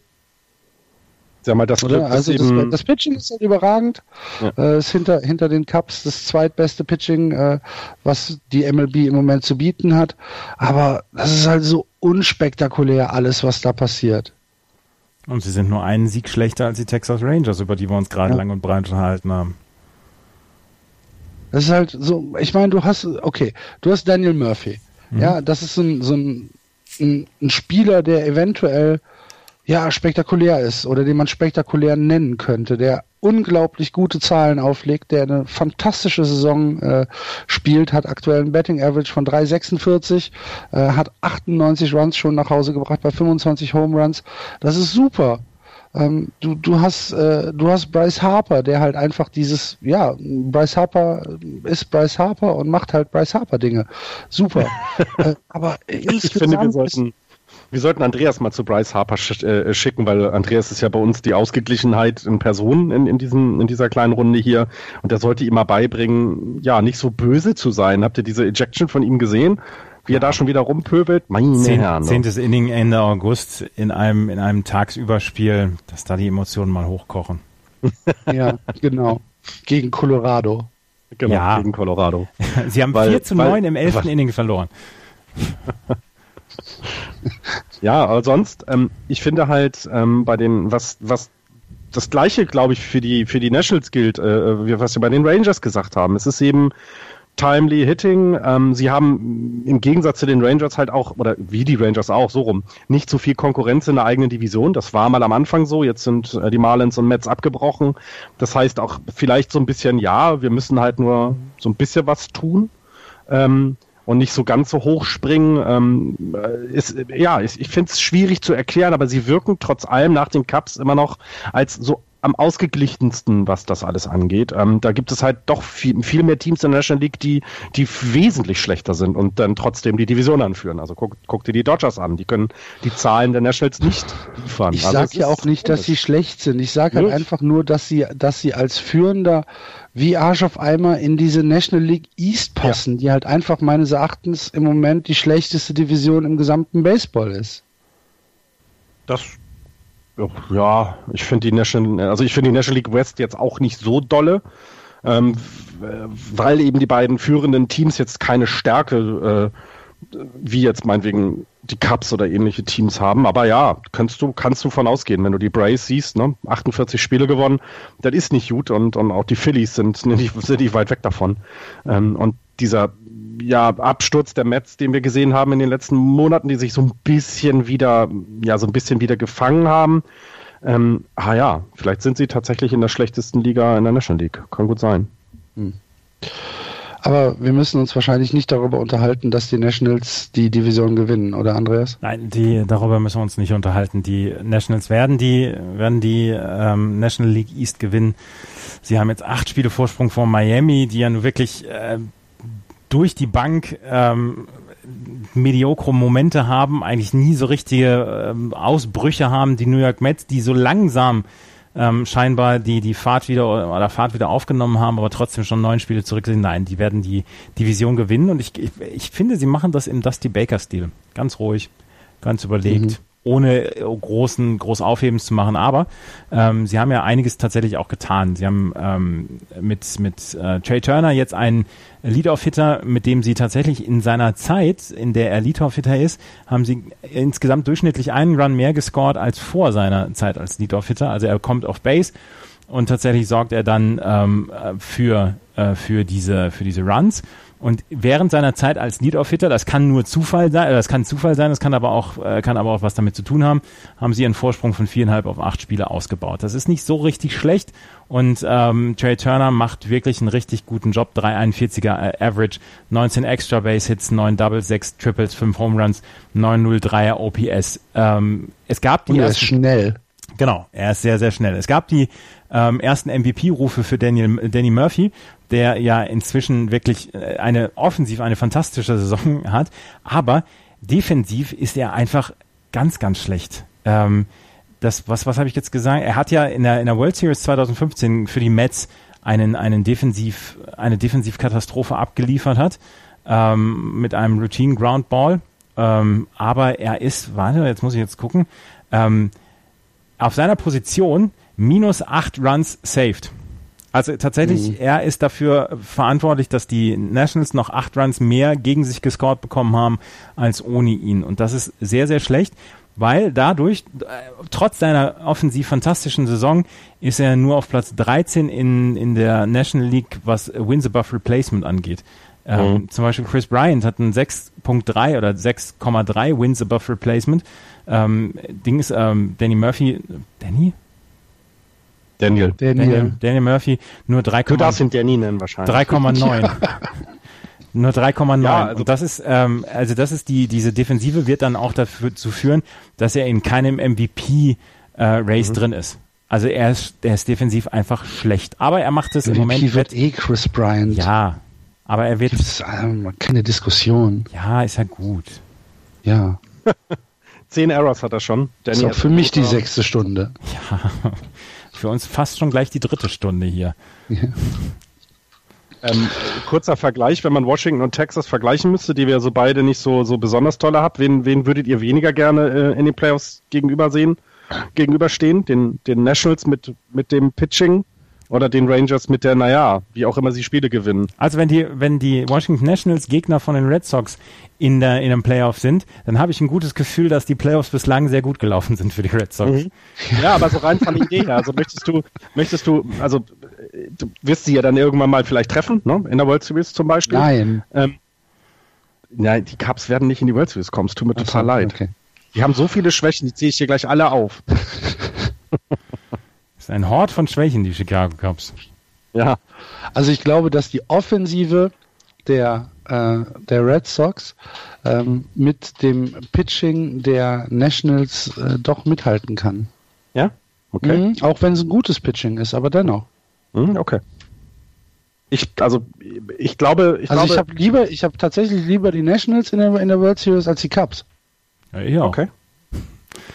Sag mal, das, Oder? also das, das, Pitching ist halt überragend. Ja. Äh, ist hinter, hinter den Cups das zweitbeste Pitching, äh, was die MLB im Moment zu bieten hat. Aber das ist halt so unspektakulär alles, was da passiert. Und sie sind nur einen Sieg schlechter als die Texas Rangers, über die wir uns gerade ja. lang und breit unterhalten haben. Das ist halt so, ich meine, du hast, okay, du hast Daniel Murphy. Mhm. Ja, das ist so ein, so ein, ein, ein Spieler, der eventuell ja, spektakulär ist oder den man spektakulär nennen könnte, der unglaublich gute Zahlen auflegt, der eine fantastische Saison äh, spielt, hat aktuell ein Betting Average von 3,46, äh, hat 98 Runs schon nach Hause gebracht bei 25 Home Runs. Das ist super. Ähm, du, du hast äh, du hast Bryce Harper, der halt einfach dieses ja Bryce Harper ist Bryce Harper und macht halt Bryce Harper Dinge. Super. äh, aber ich finde, wir sollten wir sollten Andreas mal zu Bryce Harper sch äh, schicken, weil Andreas ist ja bei uns die Ausgeglichenheit in Person in, in, diesen, in dieser kleinen Runde hier. Und er sollte ihm mal beibringen, ja, nicht so böse zu sein. Habt ihr diese Ejection von ihm gesehen? Wie er da schon wieder rumpöbelt? Meine Zehn, Herren. Zehntes Inning Ende August in einem, in einem Tagsüberspiel, dass da die Emotionen mal hochkochen. ja, genau. Gegen Colorado. Genau, ja. gegen Colorado. Sie haben weil, 4 zu 9 im 11. Inning verloren. ja, aber sonst, ähm, ich finde halt ähm, bei den, was, was das gleiche, glaube ich, für die, für die Nationals gilt, äh, was wir bei den Rangers gesagt haben. Es ist eben timely hitting. Ähm, sie haben im Gegensatz zu den Rangers halt auch, oder wie die Rangers auch, so rum, nicht so viel Konkurrenz in der eigenen Division. Das war mal am Anfang so. Jetzt sind äh, die Marlins und Mets abgebrochen. Das heißt auch vielleicht so ein bisschen, ja, wir müssen halt nur so ein bisschen was tun. Ähm, und nicht so ganz so hoch springen. Ähm, ist, ja, ich, ich finde es schwierig zu erklären, aber sie wirken trotz allem nach den Cups immer noch als so am ausgeglichensten, was das alles angeht. Ähm, da gibt es halt doch viel, viel mehr Teams in der National League, die, die wesentlich schlechter sind und dann trotzdem die Division anführen. Also guck, guck dir die Dodgers an, die können die Zahlen der Nationals nicht liefern. Ich also sage ja auch nicht, dass sie schlecht sind. Ich sage halt einfach nur, dass sie, dass sie als führender wie Arsch auf Eimer in diese National League East passen, ja. die halt einfach meines Erachtens im Moment die schlechteste Division im gesamten Baseball ist. Das ja, ich finde die National, also ich finde die National League West jetzt auch nicht so dolle, ähm, weil eben die beiden führenden Teams jetzt keine Stärke äh, wie jetzt meinetwegen die Cups oder ähnliche Teams haben. Aber ja, kannst du, kannst du von ausgehen, wenn du die Braves siehst, ne? 48 Spiele gewonnen, das ist nicht gut und, und auch die Phillies sind nicht, sind nicht weit weg davon. Ähm, und dieser ja, Absturz der Mets, den wir gesehen haben in den letzten Monaten, die sich so ein bisschen wieder, ja, so ein bisschen wieder gefangen haben. Ähm, ah ja, vielleicht sind sie tatsächlich in der schlechtesten Liga in der National League. Kann gut sein. Hm. Aber wir müssen uns wahrscheinlich nicht darüber unterhalten, dass die Nationals die Division gewinnen, oder Andreas? Nein, die, darüber müssen wir uns nicht unterhalten. Die Nationals werden die, werden die ähm, National League East gewinnen. Sie haben jetzt acht Spiele Vorsprung vor Miami, die ja nun wirklich äh, durch die Bank ähm, mediokre Momente haben, eigentlich nie so richtige ähm, Ausbrüche haben. Die New York Mets, die so langsam ähm, scheinbar die, die Fahrt wieder oder Fahrt wieder aufgenommen haben, aber trotzdem schon neun Spiele zurück sind. Nein, die werden die Division gewinnen und ich, ich, ich finde, sie machen das im Dusty Baker-Stil. Ganz ruhig, ganz überlegt. Mhm ohne großen groß Aufhebens zu machen. Aber ähm, sie haben ja einiges tatsächlich auch getan. Sie haben ähm, mit mit äh, Trey Turner jetzt einen Lead-Off-Hitter, mit dem sie tatsächlich in seiner Zeit, in der er Lead-Off-Hitter ist, haben sie insgesamt durchschnittlich einen Run mehr gescored als vor seiner Zeit als Lead-Off-Hitter. Also er kommt auf Base und tatsächlich sorgt er dann ähm, für äh, für diese für diese Runs und während seiner Zeit als Lead-Off-Hitter, das kann nur Zufall sein, äh, das kann Zufall sein, das kann aber auch, äh, kann aber auch was damit zu tun haben, haben sie einen Vorsprung von viereinhalb auf acht Spiele ausgebaut. Das ist nicht so richtig schlecht und ähm, Trey Turner macht wirklich einen richtig guten Job. 341er äh, Average, 19 Extra Base Hits, 9 Doubles, 6 Triples, 5 Home Runs, 903er OPS. Ähm, es gab die. Und er ist schnell. Genau, er ist sehr, sehr schnell. Es gab die ähm, ersten MVP-Rufe für Daniel, Danny Murphy der ja inzwischen wirklich äh, eine offensiv eine fantastische Saison hat, aber defensiv ist er einfach ganz, ganz schlecht. Ähm, das, was, was habe ich jetzt gesagt? Er hat ja in der, in der World Series 2015 für die Mets einen, einen Defensiv, eine Defensivkatastrophe abgeliefert hat, ähm, mit einem Routine Ground Ball. Ähm, aber er ist, warte, jetzt muss ich jetzt gucken, ähm, auf seiner Position minus acht Runs saved. Also tatsächlich, mhm. er ist dafür verantwortlich, dass die Nationals noch acht Runs mehr gegen sich gescored bekommen haben als ohne ihn. Und das ist sehr, sehr schlecht weil dadurch, äh, trotz seiner offensiv fantastischen Saison, ist er nur auf Platz 13 in, in der National League, was Wins above Replacement angeht. Ähm, mhm. Zum Beispiel Chris Bryant hat einen 6.3 oder 6,3 Wins above Replacement. Ähm, Ding ist, ähm, Danny Murphy, Danny? Daniel. Daniel. Daniel, Daniel Murphy nur 3,9. Du darfst ihn Danny nennen wahrscheinlich. 3,9. Nur 3,9. Ja, also und das ist, ähm, also das ist die, diese Defensive wird dann auch dafür zu führen, dass er in keinem MVP-Race äh, mhm. drin ist. Also er ist, er ist defensiv einfach schlecht. Aber er macht es im Moment. wird eh Chris Bryant. Ja. Aber er wird. Gibt's, ähm, keine Diskussion. Ja, ist ja gut. Ja. Zehn Errors hat er schon. Danny ist auch für mich die sechste Stunde. Ja. Für uns fast schon gleich die dritte Stunde hier. Ähm, kurzer Vergleich, wenn man Washington und Texas vergleichen müsste, die wir so beide nicht so, so besonders tolle habt, wen, wen würdet ihr weniger gerne äh, in den Playoffs gegenüber sehen, gegenüberstehen? Den, den Nationals mit, mit dem Pitching oder den Rangers mit der, naja, wie auch immer sie Spiele gewinnen. Also wenn die, wenn die Washington Nationals Gegner von den Red Sox in der, in einem Playoff sind, dann habe ich ein gutes Gefühl, dass die Playoffs bislang sehr gut gelaufen sind für die Red Sox. Mhm. Ja, aber so rein von der Idee her. Also möchtest du, möchtest du, also du wirst sie ja dann irgendwann mal vielleicht treffen, ne? in der World Series zum Beispiel. Nein. Ähm, nein, die Cubs werden nicht in die World Series kommen, es tut mir Ach total so, leid. Okay. Die haben so viele Schwächen, die ziehe ich hier gleich alle auf. das ist ein Hort von Schwächen, die Chicago Cubs. Ja. Also ich glaube, dass die Offensive der, äh, der Red Sox ähm, mit dem Pitching der Nationals äh, doch mithalten kann. Ja? Okay. Mhm, auch wenn es ein gutes Pitching ist, aber dennoch. Mhm, okay. Ich, also, ich glaube, ich also glaube, ich habe lieber, ich habe tatsächlich lieber die Nationals in der, in der World Series als die Cubs. Ja, ja. Okay.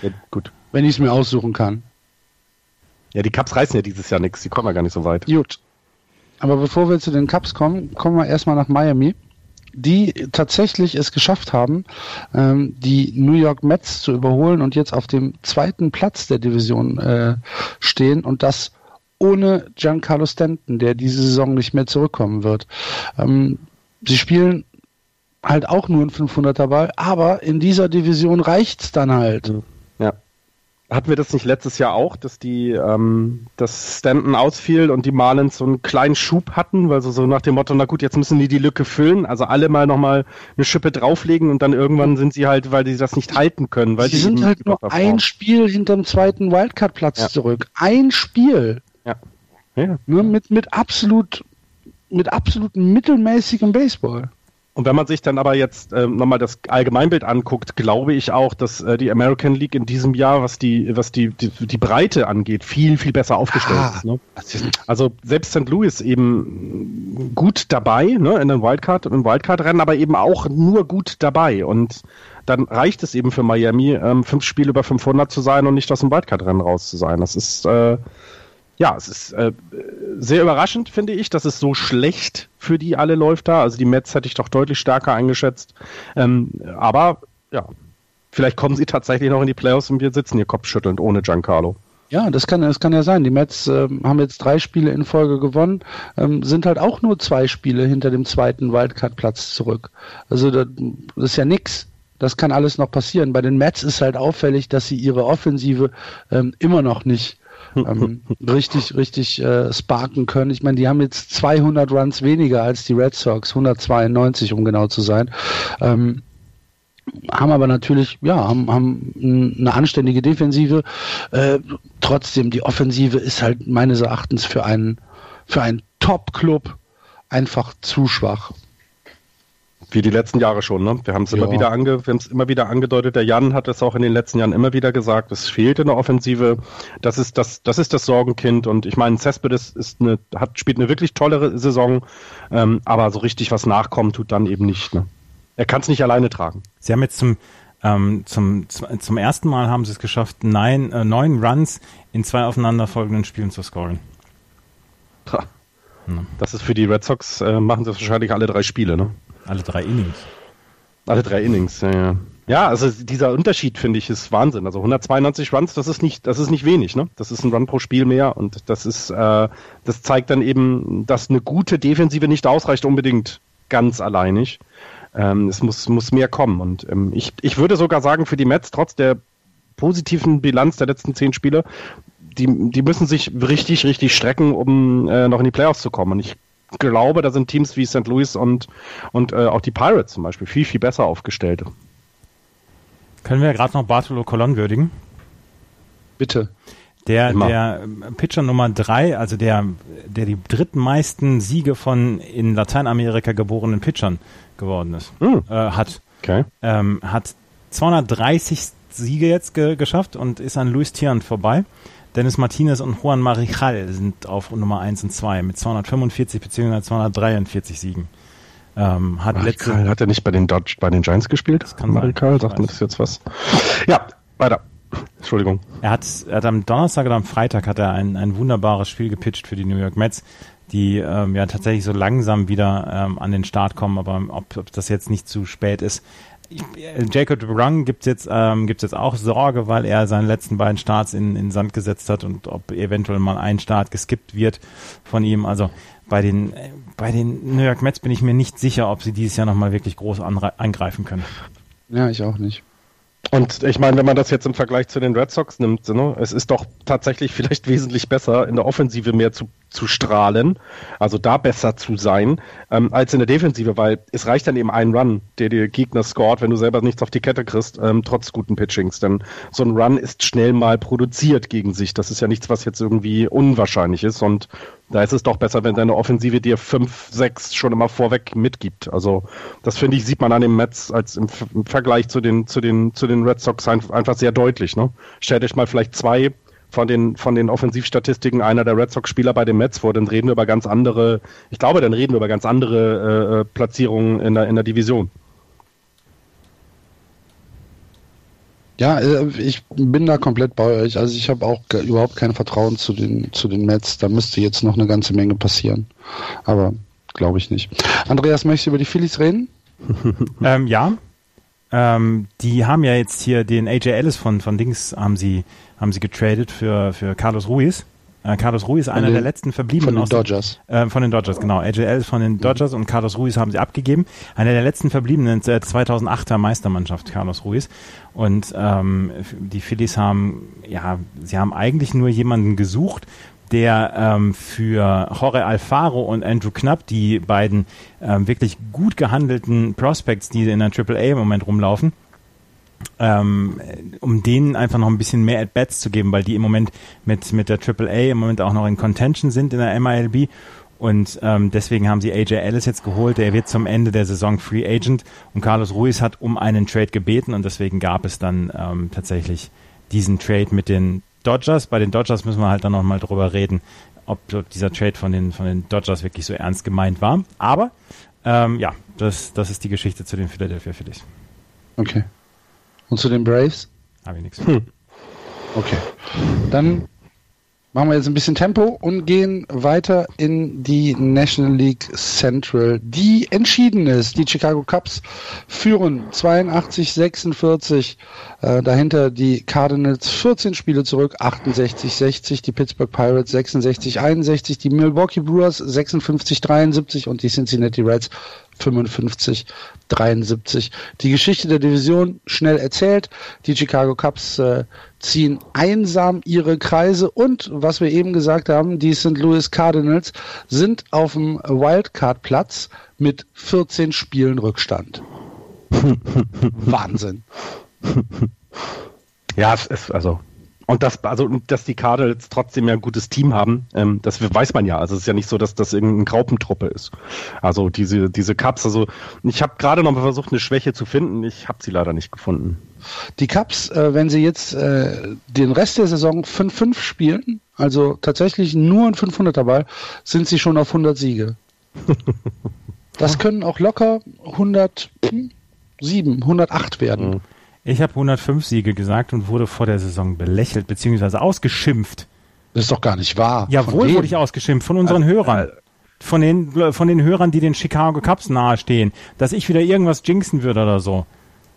Ja, gut. Wenn ich es mir aussuchen kann. Ja, die Cubs reißen ja dieses Jahr nichts, die kommen ja gar nicht so weit. Gut. Aber bevor wir zu den Cubs kommen, kommen wir erstmal nach Miami die tatsächlich es geschafft haben, ähm, die New York Mets zu überholen und jetzt auf dem zweiten Platz der Division äh, stehen und das ohne Giancarlo Stanton, der diese Saison nicht mehr zurückkommen wird. Ähm, sie spielen halt auch nur einen 500er Ball, aber in dieser Division reicht's dann halt. Ja. Hatten wir das nicht letztes Jahr auch, dass die, ähm, dass Stanton ausfiel und die Marlins so einen kleinen Schub hatten, weil so, so nach dem Motto, na gut, jetzt müssen die die Lücke füllen, also alle mal nochmal eine Schippe drauflegen und dann irgendwann sind sie halt, weil die das nicht halten können. Weil sie sind halt nur ein Spiel hinterm zweiten Wildcard-Platz ja. zurück. Ein Spiel. Ja. ja. Nur mit, mit absolut, mit absolut mittelmäßigem Baseball. Und wenn man sich dann aber jetzt äh, nochmal das Allgemeinbild anguckt, glaube ich auch, dass äh, die American League in diesem Jahr, was die, was die, die, die Breite angeht, viel, viel besser aufgestellt ah, ist. Ne? Also selbst St. Louis eben gut dabei, ne, in den Wildcard, im Wildcard-Rennen, aber eben auch nur gut dabei. Und dann reicht es eben für Miami, ähm, fünf Spiele über 500 zu sein und nicht aus dem Wildcard-Rennen raus zu sein. Das ist, äh, ja, es ist äh, sehr überraschend, finde ich, dass es so schlecht für die alle läuft da. Also die Mets hätte ich doch deutlich stärker eingeschätzt. Ähm, aber ja, vielleicht kommen sie tatsächlich noch in die Playoffs und wir sitzen hier kopfschüttelnd ohne Giancarlo. Ja, das kann, das kann ja sein. Die Mets äh, haben jetzt drei Spiele in Folge gewonnen, ähm, sind halt auch nur zwei Spiele hinter dem zweiten Wildcard-Platz zurück. Also das, das ist ja nix. Das kann alles noch passieren. Bei den Mets ist halt auffällig, dass sie ihre Offensive ähm, immer noch nicht ähm, richtig, richtig äh, sparken können. Ich meine, die haben jetzt 200 Runs weniger als die Red Sox, 192 um genau zu sein. Ähm, haben aber natürlich, ja, haben, haben eine anständige Defensive. Äh, trotzdem, die Offensive ist halt meines Erachtens für einen, für einen Top-Club einfach zu schwach. Wie die letzten Jahre schon, ne? Wir haben es ja. immer wieder ange, wir haben es immer wieder angedeutet. Der Jan hat es auch in den letzten Jahren immer wieder gesagt. Es fehlt in der Offensive. Das ist das, das ist das Sorgenkind. Und ich meine, Cespedes ist eine, hat, spielt eine wirklich tolle Saison. Ähm, aber so richtig was nachkommen tut dann eben nicht, ne? Er kann es nicht alleine tragen. Sie haben jetzt zum Ähm, zum, zum ersten Mal haben sie es geschafft, neun, äh, neun Runs in zwei aufeinanderfolgenden Spielen zu scoren. Das ist für die Red Sox, äh, machen sie wahrscheinlich alle drei Spiele, ne? Alle drei Innings. Alle drei Innings, ja, ja. Ja, also dieser Unterschied finde ich ist Wahnsinn. Also 192 Runs, das ist nicht, das ist nicht wenig, ne? Das ist ein Run pro Spiel mehr und das ist, äh, das zeigt dann eben, dass eine gute Defensive nicht ausreicht unbedingt ganz alleinig. Ähm, es muss, muss mehr kommen und ähm, ich, ich würde sogar sagen für die Mets trotz der positiven Bilanz der letzten zehn Spiele, die, die müssen sich richtig, richtig strecken, um äh, noch in die Playoffs zu kommen. Und ich glaube, da sind Teams wie St. Louis und, und äh, auch die Pirates zum Beispiel viel, viel besser aufgestellt. Können wir gerade noch Bartolo Colon würdigen? Bitte. Der, der Pitcher Nummer drei, also der, der die drittmeisten Siege von in Lateinamerika geborenen Pitchern geworden ist, hm. äh, hat. Okay. Ähm, hat 230 Siege jetzt ge geschafft und ist an Luis Tian vorbei. Dennis Martinez und Juan Marichal sind auf Nummer 1 und 2 mit 245 bzw. 243 Siegen. Ähm, hat, letzte, hat er nicht bei den, Dodge, bei den Giants gespielt? Das kann Marichal, sagt mir das jetzt was? Ja, weiter. Entschuldigung. Er hat, er hat am Donnerstag oder am Freitag hat er ein, ein wunderbares Spiel gepitcht für die New York Mets, die ähm, ja tatsächlich so langsam wieder ähm, an den Start kommen, aber ob, ob das jetzt nicht zu spät ist. Ich, äh, Jacob Rung gibt jetzt ähm, gibt's jetzt auch Sorge, weil er seine letzten beiden Starts in, in Sand gesetzt hat und ob eventuell mal ein Start geskippt wird von ihm. Also bei den, bei den New York Mets bin ich mir nicht sicher, ob sie dieses Jahr nochmal wirklich groß angreifen können. Ja, ich auch nicht. Und ich meine, wenn man das jetzt im Vergleich zu den Red Sox nimmt, ne, es ist doch tatsächlich vielleicht wesentlich besser, in der Offensive mehr zu, zu strahlen, also da besser zu sein, ähm, als in der Defensive, weil es reicht dann eben ein Run, der dir Gegner scored, wenn du selber nichts auf die Kette kriegst, ähm, trotz guten Pitchings. Denn so ein Run ist schnell mal produziert gegen sich. Das ist ja nichts, was jetzt irgendwie unwahrscheinlich ist. Und da ist es doch besser, wenn deine Offensive dir fünf, sechs schon immer vorweg mitgibt. Also das finde ich, sieht man an den Mets als im, im, Vergleich zu den, zu den, zu den Red Sox einfach sehr deutlich. Ne? Stellt euch mal vielleicht zwei von den, von den Offensivstatistiken einer der Red Sox-Spieler bei den Mets vor, dann reden wir über ganz andere, ich glaube, dann reden wir über ganz andere äh, äh Platzierungen in der, in der Division. Ja, äh, ich bin da komplett bei euch. Also ich habe auch überhaupt kein Vertrauen zu den, zu den Mets. Da müsste jetzt noch eine ganze Menge passieren. Aber glaube ich nicht. Andreas, möchtest du über die Phillies reden? ähm, ja. Ähm, die haben ja jetzt hier den AJ Ellis von, von Dings haben sie, haben sie getradet für, für Carlos Ruiz. Äh, Carlos Ruiz, einer den, der letzten verbliebenen von den Dodgers. Äh, von den Dodgers, genau. AJL von den Dodgers mhm. und Carlos Ruiz haben sie abgegeben. Einer der letzten verbliebenen der 2008er Meistermannschaft, Carlos Ruiz. Und ähm, die Phillies haben, ja, sie haben eigentlich nur jemanden gesucht, der ähm, für Jorge Alfaro und Andrew Knapp, die beiden ähm, wirklich gut gehandelten Prospects, die in der AAA im Moment rumlaufen, ähm, um denen einfach noch ein bisschen mehr At-Bats zu geben, weil die im Moment mit, mit der AAA im Moment auch noch in Contention sind in der MILB. Und ähm, deswegen haben sie AJ Ellis jetzt geholt. Der wird zum Ende der Saison Free Agent. Und Carlos Ruiz hat um einen Trade gebeten und deswegen gab es dann ähm, tatsächlich diesen Trade mit den Dodgers. Bei den Dodgers müssen wir halt dann nochmal drüber reden, ob, dieser Trade von den, von den Dodgers wirklich so ernst gemeint war. Aber ähm, ja, das, das ist die Geschichte zu den Philadelphia Phillies. Okay. Und zu den Braves? Habe ich nichts. Hm. Okay. Dann machen wir jetzt ein bisschen Tempo und gehen weiter in die National League Central, die entschieden ist. Die Chicago Cubs führen 82, 46. Äh, dahinter die Cardinals 14 Spiele zurück, 68, 60. Die Pittsburgh Pirates 66, 61. Die Milwaukee Brewers 56, 73 und die Cincinnati Reds 55, 73. Die Geschichte der Division schnell erzählt. Die Chicago Cubs äh, ziehen einsam ihre Kreise und, was wir eben gesagt haben, die St. Louis Cardinals sind auf dem Wildcard-Platz mit 14 Spielen Rückstand. Wahnsinn. Ja, es ist also und das, also, dass die Cardinals trotzdem ja ein gutes Team haben, ähm, das weiß man ja. Also es ist ja nicht so, dass das irgendeine Graupentruppe ist. Also diese, diese Cups, also ich habe gerade noch mal versucht, eine Schwäche zu finden. Ich habe sie leider nicht gefunden. Die Cups, äh, wenn sie jetzt äh, den Rest der Saison 5-5 spielen, also tatsächlich nur ein 500er Ball, sind sie schon auf 100 Siege. das können auch locker 107, 108 werden. Mhm. Ich habe 105 Siege gesagt und wurde vor der Saison belächelt bzw. ausgeschimpft. Das ist doch gar nicht wahr. Jawohl wurde ich ausgeschimpft von unseren also, Hörern. Äh, von den, von den Hörern, die den Chicago Cubs nahestehen, dass ich wieder irgendwas jinxen würde oder so.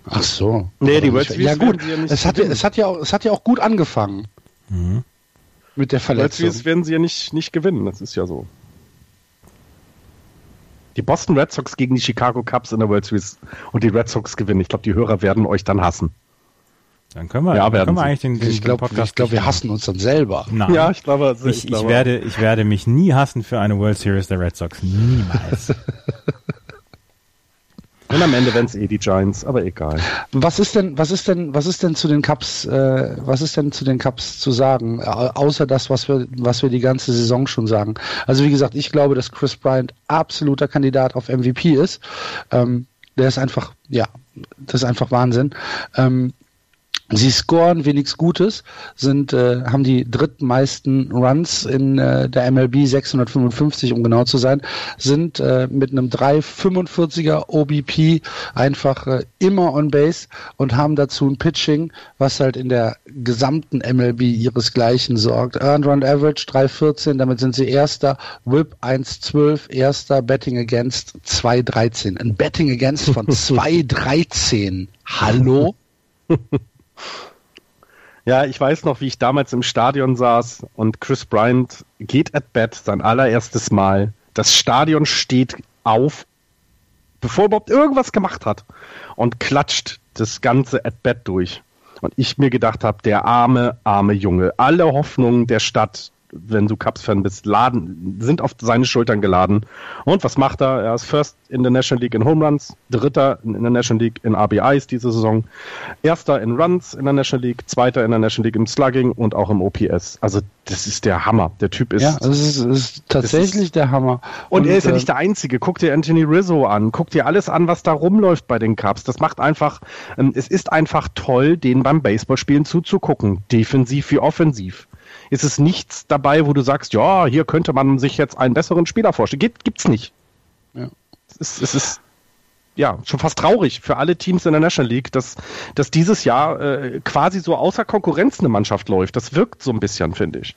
Ach so. Nee, die World Series ja gut. Ja es, hat, es, hat ja auch, es hat ja auch gut angefangen. Mhm. Mit der Verletzung. World Series werden sie ja nicht, nicht gewinnen, das ist ja so. Die Boston Red Sox gegen die Chicago Cubs in der World Series und die Red Sox gewinnen. Ich glaube, die Hörer werden euch dann hassen. Dann können wir, ja, dann können wir eigentlich den, den, ich glaub, Podcast. Ich glaube, wir hassen uns dann selber. Nein. Ja, ich glaube, also ich, ich, glaube. ich, werde, ich werde mich nie hassen für eine World Series der Red Sox. Niemals. Und am Ende werden es eh die Giants, aber egal. Was ist denn, was ist denn, was ist denn zu den Cups, äh, was ist denn zu den Cups zu sagen, außer das, was wir, was wir die ganze Saison schon sagen? Also wie gesagt, ich glaube, dass Chris Bryant absoluter Kandidat auf MVP ist. Ähm, der ist einfach, ja, das ist einfach Wahnsinn. Ähm, Sie scoren wenigstens Gutes, sind, äh, haben die drittmeisten Runs in äh, der MLB, 655 um genau zu sein, sind äh, mit einem 345er OBP einfach äh, immer on base und haben dazu ein Pitching, was halt in der gesamten MLB ihresgleichen sorgt. Earned Run Average 314, damit sind sie erster, Whip 112, erster, Betting Against 213. Ein Betting Against von 213. Hallo? Ja, ich weiß noch, wie ich damals im Stadion saß und Chris Bryant geht at bat, sein allererstes Mal. Das Stadion steht auf, bevor er überhaupt irgendwas gemacht hat und klatscht das ganze at bat durch. Und ich mir gedacht habe, der arme, arme Junge, alle Hoffnungen der Stadt wenn du Cubs-Fan bist, laden, sind auf seine Schultern geladen. Und was macht er? Er ist First in der National League in Home Runs, Dritter in der National League in RBIs diese Saison, Erster in Runs in der National League, Zweiter in der National League im Slugging und auch im OPS. Also das ist der Hammer. Der Typ ist... Ja, das ist, ist tatsächlich ist, der Hammer. Und, und, er ist ja äh, nicht der Einzige. Guck dir Anthony Rizzo an. Guck dir alles an, was da rumläuft bei den Cubs. Das macht einfach... Ähm, es ist einfach toll, denen beim Baseballspielen zuzugucken. Defensiv wie offensiv ist es nichts dabei, wo du sagst, ja, hier könnte man sich jetzt einen besseren Spieler vorstellen. Gibt, gibt's nicht. Ja. Es ist, es ist ja schon fast traurig für alle Teams in der National League, dass, dass dieses Jahr äh, quasi so außer Konkurrenz eine Mannschaft läuft. Das wirkt so ein bisschen, finde ich.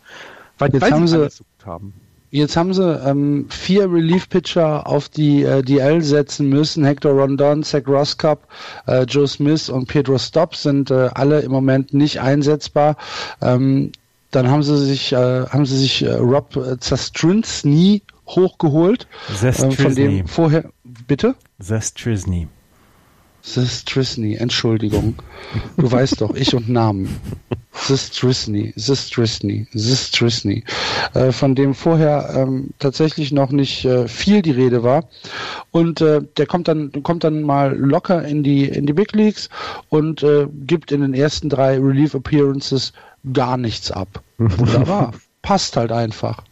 Weil, jetzt weil haben sie, so haben. Jetzt haben sie ähm, vier Relief-Pitcher auf die äh, DL setzen müssen. Hector Rondon, Zach Roscup, äh, Joe Smith und Pedro Stopp sind äh, alle im Moment nicht einsetzbar. Ähm, dann haben sie sich, äh, haben sie sich äh, Rob Zastrinsny hochgeholt. Ähm, von dem vorher, bitte? Zestrisny. Zestrisny, Entschuldigung. Du weißt doch, ich und Namen. Zestrisny, Zestrisny, Zestrisny. Äh, von dem vorher ähm, tatsächlich noch nicht äh, viel die Rede war. Und äh, der kommt dann, kommt dann mal locker in die, in die Big Leagues und äh, gibt in den ersten drei Relief Appearances gar nichts ab. Wunderbar. Passt halt einfach.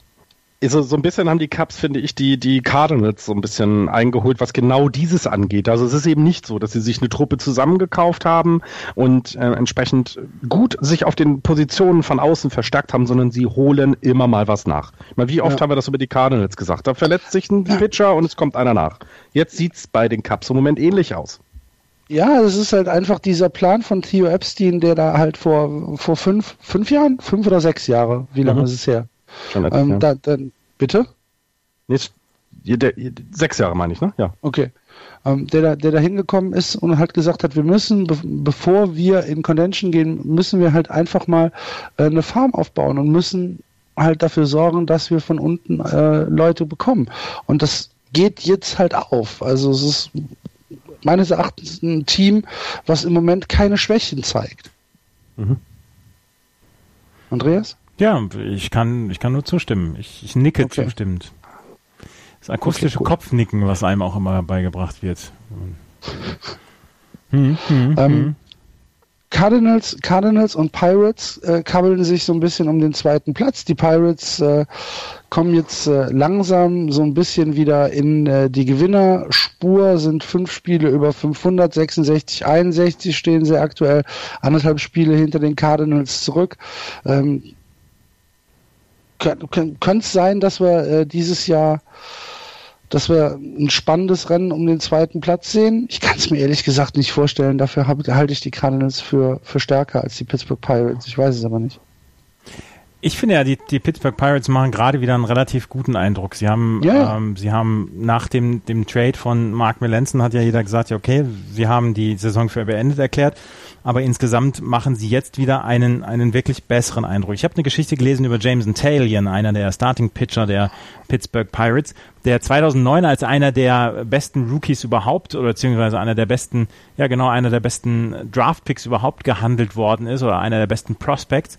Also so ein bisschen haben die Cups, finde ich, die, die Cardinals so ein bisschen eingeholt, was genau dieses angeht. Also es ist eben nicht so, dass sie sich eine Truppe zusammengekauft haben und äh, entsprechend gut sich auf den Positionen von außen verstärkt haben, sondern sie holen immer mal was nach. Mal, wie oft ja. haben wir das über die Cardinals gesagt? Da verletzt sich ein Pitcher und es kommt einer nach. Jetzt sieht's bei den Cups im Moment ähnlich aus. Ja, es ist halt einfach dieser Plan von Theo Epstein, der da halt vor, vor fünf, fünf Jahren, fünf oder sechs Jahre, wie lange mhm. ist es her? Schon ähm, ja. da, dann, bitte? Nicht, der, sechs Jahre meine ich, ne? Ja. Okay. Ähm, der, da, der da hingekommen ist und halt gesagt hat, wir müssen, be bevor wir in Convention gehen, müssen wir halt einfach mal äh, eine Farm aufbauen und müssen halt dafür sorgen, dass wir von unten äh, Leute bekommen. Und das geht jetzt halt auf. Also es ist meines Erachtens ein Team, was im Moment keine Schwächen zeigt. Mhm. Andreas? Ja, ich kann, ich kann nur zustimmen. Ich, ich nicke okay. zustimmend. Das akustische okay. Kopfnicken, was einem auch immer beigebracht wird. Hm, hm, ähm, hm. Cardinals, Cardinals und Pirates äh, kabbeln sich so ein bisschen um den zweiten Platz. Die Pirates äh, kommen jetzt äh, langsam so ein bisschen wieder in äh, die Gewinnerspur, sind fünf Spiele über 500, 66, 61 stehen sie aktuell, anderthalb Spiele hinter den Cardinals zurück. Ähm, Könnte es sein, dass wir äh, dieses Jahr dass wir ein spannendes Rennen um den zweiten Platz sehen. Ich kann es mir ehrlich gesagt nicht vorstellen. Dafür halte ich die Cardinals für, für stärker als die Pittsburgh Pirates. Ich weiß es aber nicht. Ich finde ja, die, die Pittsburgh Pirates machen gerade wieder einen relativ guten Eindruck. Sie haben, ja. ähm, sie haben nach dem, dem Trade von Mark Melanson hat ja jeder gesagt, ja okay, sie haben die Saison für beendet erklärt, aber insgesamt machen sie jetzt wieder einen, einen wirklich besseren Eindruck. Ich habe eine Geschichte gelesen über Jameson Talion, einer der Starting Pitcher der Pittsburgh Pirates, der 2009 als einer der besten Rookies überhaupt oder beziehungsweise einer der besten, ja genau, einer der besten Draft Picks überhaupt gehandelt worden ist oder einer der besten Prospects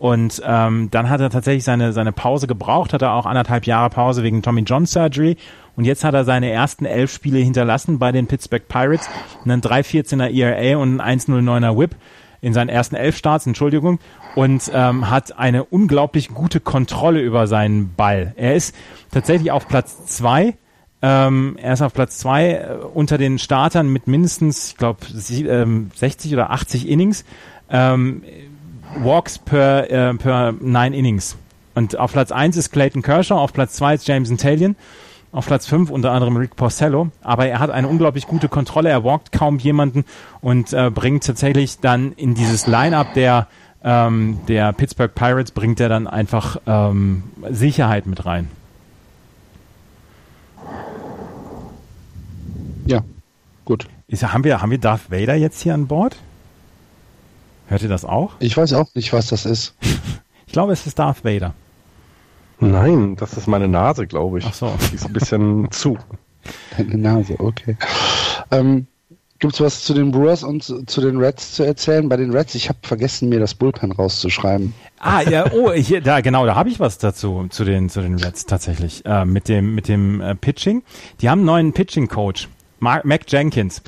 und ähm, dann hat er tatsächlich seine, seine Pause gebraucht, hat er auch anderthalb Jahre Pause wegen Tommy John Surgery. Und jetzt hat er seine ersten elf Spiele hinterlassen bei den Pittsburgh Pirates. Einen 3,14er ERA und einen 1,09er Whip in seinen ersten elf Starts, Entschuldigung, und ähm, hat eine unglaublich gute Kontrolle über seinen Ball. Er ist tatsächlich auf Platz zwei. Ähm, er ist auf Platz zwei äh, unter den Startern mit mindestens, ich glaube, ähm, 60 oder 80 Innings. Ähm, Walks per, äh, per nine Innings. Und auf Platz 1 ist Clayton Kershaw, auf Platz 2 ist James Talion, auf Platz 5 unter anderem Rick Porcello. Aber er hat eine unglaublich gute Kontrolle, er walkt kaum jemanden und äh, bringt tatsächlich dann in dieses Line-Up der, ähm, der Pittsburgh Pirates, bringt er dann einfach ähm, Sicherheit mit rein. Ja, gut. Ist, haben, wir, haben wir Darth Vader jetzt hier an Bord? Hört ihr das auch? Ich weiß auch nicht, was das ist. ich glaube, es ist Darth Vader. Nein, das ist meine Nase, glaube ich. Ach so. Die ist ein bisschen zu. Deine Nase, okay. Ähm, Gibt es was zu den Brewers und zu, zu, den Reds zu erzählen? Bei den Reds, ich habe vergessen, mir das Bullpen rauszuschreiben. Ah, ja, oh, hier, da, genau, da habe ich was dazu, zu den, zu den Reds tatsächlich. Äh, mit dem, mit dem äh, Pitching. Die haben einen neuen Pitching-Coach. Mac Jenkins.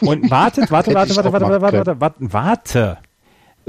Und wartet, warte, warte, warte, warte, warte, warte, warte, warte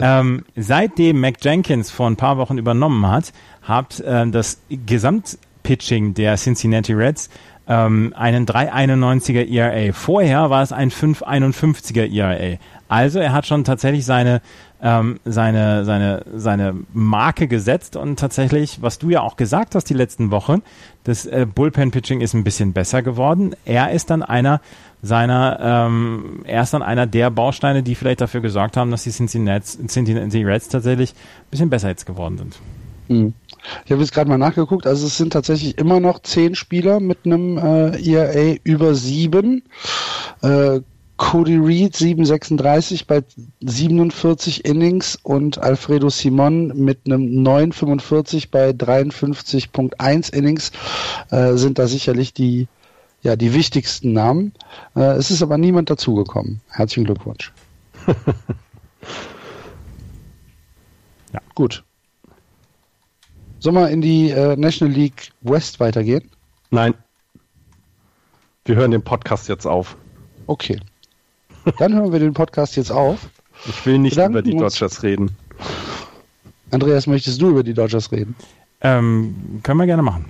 ähm, seitdem Mac Jenkins vor ein paar Wochen übernommen hat, hat äh, das Gesamtpitching der Cincinnati Reds ähm, einen 3,91er ERA. Vorher war es ein 5,51er ERA. Also er hat schon tatsächlich seine ähm, seine seine seine Marke gesetzt und tatsächlich, was du ja auch gesagt hast die letzten Wochen, das äh, Bullpen Pitching ist ein bisschen besser geworden. Er ist dann einer seiner, ähm, er ist dann einer der Bausteine, die vielleicht dafür gesorgt haben, dass die Cincinnati, Cincinnati Reds tatsächlich ein bisschen besser jetzt geworden sind. Mhm. Ich habe jetzt gerade mal nachgeguckt, also es sind tatsächlich immer noch zehn Spieler mit einem äh, ERA über sieben. Äh, Cody Reed 736 bei 47 Innings und Alfredo Simon mit einem 945 bei 53.1 Innings äh, sind da sicherlich die ja, die wichtigsten Namen. Äh, es ist aber niemand dazugekommen. Herzlichen Glückwunsch. ja. Gut. Sollen wir in die äh, National League West weitergehen? Nein. Wir hören den Podcast jetzt auf. Okay. Dann hören wir den Podcast jetzt auf. Ich will nicht über die Dodgers reden. Andreas, möchtest du über die Dodgers reden? Ähm, können wir gerne machen.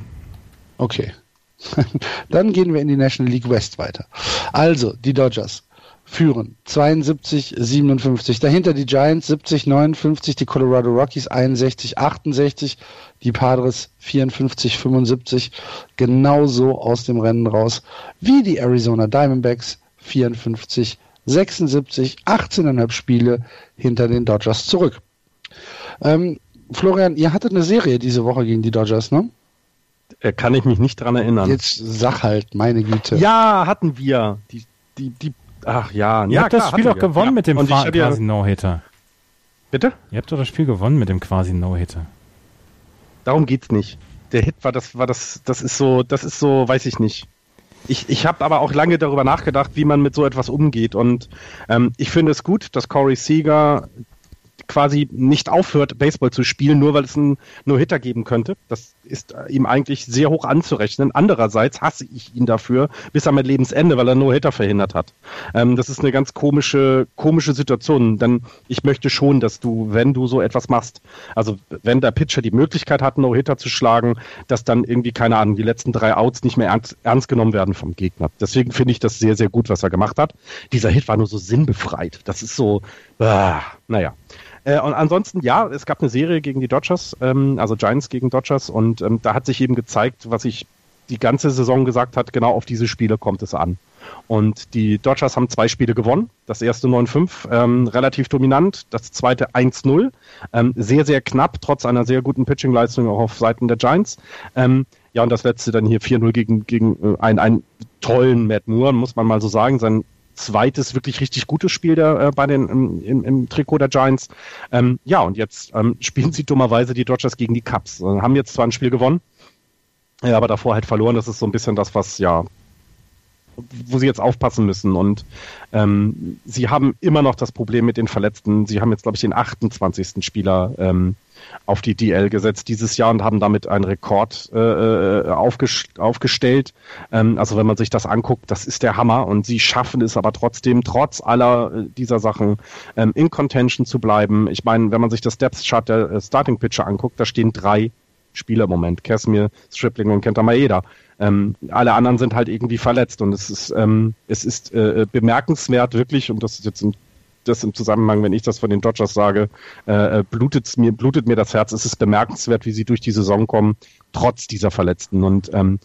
Okay. Dann gehen wir in die National League West weiter. Also, die Dodgers führen 72, 57. Dahinter die Giants 70, 59, die Colorado Rockies 61, 68, die Padres 54, 75. Genauso aus dem Rennen raus wie die Arizona Diamondbacks 54, 76, 18,5 Spiele hinter den Dodgers zurück. Ähm, Florian, ihr hattet eine Serie diese Woche gegen die Dodgers, ne? Äh, kann ich mich nicht dran erinnern. Jetzt sag halt, meine Güte. Ja, hatten wir. Die, die, die, ach ja. Ihr ja, habt klar, das Spiel doch gewonnen ja. mit dem quasi ja, No-Hitter. Bitte? Ihr habt doch das Spiel gewonnen mit dem quasi No-Hitter. Darum geht's nicht. Der Hit war das, war das, das ist so, das ist so, weiß ich nicht. Ich, ich habe aber auch lange darüber nachgedacht, wie man mit so etwas umgeht. Und ähm, ich finde es gut, dass Corey Seager quasi nicht aufhört, Baseball zu spielen, nur weil es einen No-Hitter geben könnte. Das ist ihm eigentlich sehr hoch anzurechnen. Andererseits hasse ich ihn dafür bis an mein Lebensende, weil er No-Hitter verhindert hat. Ähm, das ist eine ganz komische, komische Situation, denn ich möchte schon, dass du, wenn du so etwas machst, also wenn der Pitcher die Möglichkeit hat, No-Hitter zu schlagen, dass dann irgendwie, keine Ahnung, die letzten drei Outs nicht mehr ernst, ernst genommen werden vom Gegner. Deswegen finde ich das sehr, sehr gut, was er gemacht hat. Dieser Hit war nur so sinnbefreit. Das ist so, äh, naja. Äh, und ansonsten, ja, es gab eine Serie gegen die Dodgers, ähm, also Giants gegen Dodgers, und ähm, da hat sich eben gezeigt, was ich die ganze Saison gesagt hat, genau auf diese Spiele kommt es an. Und die Dodgers haben zwei Spiele gewonnen. Das erste 9-5, ähm, relativ dominant. Das zweite 1-0. Ähm, sehr, sehr knapp, trotz einer sehr guten Pitching-Leistung auch auf Seiten der Giants. Ähm, ja, und das letzte dann hier 4-0 gegen, gegen äh, einen, einen tollen Matt Moore, muss man mal so sagen. Sein zweites wirklich richtig gutes Spiel der, äh, bei den, im, im, im Trikot der Giants. Ähm, ja, und jetzt ähm, spielen sie dummerweise die Dodgers gegen die Cubs. Äh, haben jetzt zwar ein Spiel gewonnen, ja, aber davor halt verloren. Das ist so ein bisschen das, was ja wo sie jetzt aufpassen müssen. Und ähm, sie haben immer noch das Problem mit den Verletzten. Sie haben jetzt, glaube ich, den 28. Spieler ähm, auf die DL gesetzt dieses Jahr und haben damit einen Rekord äh, äh aufgest aufgestellt. Ähm, also wenn man sich das anguckt, das ist der Hammer und sie schaffen es aber trotzdem, trotz aller äh, dieser Sachen, ähm, in Contention zu bleiben. Ich meine, wenn man sich das Depth Chart der äh, Starting Pitcher anguckt, da stehen drei Spieler im Moment. Casimir, Stripling und Kenta Maeda. Ähm, alle anderen sind halt irgendwie verletzt und es ist, ähm, es ist äh, bemerkenswert wirklich, und das ist jetzt ein das im Zusammenhang, wenn ich das von den Dodgers sage, äh, äh blutet mir, blutet mir das Herz. Es ist bemerkenswert, wie sie durch die Saison kommen, trotz dieser Verletzten. Und ähm,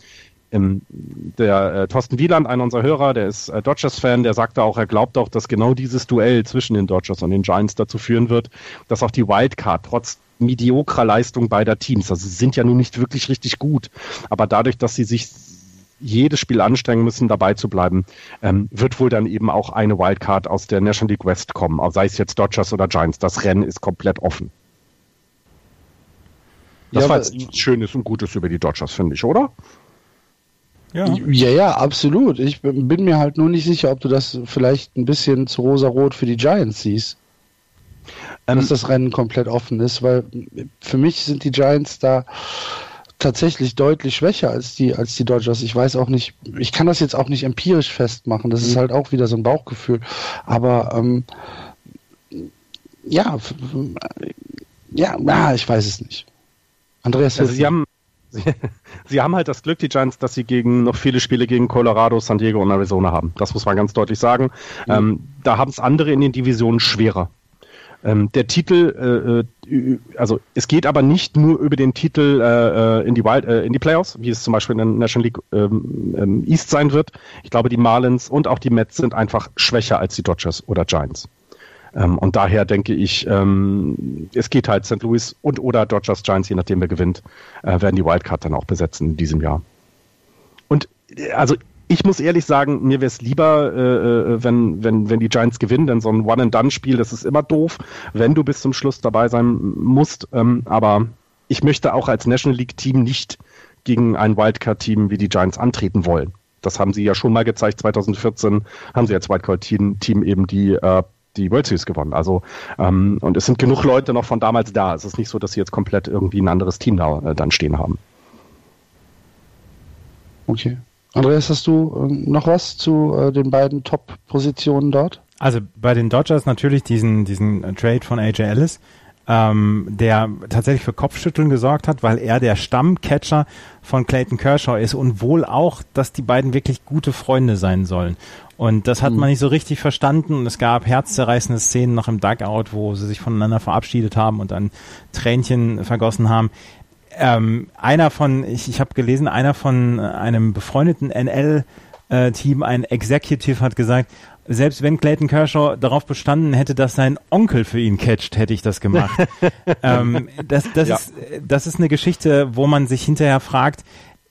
ähm, der äh, Thorsten Wieland, einer unserer Hörer, der ist äh, Dodgers-Fan, der sagte auch, er glaubt auch, dass genau dieses Duell zwischen den Dodgers und den Giants dazu führen wird, dass auch die Wildcard trotz mediokrer Leistung beider Teams, also sie sind ja nun nicht wirklich richtig gut, aber dadurch, dass sie sich jedes Spiel anstrengen müssen, dabei zu bleiben, ähm, wird wohl dann eben auch eine Wildcard aus der National League West kommen, sei es jetzt Dodgers oder Giants. Das Rennen ist komplett offen. Das ja, war jetzt nichts Schönes und Gutes über die Dodgers, finde ich, oder? Ja. ja, ja, absolut. Ich bin mir halt nur nicht sicher, ob du das vielleicht ein bisschen zu rosa-rot für die Giants siehst. Ähm, dass das Rennen komplett offen ist, weil für mich sind die Giants da tatsächlich deutlich schwächer als die, als die Dodgers. Ich weiß auch nicht, ich kann das jetzt auch nicht empirisch festmachen. Das ist mhm. halt auch wieder so ein Bauchgefühl. Aber ähm, ja, ja, ja, ich weiß es nicht. Andreas, also Sie haben, Sie haben halt das Glück, die Giants, dass sie gegen noch viele Spiele gegen Colorado, San Diego und Arizona haben. Das muss man ganz deutlich sagen. Mhm. Ähm, da haben es andere in den Divisionen schwerer. Ähm, der Titel, äh, äh, also es geht aber nicht nur über den Titel äh, äh in, die Wild, äh, in die Playoffs, wie es zum Beispiel in der National League ähm, ähm, East sein wird. Ich glaube, die Marlins und auch die Mets sind einfach schwächer als die Dodgers oder Giants. Ähm, und daher denke ich, ähm, es geht halt St. Louis und oder Dodgers Giants, je nachdem wer gewinnt, äh, werden die Wildcard dann auch besetzen in diesem Jahr. Und also ich muss ehrlich sagen, mir wäre es lieber, äh, äh, wenn, wenn, wenn die Giants gewinnen, denn so ein One-and-Done-Spiel, das ist immer doof, wenn du bis zum Schluss dabei sein musst. Ähm, aber ich möchte auch als National League-Team nicht gegen ein Wildcard-Team wie die Giants antreten wollen. Das haben sie ja schon mal gezeigt. 2014 haben sie als Wildcard-Team eben die äh, die World Series gewonnen. Also ähm, und es sind genug Leute noch von damals da. Es ist nicht so, dass sie jetzt komplett irgendwie ein anderes Team da äh, dann stehen haben. Okay. Andreas, hast du äh, noch was zu äh, den beiden Top-Positionen dort? Also bei den Dodgers natürlich diesen, diesen äh, Trade von AJ Ellis, ähm, der tatsächlich für Kopfschütteln gesorgt hat, weil er der Stammcatcher von Clayton Kershaw ist und wohl auch, dass die beiden wirklich gute Freunde sein sollen. Und das hat mhm. man nicht so richtig verstanden und es gab herzzerreißende Szenen noch im Dugout, wo sie sich voneinander verabschiedet haben und dann Tränchen vergossen haben ähm, einer von, ich, ich habe gelesen, einer von einem befreundeten NL-Team, ein Executive, hat gesagt, selbst wenn Clayton Kershaw darauf bestanden hätte, dass sein Onkel für ihn catcht, hätte ich das gemacht. ähm, das, das, ja. ist, das ist eine Geschichte, wo man sich hinterher fragt,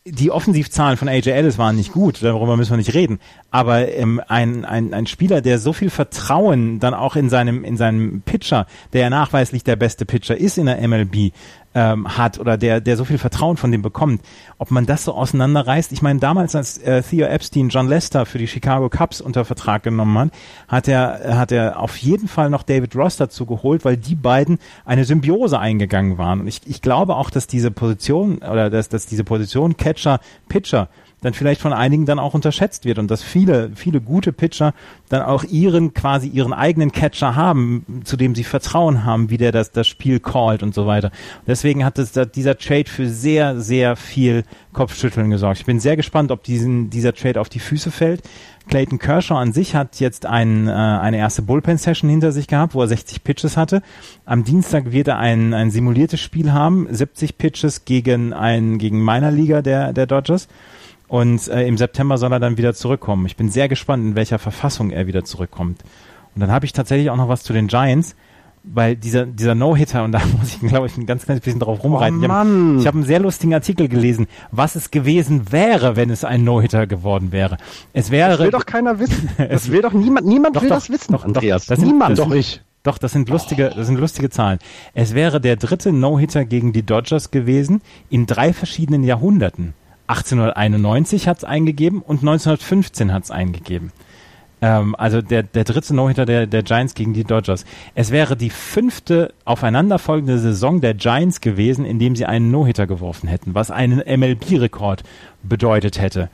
die Offensivzahlen von AJ Ellis waren nicht gut, darüber müssen wir nicht reden. Aber ähm, ein, ein, ein Spieler, der so viel Vertrauen dann auch in seinem, in seinem Pitcher, der ja nachweislich der beste Pitcher ist in der MLB, ähm, hat oder der, der so viel Vertrauen von dem bekommt, ob man das so auseinanderreißt. Ich meine, damals, als äh, Theo Epstein John Lester für die Chicago Cubs unter Vertrag genommen hat, hat er, hat er auf jeden Fall noch David Ross dazu geholt, weil die beiden eine Symbiose eingegangen waren. Und ich, ich glaube auch, dass diese Position oder dass, dass diese Position Catcher, Pitcher dann vielleicht von einigen dann auch unterschätzt wird und dass viele, viele gute Pitcher dann auch ihren, quasi ihren eigenen Catcher haben, zu dem sie Vertrauen haben, wie der das, das Spiel callt und so weiter. deswegen hat es, dieser Trade für sehr, sehr viel Kopfschütteln gesorgt. Ich bin sehr gespannt, ob diesen, dieser Trade auf die Füße fällt. Clayton Kershaw an sich hat jetzt ein, äh, eine erste Bullpen-Session hinter sich gehabt, wo er 60 Pitches hatte. Am Dienstag wird er ein, ein simuliertes Spiel haben, 70 Pitches gegen ein gegen meiner Liga der, der Dodgers. Und äh, im September soll er dann wieder zurückkommen. Ich bin sehr gespannt, in welcher Verfassung er wieder zurückkommt. Und dann habe ich tatsächlich auch noch was zu den Giants weil dieser, dieser No-Hitter, und da muss ich, glaube ich, ein ganz kleines bisschen drauf rumreiten. Oh, Mann. Ich habe hab einen sehr lustigen Artikel gelesen, was es gewesen wäre, wenn es ein No-Hitter geworden wäre. Es wäre. Das will doch keiner wissen. Das will doch niemand, niemand doch, will doch, das wissen, doch, Andreas. Doch, niemand. Sind, doch ich. Doch, das sind lustige, das sind lustige Zahlen. Es wäre der dritte No-Hitter gegen die Dodgers gewesen in drei verschiedenen Jahrhunderten. 1891 hat es eingegeben und 1915 hat es eingegeben. Ähm, also der, der dritte No-Hitter der, der Giants gegen die Dodgers. Es wäre die fünfte aufeinanderfolgende Saison der Giants gewesen, in dem sie einen No-Hitter geworfen hätten, was einen MLB-Rekord bedeutet hätte.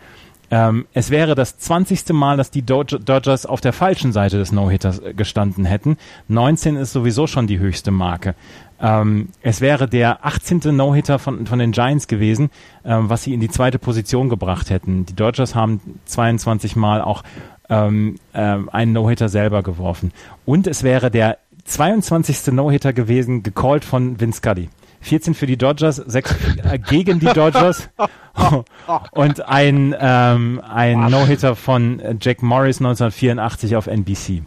Ähm, es wäre das 20. Mal, dass die Dodgers auf der falschen Seite des No-Hitters äh, gestanden hätten. 19 ist sowieso schon die höchste Marke. Ähm, es wäre der 18. No-Hitter von, von den Giants gewesen, ähm, was sie in die zweite Position gebracht hätten. Die Dodgers haben 22 Mal auch ähm, äh, einen No-Hitter selber geworfen. Und es wäre der 22. No-Hitter gewesen, gecallt von Vince Scully. 14 für die Dodgers, 6 äh, gegen die Dodgers und ein, ähm, ein No-Hitter von Jack Morris 1984 auf NBC.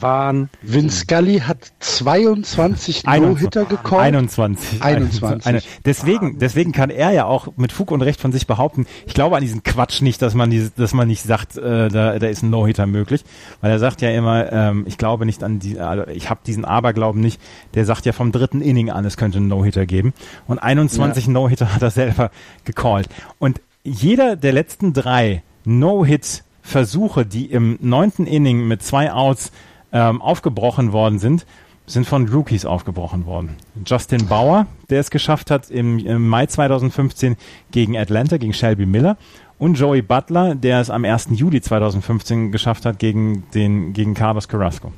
Wahnsinn. Vince Scully hat 22 No-Hitter gekommen. 21. 21. Eine, deswegen, deswegen kann er ja auch mit Fug und Recht von sich behaupten, ich glaube an diesen Quatsch nicht, dass man, diese, dass man nicht sagt, äh, da, da ist ein No-Hitter möglich. Weil er sagt ja immer, ähm, ich glaube nicht an die, also ich habe diesen Aberglauben nicht. Der sagt ja vom dritten Inning an, es könnte einen No-Hitter geben. Und 21 ja. No-Hitter hat er selber gecallt. Und jeder der letzten drei No-Hit-Versuche, die im neunten Inning mit zwei Outs ähm, aufgebrochen worden sind, sind von Rookies aufgebrochen worden. Justin Bauer, der es geschafft hat im, im Mai 2015 gegen Atlanta, gegen Shelby Miller und Joey Butler, der es am 1. Juli 2015 geschafft hat gegen den gegen Carlos Carrasco.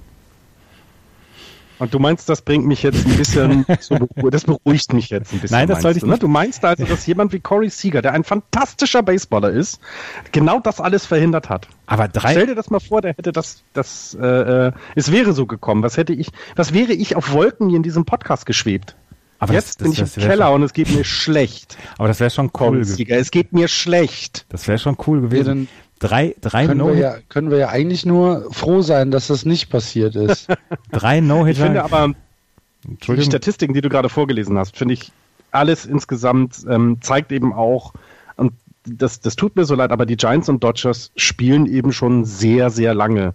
Und du meinst, das bringt mich jetzt ein bisschen, so, das beruhigt mich jetzt ein bisschen. Nein, das sollte ich du, ne? nicht. Du meinst also, dass jemand wie Corey Seager, der ein fantastischer Baseballer ist, genau das alles verhindert hat. Aber drei. Stell dir das mal vor, der hätte das, das, äh, äh, es wäre so gekommen. Was hätte ich, was wäre ich auf Wolken hier in diesem Podcast geschwebt? Aber Jetzt das, bin das, ich im Keller schon, und es geht mir schlecht. Aber das wäre schon cool. Sieger, es geht mir schlecht. Das wäre schon cool gewesen. Drei, drei können, no wir ja, können wir ja eigentlich nur froh sein, dass das nicht passiert ist. drei No-Hitter. Ich finde aber, die Statistiken, die du gerade vorgelesen hast, finde ich alles insgesamt ähm, zeigt eben auch, und das, das tut mir so leid, aber die Giants und Dodgers spielen eben schon sehr, sehr lange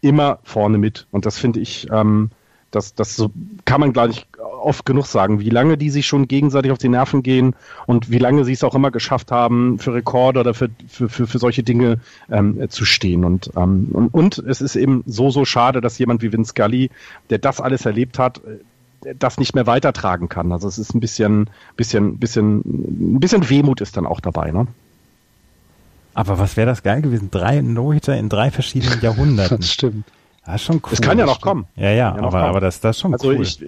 immer vorne mit. Und das finde ich, ähm, das, das so kann man, glaube ich, oft genug sagen, wie lange die sich schon gegenseitig auf die Nerven gehen und wie lange sie es auch immer geschafft haben, für Rekorde oder für, für, für, für solche Dinge ähm, zu stehen. Und, ähm, und, und es ist eben so, so schade, dass jemand wie Vince Scully, der das alles erlebt hat, äh, das nicht mehr weitertragen kann. Also es ist ein bisschen, bisschen, bisschen, ein bisschen Wehmut ist dann auch dabei, ne? Aber was wäre das geil gewesen? Drei No-Hitter in drei verschiedenen Jahrhunderten. Das stimmt. Das ist schon cool. Es kann ja noch kommen. Ja, ja, aber, aber das, das ist schon also cool. Ich,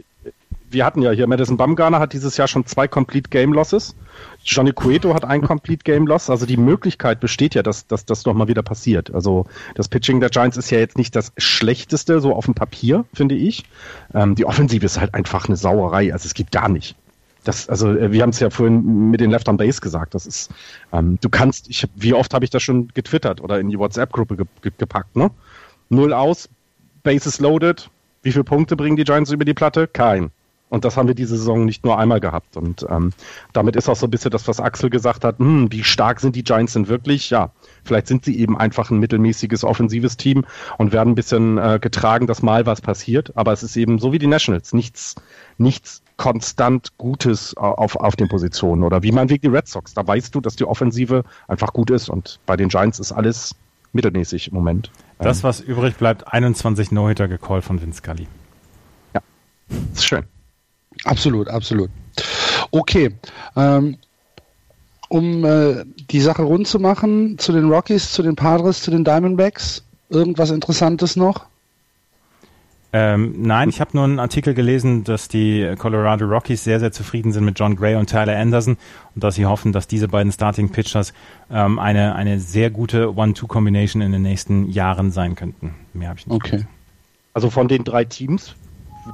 wir hatten ja hier, Madison Bumgarner hat dieses Jahr schon zwei Complete Game Losses. Johnny Cueto hat ein Complete Game Loss. Also die Möglichkeit besteht ja, dass, dass das nochmal wieder passiert. Also das Pitching der Giants ist ja jetzt nicht das schlechteste, so auf dem Papier, finde ich. Ähm, die Offensive ist halt einfach eine Sauerei. Also es gibt gar nicht. Das, also äh, wir haben es ja vorhin mit den Left on Base gesagt. Das ist, ähm, du kannst, ich, wie oft habe ich das schon getwittert oder in die WhatsApp-Gruppe ge ge gepackt, ne? Null aus, Bases loaded. Wie viele Punkte bringen die Giants über die Platte? Kein. Und das haben wir diese Saison nicht nur einmal gehabt. Und ähm, damit ist auch so ein bisschen das, was Axel gesagt hat, hm, wie stark sind die Giants denn wirklich? Ja, vielleicht sind sie eben einfach ein mittelmäßiges offensives Team und werden ein bisschen äh, getragen, dass mal was passiert. Aber es ist eben so wie die Nationals, nichts, nichts konstant Gutes auf, auf den Positionen. Oder wie man wie die Red Sox. Da weißt du, dass die Offensive einfach gut ist. Und bei den Giants ist alles mittelmäßig im Moment. Das, was übrig bleibt, 21 No-Hitter gecallt von Vince Scully. Ja, ist schön. Absolut, absolut. Okay. Ähm, um äh, die Sache rund zu machen, zu den Rockies, zu den Padres, zu den Diamondbacks, irgendwas Interessantes noch? Ähm, nein, ich habe nur einen Artikel gelesen, dass die Colorado Rockies sehr, sehr zufrieden sind mit John Gray und Tyler Anderson und dass sie hoffen, dass diese beiden Starting Pitchers ähm, eine, eine sehr gute One-Two-Combination in den nächsten Jahren sein könnten. Mehr habe ich nicht. Okay. Gelesen. Also von den drei Teams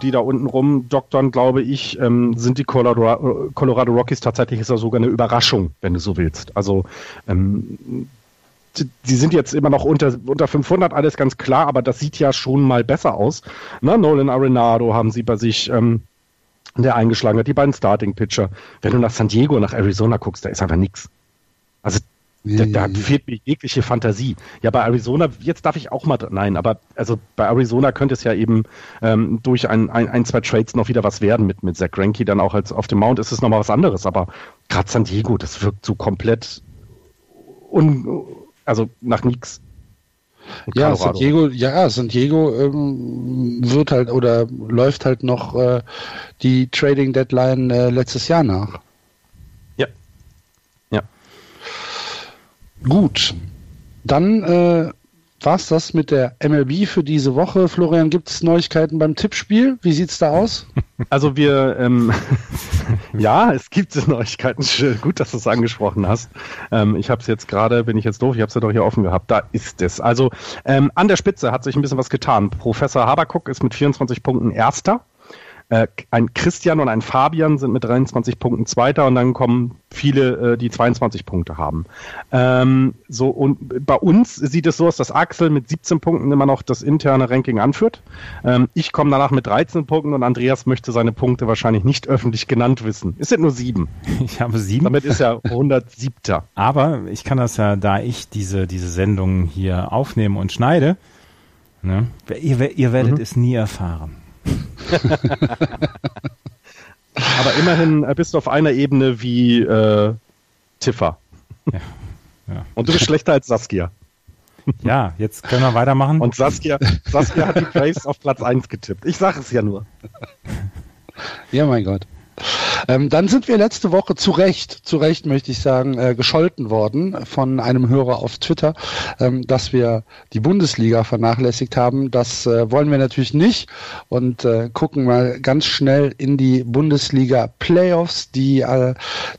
die da unten rumdoktern, glaube ich, ähm, sind die Colorado, Colorado Rockies tatsächlich ist sogar eine Überraschung, wenn du so willst. Also ähm, die sind jetzt immer noch unter, unter 500, alles ganz klar, aber das sieht ja schon mal besser aus. Na, Nolan Arenado haben sie bei sich, ähm, der eingeschlagen hat, die beiden Starting-Pitcher. Wenn du nach San Diego, nach Arizona guckst, da ist einfach nichts. Also da, da, fehlt mir jegliche Fantasie. Ja, bei Arizona, jetzt darf ich auch mal, nein, aber also bei Arizona könnte es ja eben ähm, durch ein, ein, ein, zwei Trades noch wieder was werden mit, mit Zach Greinke, dann auch als auf dem Mount ist es nochmal was anderes, aber gerade San Diego, das wirkt so komplett un, also nach nichts. Ja, San Diego, ja, San Diego ähm, wird halt oder läuft halt noch äh, die Trading Deadline äh, letztes Jahr nach. Ja. Ja. Gut. Dann äh, war es das mit der MLB für diese Woche. Florian, gibt es Neuigkeiten beim Tippspiel? Wie sieht es da aus? Also wir, ähm, ja, es gibt Neuigkeiten. Gut, dass du es angesprochen hast. Ähm, ich habe es jetzt gerade, bin ich jetzt doof, ich habe es ja doch hier offen gehabt. Da ist es. Also ähm, an der Spitze hat sich ein bisschen was getan. Professor Habakuk ist mit 24 Punkten Erster. Äh, ein Christian und ein Fabian sind mit 23 Punkten Zweiter und dann kommen viele, äh, die 22 Punkte haben. Ähm, so und bei uns sieht es so aus, dass Axel mit 17 Punkten immer noch das interne Ranking anführt. Ähm, ich komme danach mit 13 Punkten und Andreas möchte seine Punkte wahrscheinlich nicht öffentlich genannt wissen. Es sind nur sieben. Ich habe sieben. Damit ist er 107. Aber ich kann das ja, da ich diese diese Sendung hier aufnehme und schneide, ne, ihr, ihr werdet mhm. es nie erfahren. Aber immerhin äh, bist du auf einer Ebene wie äh, Tiffer. Ja. Ja. Und du bist schlechter als Saskia. Ja, jetzt können wir weitermachen. Und Saskia, Saskia hat die Braves auf Platz 1 getippt. Ich sage es ja nur. Ja, mein Gott. Ähm, dann sind wir letzte Woche zu Recht, zu Recht möchte ich sagen, äh, gescholten worden von einem Hörer auf Twitter, ähm, dass wir die Bundesliga vernachlässigt haben. Das äh, wollen wir natürlich nicht und äh, gucken mal ganz schnell in die Bundesliga Playoffs, die äh,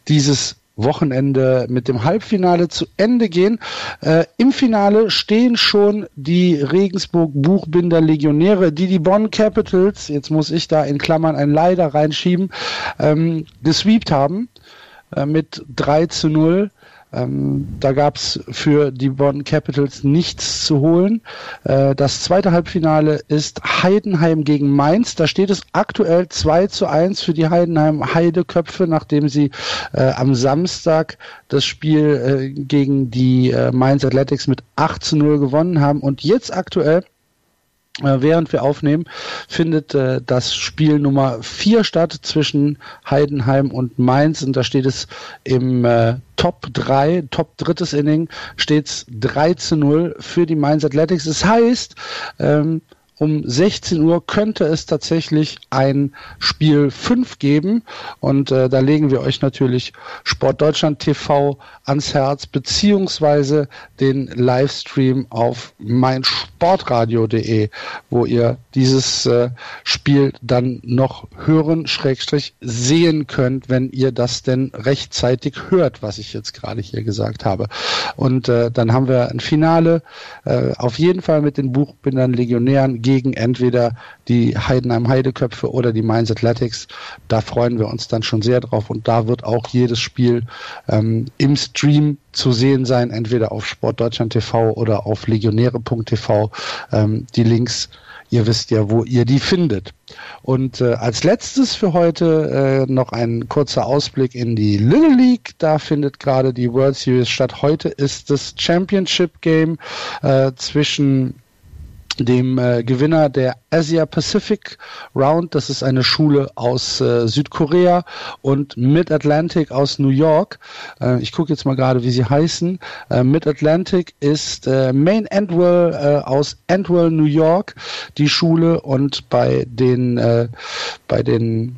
dieses Wochenende mit dem Halbfinale zu Ende gehen. Äh, Im Finale stehen schon die Regensburg Buchbinder Legionäre, die die Bonn Capitals, jetzt muss ich da in Klammern ein Leider reinschieben, ähm, gesweept haben äh, mit 3 zu 0. Ähm, da gab es für die Bonn Capitals nichts zu holen. Äh, das zweite Halbfinale ist Heidenheim gegen Mainz. Da steht es aktuell 2 zu 1 für die Heidenheim Heideköpfe, nachdem sie äh, am Samstag das Spiel äh, gegen die äh, Mainz Athletics mit 8 zu 0 gewonnen haben. Und jetzt aktuell während wir aufnehmen, findet äh, das Spiel Nummer 4 statt zwischen Heidenheim und Mainz und da steht es im äh, Top 3, Top drittes Inning, steht es 3 zu 0 für die Mainz Athletics. Das heißt, ähm, um 16 Uhr könnte es tatsächlich ein Spiel 5 geben und äh, da legen wir euch natürlich Sport Deutschland TV ans Herz beziehungsweise den Livestream auf meinsportradio.de, wo ihr dieses äh, Spiel dann noch hören, Schrägstrich sehen könnt, wenn ihr das denn rechtzeitig hört, was ich jetzt gerade hier gesagt habe. Und äh, dann haben wir ein Finale, äh, auf jeden Fall mit den Buchbindern Legionären gegen entweder die Heidenheim Heideköpfe oder die Mainz Athletics. Da freuen wir uns dann schon sehr drauf und da wird auch jedes Spiel ähm, im Stream zu sehen sein, entweder auf Sportdeutschland TV oder auf legionäre.tv. Ähm, die Links ihr wisst ja, wo ihr die findet. Und äh, als letztes für heute äh, noch ein kurzer Ausblick in die Little League. Da findet gerade die World Series statt. Heute ist das Championship Game äh, zwischen dem äh, Gewinner der Asia Pacific Round, das ist eine Schule aus äh, Südkorea und Mid Atlantic aus New York. Äh, ich gucke jetzt mal gerade, wie sie heißen. Äh, Mid Atlantic ist äh, Main Antwell äh, aus Antwell, New York, die Schule und bei den äh, bei den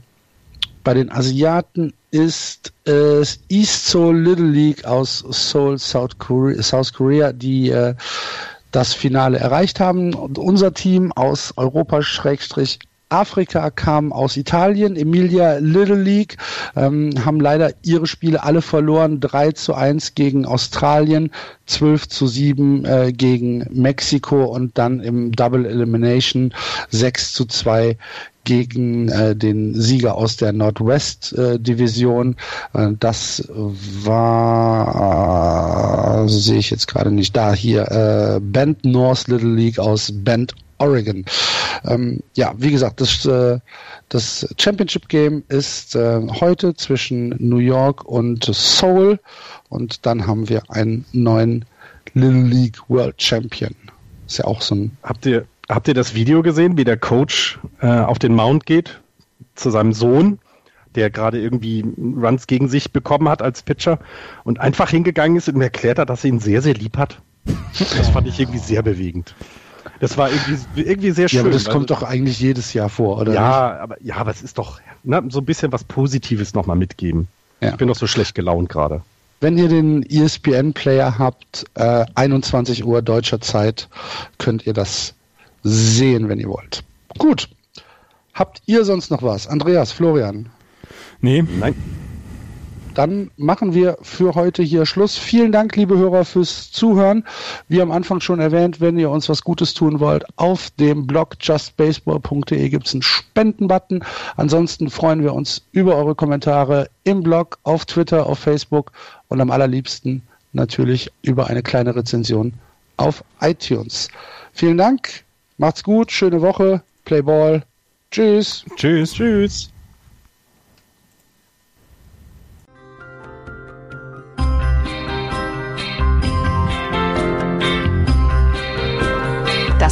bei den Asiaten ist es East Seoul Little League aus Seoul, South Korea, South Korea die äh, das Finale erreicht haben. Und unser Team aus Europa-Schrägstrich Afrika kamen aus Italien, Emilia Little League, ähm, haben leider ihre Spiele alle verloren, 3 zu 1 gegen Australien, 12 zu 7 äh, gegen Mexiko und dann im Double Elimination 6 zu 2 gegen äh, den Sieger aus der Nordwest-Division. Äh, das war, äh, sehe ich jetzt gerade nicht da, hier äh, Bend North Little League aus Bend, Oregon. Ähm, ja, wie gesagt, das, äh, das Championship Game ist äh, heute zwischen New York und Seoul und dann haben wir einen neuen Little League World Champion. Ist ja auch so ein. Habt ihr Habt ihr das Video gesehen, wie der Coach äh, auf den Mount geht zu seinem Sohn, der gerade irgendwie Runs gegen sich bekommen hat als Pitcher und einfach hingegangen ist und mir erklärt hat, dass er ihn sehr, sehr lieb hat? Das fand ich irgendwie sehr bewegend. Das war irgendwie, irgendwie sehr schön. Ja, aber das kommt doch eigentlich jedes Jahr vor, oder? Ja, nicht? aber ja, aber es ist doch na, so ein bisschen was Positives nochmal mitgeben. Ja. Ich bin doch so schlecht gelaunt gerade. Wenn ihr den ESPN-Player habt, äh, 21 Uhr deutscher Zeit, könnt ihr das sehen, wenn ihr wollt. Gut. Habt ihr sonst noch was? Andreas, Florian? Nee. Nein. Dann machen wir für heute hier Schluss. Vielen Dank, liebe Hörer, fürs Zuhören. Wie am Anfang schon erwähnt, wenn ihr uns was Gutes tun wollt, auf dem Blog justbaseball.de gibt es einen Spendenbutton. Ansonsten freuen wir uns über eure Kommentare im Blog, auf Twitter, auf Facebook und am allerliebsten natürlich über eine kleine Rezension auf iTunes. Vielen Dank. Macht's gut, schöne Woche, Play Ball. Tschüss. Tschüss. Tschüss.